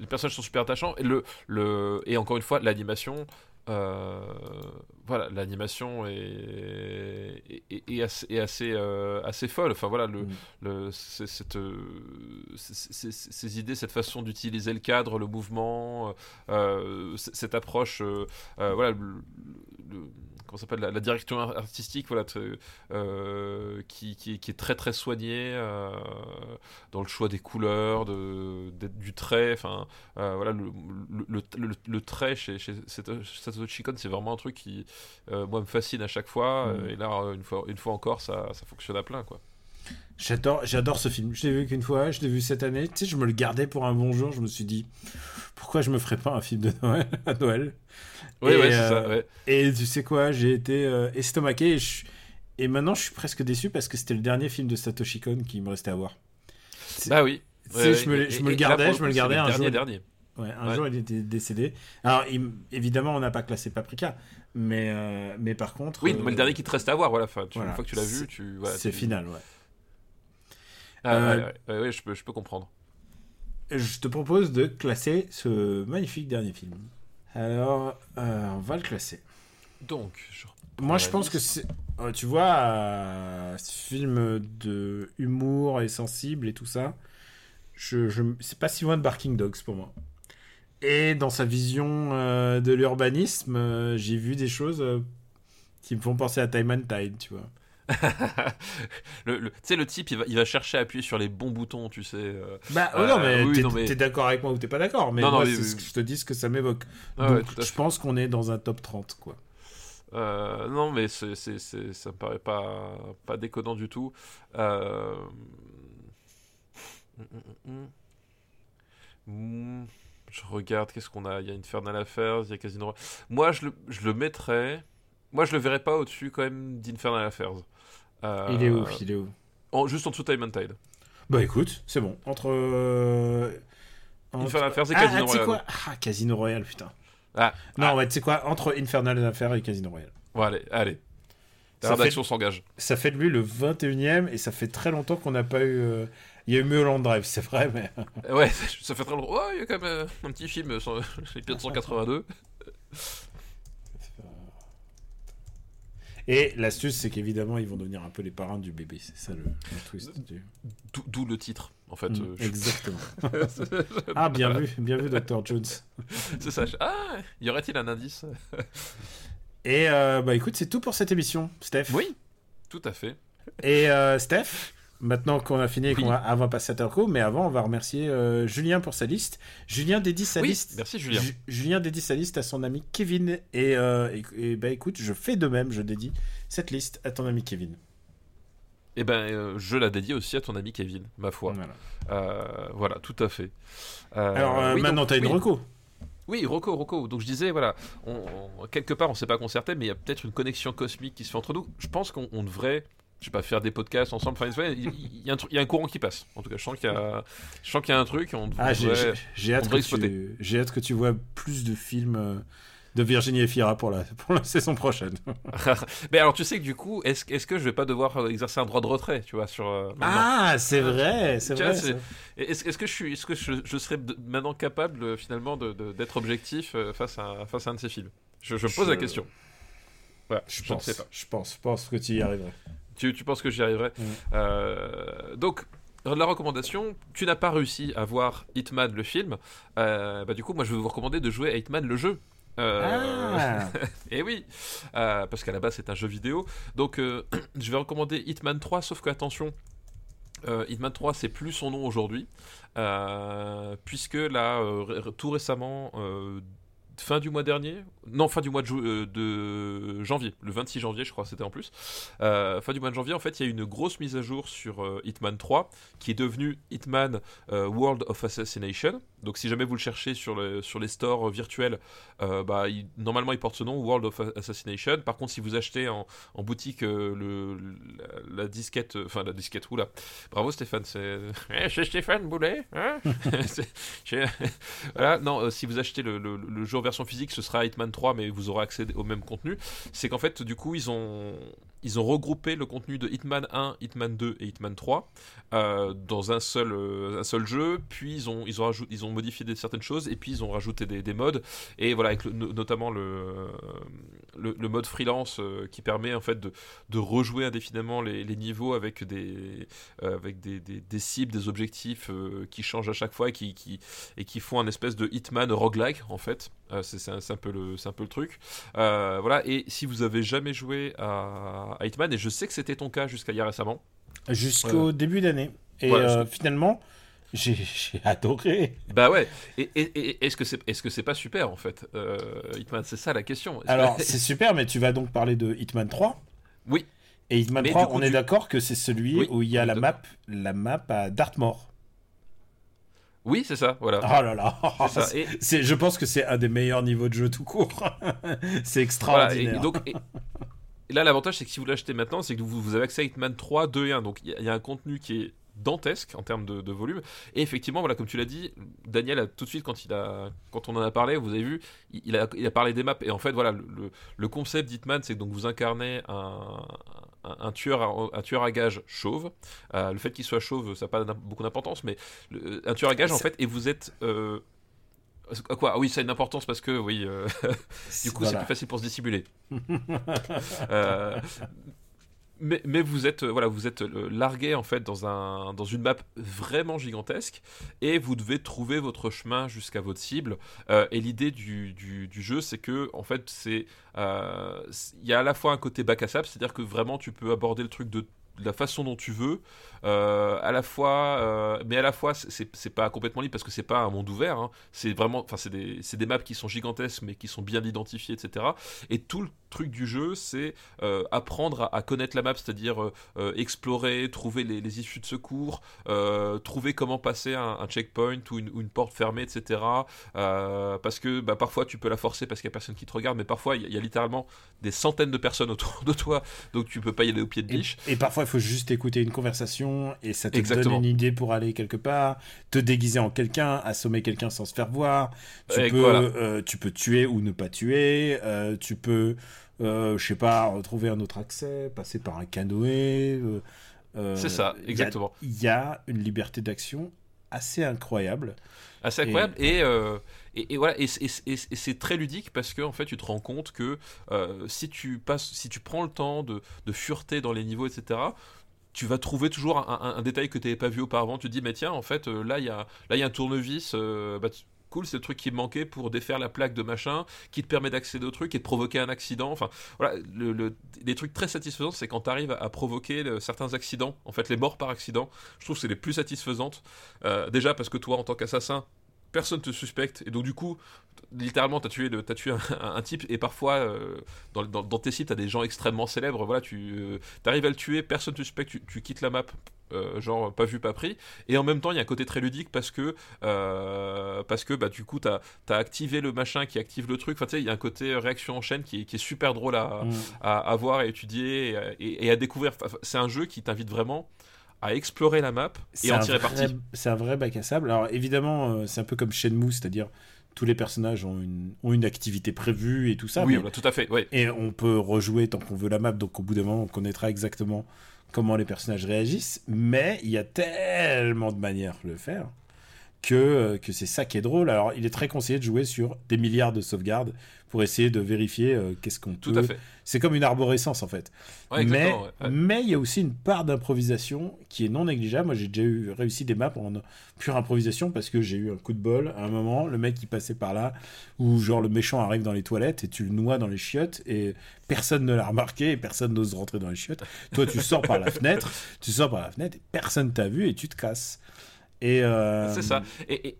Les personnages sont super attachants. Et, le, le, et encore une fois, l'animation, euh, voilà, l'animation est, est, assez, assez, euh, assez, folle. Enfin voilà, le, mm. le cette, ces idées, cette façon d'utiliser le cadre, le mouvement, cette approche, voilà, le, s'appelle la, direction artistique voilà euh, qui, qui, est très très soignée euh, dans le choix des couleurs de, du trait enfin euh, voilà le, le, le, trait chez, chez Satoshi c'est vraiment un truc qui moi me fascine à chaque fois mm. et là une fois une fois encore ça, ça fonctionne à plein quoi J'adore, j'adore ce film. Je l'ai vu qu'une fois, je l'ai vu cette année. Tu sais, je me le gardais pour un bon jour. Je me suis dit, pourquoi je me ferais pas un film de Noël <laughs> à Noël Oui, ouais, c'est ça. Euh, et tu sais quoi, j'ai été euh, estomaqué. Et, maintenant, je suis presque déçu parce que c'était le dernier film de Satoshi Kon qui me restait à voir. Bah oui. je, me, je me le gardais, je me le gardais un dernier, jour. Dernier. Ouais, un jour, il était décédé. Alors, évidemment, on n'a pas classé Paprika, mais, euh, mais par contre. Oui, mais le dernier qui te reste à voir, voilà. Une fois que tu l'as vu, tu. c'est final, ouais. Ah, ouais, je, peux, je peux comprendre. Je te propose de classer ce magnifique dernier film. Alors, euh, on va le classer. Donc, moi je pense que c'est. Euh, tu vois, euh, ce film de humour et sensible et tout ça, je, je... c'est pas si loin de Barking Dogs pour moi. Et dans sa vision de l'urbanisme, j'ai vu des choses qui me font penser à Time and Tide, tu vois. <laughs> le, tu sais, le type, il va, il va, chercher à appuyer sur les bons boutons, tu sais. Euh. Bah, oh non, mais euh, t'es d'accord avec moi ou t'es pas d'accord. Mais moi, c'est ce que je te dis, ce que ça m'évoque. Ah je pense qu'on est dans un top 30, quoi. Euh, non, mais ça me paraît pas, pas déconnant du tout. Euh... je regarde, qu'est-ce qu'on a? Il y a Infernal Affairs, il y a Casino. Moi, je le, je le mettrais. Moi, je le verrais pas au-dessus quand même d'Infernal Affairs. Euh, Il est où Il est où en- Juste en dessous de Time and Tide. Bah écoute, c'est bon. Entre. euh, entre- Infernal Affairs et Ah, Casino ah, Royale. quoi? Ah, Casino Royale, putain. Ah, Non, ah, ouais, tu sais quoi? Entre Infernal Affair et Casino Royale. bon, allez, allez. La Ça rédaction s'engage. Ça fait de lui le 21ème et ça fait très longtemps qu'on n'a pas eu. euh, Il y a eu Mulholland Drive, c'est vrai, mais. Ouais, <laughs> ça fait très longtemps. Ouais, il y a quand même un petit film, l'épisode 182. Et l'astuce, c'est qu'évidemment, ils vont devenir un peu les parrains du bébé. C'est ça le, le twist. du- D'où- le titre, en fait. Mm, euh, je- Exactement. <laughs> Ah, bien vu, bien vu, Dr. Jones. C'est ça. je- Ah, y aurait-il un indice? Et euh, bah écoute, c'est tout pour cette émission, Steph. Oui, tout à fait. Et euh, Steph, maintenant qu'on a fini et qu'on Oui. va, va passer à Turco, mais avant, on va remercier euh, Julien pour sa liste. Julien dédie sa Oui, liste. merci Julien. Ju- Julien dédie sa liste à son ami Kevin. Et, euh, et, et bah écoute, je fais de même, je dédie cette liste à ton ami Kevin. Eh ben, euh, je la dédie aussi à ton ami Kevin, ma foi. Voilà. Euh, voilà, tout à fait. Alors oui, maintenant, t'as une oui. reco. Oui, Rocco, Rocco. Donc je disais, voilà, on, on- quelque part on s'est pas concerté, mais il y a peut-être une connexion cosmique qui se fait entre nous. Je pense qu'on on devrait, je sais pas, faire des podcasts ensemble. Enfin, il y, a un il y a un courant qui passe. En tout cas, je sens qu'il y a, je sens qu'il y a un truc. On, Ah, j'ai- hâte, que tu- exploiter. j'ai hâte que tu vois plus de films euh, de Virginie Efira pour la, pour la <laughs> saison prochaine. <laughs> mais alors, tu sais que du coup, est-ce est-ce que je vais pas devoir euh, exercer un droit de retrait, tu vois, sur euh, Ah, c'est vrai, c'est vrai. Est-ce est-ce que je suis, est-ce que je, je serais maintenant capable finalement d'être objectif face à face à un de ces films? Je, je me pose Je- la question. Voilà, Je pense, ne sais pas. je pense, je pense que tu y arriverais. Tu, tu penses que j'y arriverai Mm. Euh, Donc, la recommandation, tu n'as pas réussi à voir Hitman le film. Euh, bah, du coup, moi, je vais vous recommander de jouer à Hitman le jeu. Euh, Ah, <laughs> Et oui, euh, parce qu'à la base c'est un jeu vidéo. Donc <clears throat> je vais recommander Hitman 3, sauf que attention, Hitman 3 c'est plus son nom aujourd'hui, puisque là, tout récemment, fin du mois dernier, non fin du mois de, euh, de janvier, le 26 janvier je crois c'était en plus, euh, fin du mois de janvier en fait il y a eu une grosse mise à jour sur euh, Hitman 3 qui est devenu Hitman euh, World of Assassination. Donc si jamais vous le cherchez sur, le, sur les stores virtuels, bah, il- normalement il porte ce nom, World of Assassination. Par contre si vous achetez en, en boutique le, la, la disquette, enfin la disquette, oula, bravo Stéphane, c'est <laughs> Eh, c'est Stéphane Boulet, hein? <laughs> <laughs> Voilà, non, si vous achetez le, le- le jeu en version physique, ce sera Hitman 3, mais vous aurez accès au même contenu. C'est qu'en fait, du coup, ils ont, ils ont regroupé le contenu de Hitman 1, Hitman 2 et Hitman 3 euh, dans un seul, euh, un seul jeu. Puis ils ont, ils ont, ils ont modifié certaines choses et puis ils ont rajouté des, des modes. Et voilà, avec le- no- notamment le, le, le mode freelance euh, qui permet en fait de, de rejouer indéfiniment les, les niveaux avec des, euh, avec des, des- des cibles, des objectifs euh, qui changent à chaque fois et qui, qui, et qui font un espèce de Hitman roguelike en fait. C'est un, un peu le, c'est un peu le truc. Voilà. Et si vous avez jamais joué à, à Hitman, et je sais que c'était ton cas jusqu'à il y a récemment. Jusqu'au début d'année. Et Voilà, finalement, j'ai adoré. Bah ouais. Et, et- et- est-ce que c'est est-ce que c'est pas super en fait euh, Hitman, c'est ça la question. Que- Alors, c'est super, mais tu vas donc parler de Hitman 3. oui. Et Hitman Mais 3, du coup, on est tu- d'accord que c'est celui Oui, où il y a est la map, la map à Dartmoor. Oui, c'est ça. Voilà. Oh là là. Ça. <laughs> Et- je pense que c'est un des meilleurs niveaux de jeu tout court. <laughs> c'est extraordinaire. donc, et- là, l'avantage, c'est que si vous l'achetez maintenant, c'est que vous, vous avez accès à Hitman 3, 2 et 1. Donc, il y, a- il y a un contenu qui est dantesque en termes de, de volume. Et effectivement, voilà, comme tu l'as dit, Daniel a tout de suite, quand, il a, quand on en a parlé, vous avez vu, il, a, il a parlé des maps. Et en fait, voilà, le, le- concept d'Hitman, c'est que donc vous incarnez un, un, un tueur, à, un tueur à gages chauve. Euh, le fait qu'il soit chauve, ça n'a pas beaucoup d'importance, mais le- un tueur à gages, en fait, et vous êtes. euh, Quoi Ah Oui, ça a une importance parce que, oui, euh, <laughs> du coup, c'est plus facile pour se dissimuler. <laughs> Euh, mais, vous êtes, euh, voilà, vous êtes euh, largué en fait dans, un, dans une map vraiment gigantesque et vous devez trouver votre chemin jusqu'à votre cible. Euh, et l'idée du, du, jeu, c'est que en fait, c'est il y a à la fois un côté bac à sable, c'est-à-dire que vraiment tu peux aborder le truc de de la façon dont tu veux. Euh, à la fois, euh, mais à la fois, c'est pas complètement libre parce que c'est pas un monde ouvert. Hein. C'est vraiment, enfin, c'est des, des, maps qui sont gigantesques mais qui sont bien identifiées, etc. Et tout le truc du jeu, c'est euh, apprendre à, connaître la map, c'est-à-dire explorer, trouver les, issues de secours, trouver comment passer un, checkpoint ou une, porte fermée, etc. parce que bah, parfois tu peux la forcer parce qu'il y a personne qui te regarde, mais parfois il y, a littéralement des centaines de personnes autour de toi, donc tu peux pas y aller au pied de biche. Et, et parfois il faut juste écouter une conversation et ça te donne une idée pour aller quelque part, te déguiser en quelqu'un, assommer quelqu'un sans se faire voir. Tu, peux, euh, tu peux tuer ou ne pas tuer. Euh, tu peux, euh, je sais pas, retrouver un autre accès, passer par un canoë. C'est ça, exactement. Il y, a une liberté d'action assez incroyable. Assez incroyable et, et, voilà et, c'est très ludique parce que en fait tu te rends compte que si tu passes si tu prends le temps de, de fureter dans les niveaux etc tu vas trouver toujours un, détail que tu n'avais pas vu auparavant. Tu te dis, mais tiens, en fait, euh, là, il y a, là, y a un tournevis. Euh, bah, cool, c'est le truc qui me manquait pour défaire la plaque de machin, qui te permet d'accéder au truc et de provoquer un accident. Enfin, voilà, le, les trucs très satisfaisants, c'est quand tu arrives à, provoquer certains accidents, en fait, les morts par accident. Je trouve que c'est les plus satisfaisantes. Euh, déjà parce que toi, en tant qu'assassin, personne te suspecte et donc du coup littéralement t'as tué as tué un, type et parfois euh, dans, tes sites t'as des gens extrêmement célèbres voilà tu euh, arrives à le tuer personne te suspecte tu, quittes la map euh, genre pas vu pas pris et en même temps il y a un côté très ludique parce que parce que bah du coup t'as as activé le machin qui active le truc enfin tu sais il y a un côté réaction en chaîne qui, qui est super drôle à, mm. à, voir et étudier et, et à découvrir c'est un jeu qui t'invite vraiment à explorer la map et en tirer parti. C'est un vrai bac à sable. Alors évidemment, euh, c'est un peu comme Shenmue, c'est-à-dire tous les personnages ont une, ont une activité prévue et tout ça. Oui, tout à fait. Et on peut rejouer tant qu'on veut la map, donc au bout d'un moment, on connaîtra exactement comment les personnages réagissent. Mais il y a tellement de manières de le faire que, euh, que c'est ça qui est drôle. Alors, il est très conseillé de jouer sur des milliards de sauvegardes pour essayer de vérifier euh, qu'est-ce qu'on peut. Tout à fait. C'est comme une arborescence en fait. mais mais il y a aussi une part d'improvisation qui est non négligeable. Moi, j'ai déjà eu réussi des maps en pure improvisation parce que j'ai eu un coup de bol à un moment. Le mec qui passait par là, ou genre le méchant arrive dans les toilettes et tu le noies dans les chiottes et personne ne l'a remarqué et personne n'ose rentrer dans les chiottes. Toi, tu sors par la fenêtre, tu sors par la fenêtre et personne t'a vu et tu te casses. Euh, c'est ça. Et,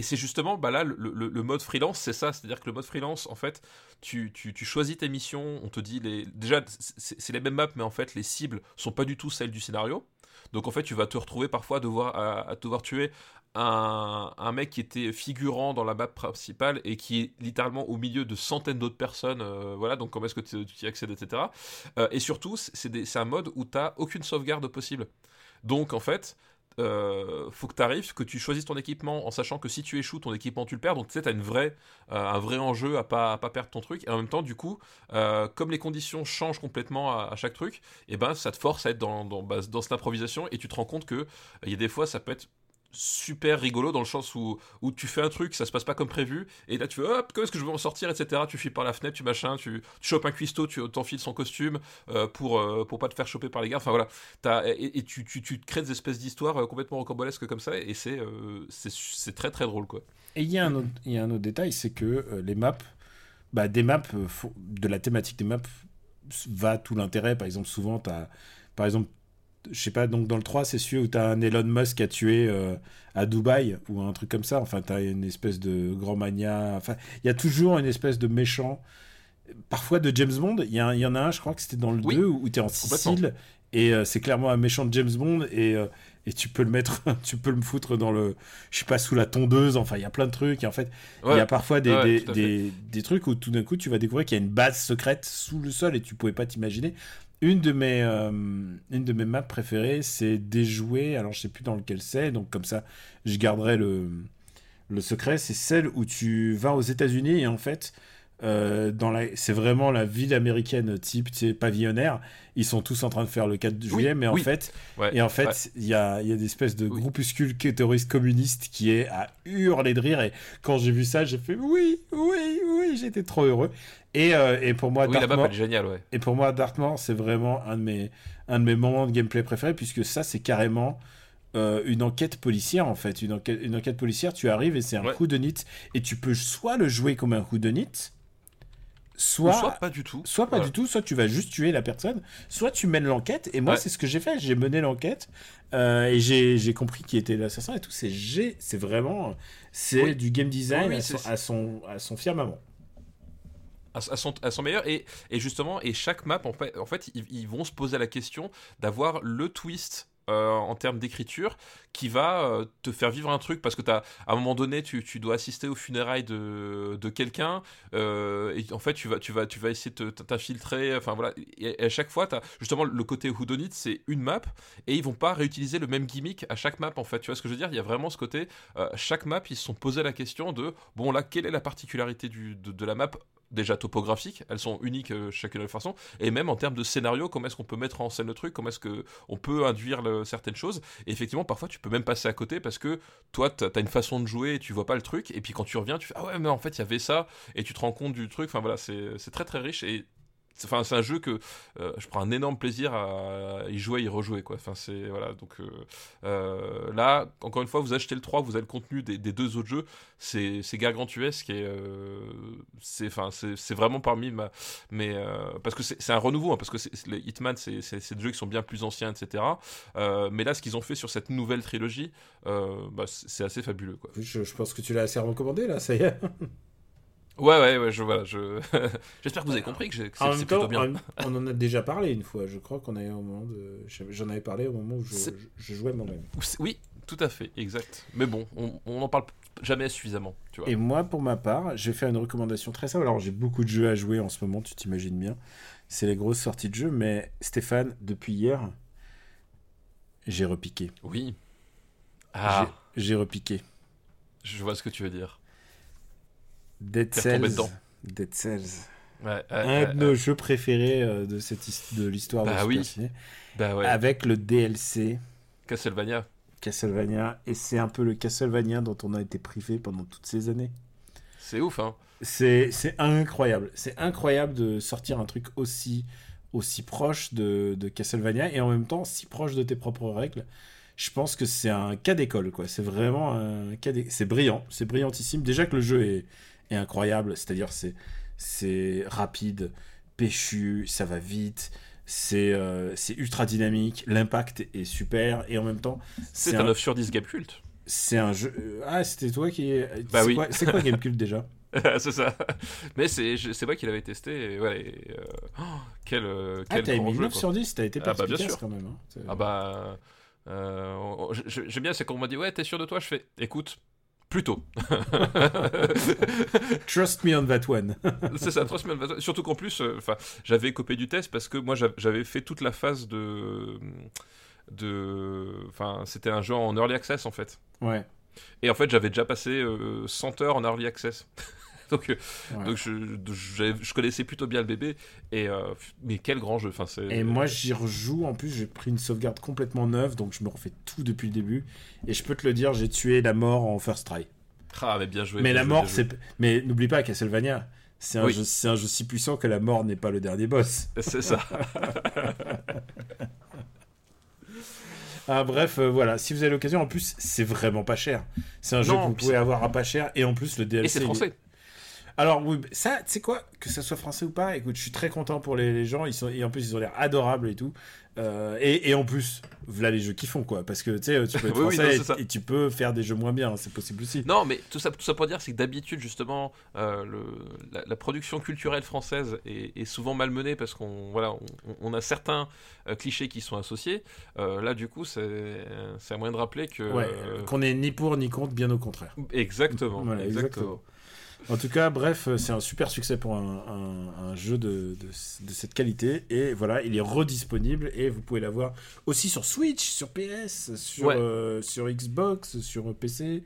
c'est justement, bah là, le, mode freelance, c'est ça. C'est-à-dire que le mode freelance, en fait, tu, choisis tes missions, on te dit, les... déjà, c'est les mêmes maps, mais en fait, les cibles sont pas du tout celles du scénario. Donc, en fait, tu vas te retrouver parfois devoir, à, à devoir tuer un, mec qui était figurant dans la map principale et qui est littéralement au milieu de centaines d'autres personnes. Euh, voilà, donc comment est-ce que tu, y accèdes, etc. Euh, et surtout, c'est un mode où tu n'as aucune sauvegarde possible. Donc, en fait, euh, faut que tu arrives, que tu choisisses ton équipement en sachant que si tu échoues, ton équipement tu le perds. Donc tu sais, tu as une vraie, euh, un vrai enjeu à pas, pas perdre ton truc. Et en même temps, du coup, euh, comme les conditions changent complètement à, chaque truc, et eh ben ça te force à être dans, dans, bah, dans cette improvisation et tu te rends compte que il y a des fois, ça peut être super rigolo dans le sens où, où tu fais un truc, ça se passe pas comme prévu, et là tu fais hop, comment est-ce que je vais m'en sortir, etc. Tu fuis par la fenêtre, tu machin, tu, tu chopes un cuistot, tu t'enfiles son costume euh, pour, euh, pour pas te faire choper par les gars. Enfin voilà, et, tu, tu, tu, crées des espèces d'histoires euh, complètement rocambolesques comme ça, et c'est c'est très très drôle quoi. Et il y, a un autre, y a un autre détail, c'est que les maps, bah, des maps, de la thématique des maps va tout l'intérêt. Par exemple, souvent, tu as par exemple je sais pas, donc dans le 3, c'est celui où tu as un Elon Musk qui a tué euh, à Dubaï ou un truc comme ça. Enfin, tu as une espèce de grand mania. Enfin, il y a toujours une espèce de méchant. Parfois de James Bond, il y, y, en a un, je crois que c'était dans le 2 où tu es en Sicile et euh, c'est clairement un méchant de James Bond et, euh, et tu peux le mettre, <laughs> tu peux le foutre dans le, je sais pas, sous la tondeuse. Enfin, il y a plein de trucs. Et en fait, il y a parfois des, des, des, trucs où tout d'un coup tu vas découvrir qu'il y a une base secrète sous le sol et tu pouvais pas t'imaginer. Une de mes, euh, une de mes maps préférées, c'est déjouer. Alors, je sais plus dans lequel c'est, donc comme ça, je garderai le, le secret. C'est celle où tu vas aux États-Unis et en fait, euh, dans la, c'est vraiment la ville américaine type, tu sais, pavillonnaire. Ils sont tous en train de faire le 4 juillet, mais en fait, et en fait, il y a, y a des espèces de groupuscules terroristes communistes qui est à hurler de rire. Et quand j'ai vu ça, j'ai fait oui, oui, oui, j'étais trop heureux. Et, euh, et pour moi, oui, Dartmoor, génial, ouais. Et pour moi, Dartmoor, c'est vraiment un de mes, un de mes moments de gameplay préférés, puisque ça, c'est carrément euh, une enquête policière, en fait. Une enquête, une enquête policière, tu arrives et c'est un coup de nit, et tu peux soit le jouer comme un coup de nit, soit, soit pas du tout. Soit pas Ouais. du tout, soit tu vas juste tuer la personne, soit tu mènes l'enquête. Et moi, Ouais. c'est ce que j'ai fait. J'ai mené l'enquête euh, et j'ai j'ai compris qui était l'assassin et tout. C'est c'est vraiment, c'est Oui. du game design Oui, oui, à, son, à son à son firmament. à, à son, à son meilleur et, et justement et chaque map en fait, en fait ils, ils vont se poser la question d'avoir le twist euh, en termes d'écriture qui va euh, te faire vivre un truc. Parce que as, à un moment donné tu, tu dois assister aux funérailles de, de quelqu'un euh, et en fait tu vas, tu vas, tu vas essayer de t'infiltrer enfin voilà. Et, à chaque fois as justement le côté whodunit c'est une map et ils vont pas réutiliser le même gimmick à chaque map en fait. Tu vois ce que je veux dire? Il y a vraiment ce côté chaque map ils se sont posé la question de bon là quelle est la particularité de, de la map déjà topographiques, elles sont uniques euh, chacune à leur façon, et même en termes de scénario, comment est-ce qu'on peut mettre en scène le truc, comment est-ce que on peut induire certaines choses, et effectivement parfois tu peux même passer à côté parce que toi t'as as une façon de jouer et tu vois pas le truc, et puis quand tu reviens tu fais ah ouais mais en fait il y avait ça, et tu te rends compte du truc, enfin voilà c'est très très riche. Et Enfin, c'est un jeu que euh, je prends un énorme plaisir à y jouer, y rejouer. Enfin, c'est voilà. Donc euh, euh, là, encore une fois, vous achetez le 3, vous avez le contenu des, deux autres jeux. C'est c'est gargantuesque et c'est enfin c'est vraiment parmi ma mais parce que c'est un renouveau, hein, parce que les Hitman, c'est des jeux qui sont bien plus anciens, etc. Mais là, ce qu'ils ont fait sur cette nouvelle trilogie, bah, c'est assez fabuleux, je pense que tu l'as assez recommandé là, ça y est. Ouais, ouais, ouais. Je voilà, je <laughs> j'espère que vous avez compris que, que En c'est c'est même plutôt bien. on, on en a déjà parlé une fois. Je crois qu'on a eu un moment de, j'en avais parlé au moment où je, je- je jouais moi-même. Oui, tout à fait, exact. Mais bon, on on en parle jamais suffisamment, tu vois. Et moi, pour ma part, je vais faire une recommandation très simple. Alors, j'ai beaucoup de jeux à jouer en ce moment, tu t'imagines bien. C'est les grosses sorties de jeux, mais Stéphane, depuis hier, j'ai repiqué. Oui. Ah, J'ai j'ai repiqué. je vois ce que tu veux dire. Dead Cells. Dead Cells. Ouais, Un de nos jeux préférés euh, de, cette de l'histoire Bah de Super oui. Ciné. Bah ouais. Avec le DLC Castlevania. Castlevania. Et c'est un peu le Castlevania dont on a été privé pendant toutes ces années. C'est ouf, hein. C'est incroyable. C'est incroyable de sortir un truc aussi, aussi proche de, de Castlevania et en même temps si proche de tes propres règles. Je pense que c'est un cas d'école, quoi. C'est vraiment un cas C'est brillant, c'est brillantissime. Déjà que le jeu est, est incroyable, c'est-à-dire c'est c'est rapide, péchu, ça va vite, c'est euh, c'est ultra dynamique, l'impact est super et en même temps C'est un 9 sur 10 Game Cult. c'est un jeu. euh, Ah, c'était toi qui. Bah c'est oui. quoi- C'est quoi Gamecult déjà? <laughs> C'est ça. Mais c'est je- c'est moi qui l'avais testé. Et ouais, et, euh, oh, quel, euh, Ah, quel t'as grand mis jeu, 9 quoi. sur 10, t'as été Ah, bah, bien sûr. quand même. hein. Ah bah. euh, on- J'aime bien, c'est quand on m'a dit Ouais, t'es sûr de toi? Je fais Écoute, plutôt. <laughs> Trust me on that one. <laughs> c'est ça, trois semaines. Surtout qu'en plus, euh, j'avais copé du test parce que moi, j'av- j'avais fait toute la phase de. de Enfin, c'était un jeu en early access en fait. ouais. Et en fait, j'avais déjà passé euh, 100 heures en early access. <laughs> donc, euh, ouais. donc je, je, je connaissais plutôt bien le bébé. Et, euh, mais quel grand jeu. Enfin, c'est... Et moi, j'y rejoue. En plus, j'ai pris une sauvegarde complètement neuve, donc je me refais tout depuis le début. Et je peux te le dire, j'ai tué la mort en first try. Ah, mais bien joué. mais bien la joué, mort, c'est. Mais n'oublie pas, Castlevania, c'est un, Oui. jeu- c'est un jeu si puissant que la mort n'est pas le dernier boss. C'est ça. <laughs> Ah, bref, euh, voilà. Si vous avez l'occasion, en plus, c'est vraiment pas cher. C'est un jeu que vous pouvez avoir à pas cher. Et en plus, le DLC. Et c'est français. Alors oui, ça, tu sais quoi, que ça soit français ou pas, écoute, je suis très content pour les, les gens, ils sont, et en plus ils ont l'air adorables et tout. Euh, et, et en plus, voilà les jeux qu'ils font quoi, parce que tu sais, tu peux <laughs> être Oui, oui, français non, et, et tu peux faire des jeux moins bien, c'est possible aussi. Non, mais tout ça, tout ça pour dire, c'est que d'habitude, justement, euh, le, la, la production culturelle française est, est souvent malmenée parce qu'on voilà, on, on a certains euh, clichés qui sont associés. Là, du coup, c'est un moyen de rappeler que. Ouais, qu'on est ni pour ni contre, bien au contraire. Exactement. Voilà, exactement. En tout cas, bref, euh, c'est un super succès pour un, un- un jeu de, de, de cette qualité. Et voilà, il est redisponible et vous pouvez l'avoir aussi sur Switch, sur PS, sur, Ouais. euh, sur Xbox, sur PC.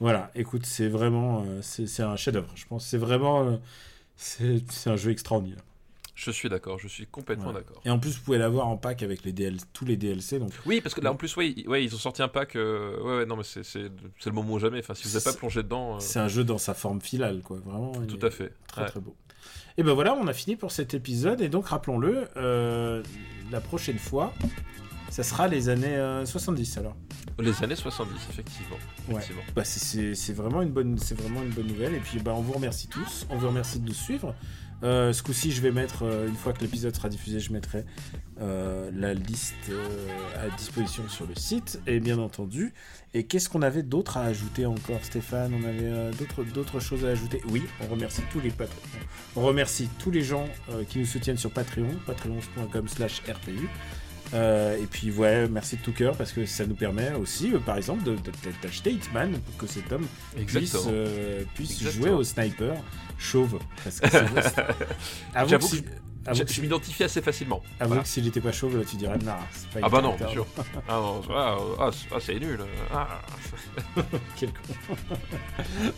Voilà, écoute, c'est vraiment euh, c'est un chef-d'œuvre. Je pense c'est vraiment euh, c'est un jeu extraordinaire. Je suis d'accord, je suis complètement Ouais. d'accord. Et en plus, vous pouvez l'avoir en pack avec les DL, tous les DLC. Donc Oui, parce que là, en plus, ils, ouais, ils ont sorti un pack. euh, ouais, ouais, non, mais c'est le moment ou jamais. Enfin, si vous n'avez pas plongé dedans. euh, c'est un jeu dans sa forme finale, quoi. Vraiment. tout à fait. Très Ouais. très beau. Et ben voilà, on a fini pour cet épisode. Et donc rappelons-le, euh, la prochaine fois, Ça sera les années euh, 70 alors. Les années 70, effectivement. Ouais. effectivement. Bah, c'est- vraiment, une bonne- c'est vraiment une bonne nouvelle. Et puis bah, on vous remercie tous. On vous remercie de nous suivre. Euh, ce coup-ci, je vais mettre, euh, une fois que l'épisode sera diffusé, je mettrai euh, la liste à disposition sur le site. Et bien entendu. Et qu'est-ce qu'on avait d'autre à ajouter encore, Stéphane? On avait d'autres d'autres choses à ajouter? Oui, on remercie tous les patrons. On remercie tous les gens qui nous soutiennent sur Patreon, patreon.com/slash RPU. Euh, et puis ouais, merci de tout cœur parce que ça nous permet aussi, euh, par exemple, de- de- de- d'acheter Hitman pour que cet homme puisse, euh, jouer au sniper chauve. Parce que <laughs> J'avoue que si- que avoue Je, que je si- m'identifie assez facilement. avoue Voilà. que s'il n'était pas chauve, là, tu dirais, non, c'est pas Ah bah non, bien sûr. <laughs> Ah ah, ah, ah, c'est nul. <laughs> Quel con.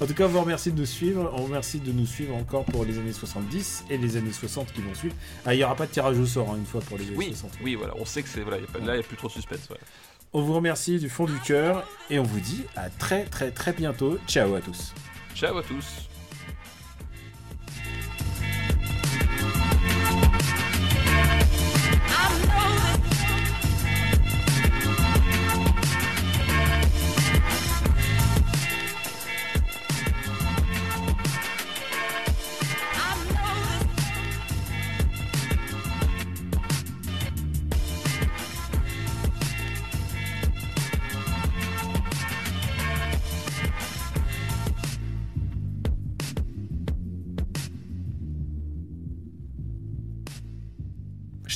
en tout cas, on vous remercie de nous suivre. On vous remercie de nous suivre encore pour les années 70 et les années 60 qui vont suivre. Ah, il n'y aura pas de tirage au sort hein, une fois pour les années Oui, 60. oui, voilà, on sait que c'est voilà, y a pas- là il n'y a plus trop de suspense. ouais. On vous remercie du fond du cœur et on vous dit à très très très bientôt. Ciao à tous. Ciao à tous.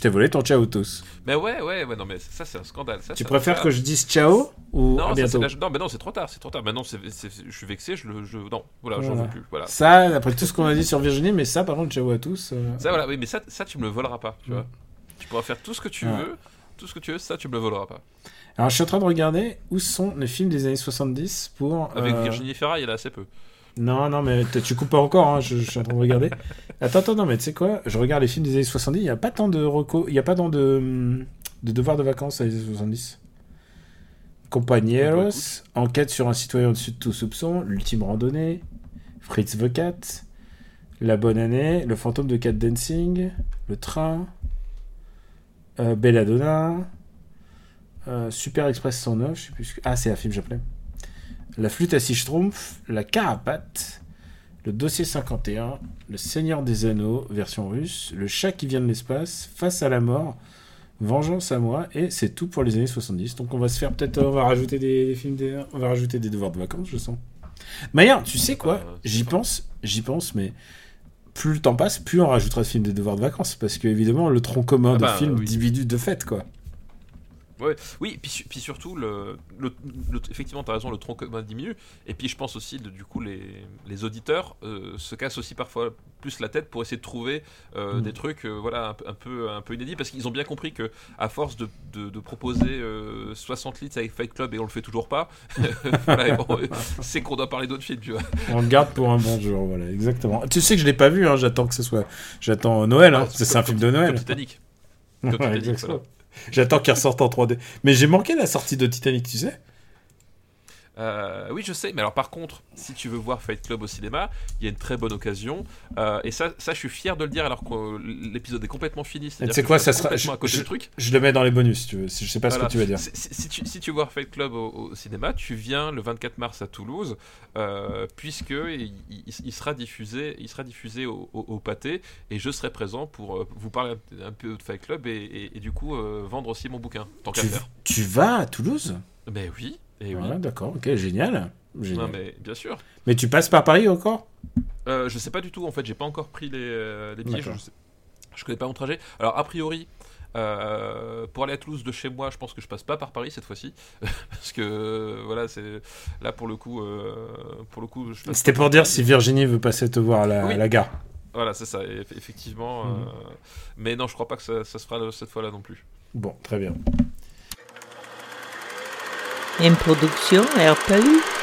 Je t'ai volé ton ciao tous. Mais ouais, ouais, ouais, non, mais ça c'est un scandale. Ça, Tu ça- préfères ça- que je dise ciao ou Non, à bientôt la- non, mais non, c'est trop tard, c'est trop tard. Maintenant, c'est, je suis vexé, je le, je, non, voilà, j'en Voilà. veux plus, voilà. Ça, après tout ce qu'on a dit sur Virginie, mais ça, par contre, ciao à tous. euh, Ça, voilà, oui, mais ça, ça, tu me le voleras pas, tu Mm. vois. Tu pourras faire tout ce que tu Ouais. veux, tout ce que tu veux, ça, tu me le voleras pas. Alors, je suis en train de regarder où sont les films des années 70 pour. Avec euh, Virginie Fira, il y en a assez peu. Non, non, mais tu coupes pas encore, hein, je, je suis en train de regarder. Attends, attends, non, mais tu sais quoi Je regarde les films des années 70, il n'y a pas tant de reco... il n'y a pas tant de, hum, de devoirs de vacances à les années 70. Compañeros, enquête sur un citoyen au-dessus de tout soupçon, l'ultime randonnée, Fritz the Cat, La bonne année, Le fantôme de Cat Dancing, Le train, euh, Belladonna, euh, Super Express 109, je sais plus. Ah, c'est un film japonais. La flûte à six schtroumpfs, La carapate, Le dossier 51, Le Seigneur des Anneaux, version russe, Le chat qui vient de l'espace, Face à la mort, Vengeance à moi, et c'est tout pour les années 70. Donc on va se faire peut-être, on va rajouter des, des films, des, on va rajouter des devoirs de vacances, je sens. Maillard, tu sais quoi? Euh, J'y pense, j'y pense, mais plus le temps passe, plus on rajoutera de films des devoirs de vacances, parce que évidemment le tronc commun Ah de bah, films oui. de fait, quoi. Ouais, oui, puis, puis surtout, le, le, le- effectivement, tu as raison, le tronc commun diminue. Et puis je pense aussi, de- du coup, les, les auditeurs euh, se cassent aussi parfois plus la tête pour essayer de trouver euh, Mm. des trucs euh, voilà, un, peu- un, peu, un peu inédits, parce qu'ils ont bien compris que à force de, de, de proposer euh, 60 litres avec Fight Club et on le fait toujours pas, <laughs> voilà, et bon, <laughs> c'est qu'on doit parler d'autres films, tu vois. On le garde pour un bon jour, voilà, exactement. Tu sais que je l'ai pas vu, hein, j'attends que ce soit. J'attends Noël, hein, Ah, c'est un film de Noël. <laughs> Comme Titanic. Ouais, Comme Titanic. J'attends qu'il ressorte en 3D. Mais j'ai manqué la sortie de Titanic, tu sais Euh, oui, je sais, mais alors par contre, si tu veux voir Fight Club au cinéma, il y a une très bonne occasion. Euh, et ça, ça, je suis fier de le dire alors que euh, l'épisode est complètement fini. Que quoi, ça sera. Je, à côté je- du truc. je le mets dans les bonus, si tu veux. Si- Je sais pas Voilà. ce que tu vas dire. Si, si- si tu, si tu vois Fight Club au, au cinéma, tu viens le 24 mars à Toulouse, euh, puisque il, il- il sera diffusé, il sera diffusé au, au- au pâté, et je serai présent pour vous parler un, un peu de Fight Club et, et- et du coup vendre aussi mon bouquin, tant Tu, faire. tu vas à Toulouse? Mais oui, et oui. Ouais, d'accord, ok, génial. Génial. Non, mais bien sûr. mais... tu passes par Paris encore? Euh, je sais pas du tout en fait, j'ai pas encore pris les, euh, les billets, je, sais- je connais pas mon trajet. Alors a priori, euh, pour aller à Toulouse de chez moi, je pense que je passe pas par Paris cette fois-ci, <laughs> parce que euh, voilà, c'est là pour le coup, euh, pour le coup, C'était pour dire Paris. si Virginie veut passer te voir à la, Oui. à la gare. Voilà, c'est ça, eff- effectivement. Mhm. mais non, je crois pas que ça, ça se fera cette fois-là non plus. Bon, très bien. Une production RPU.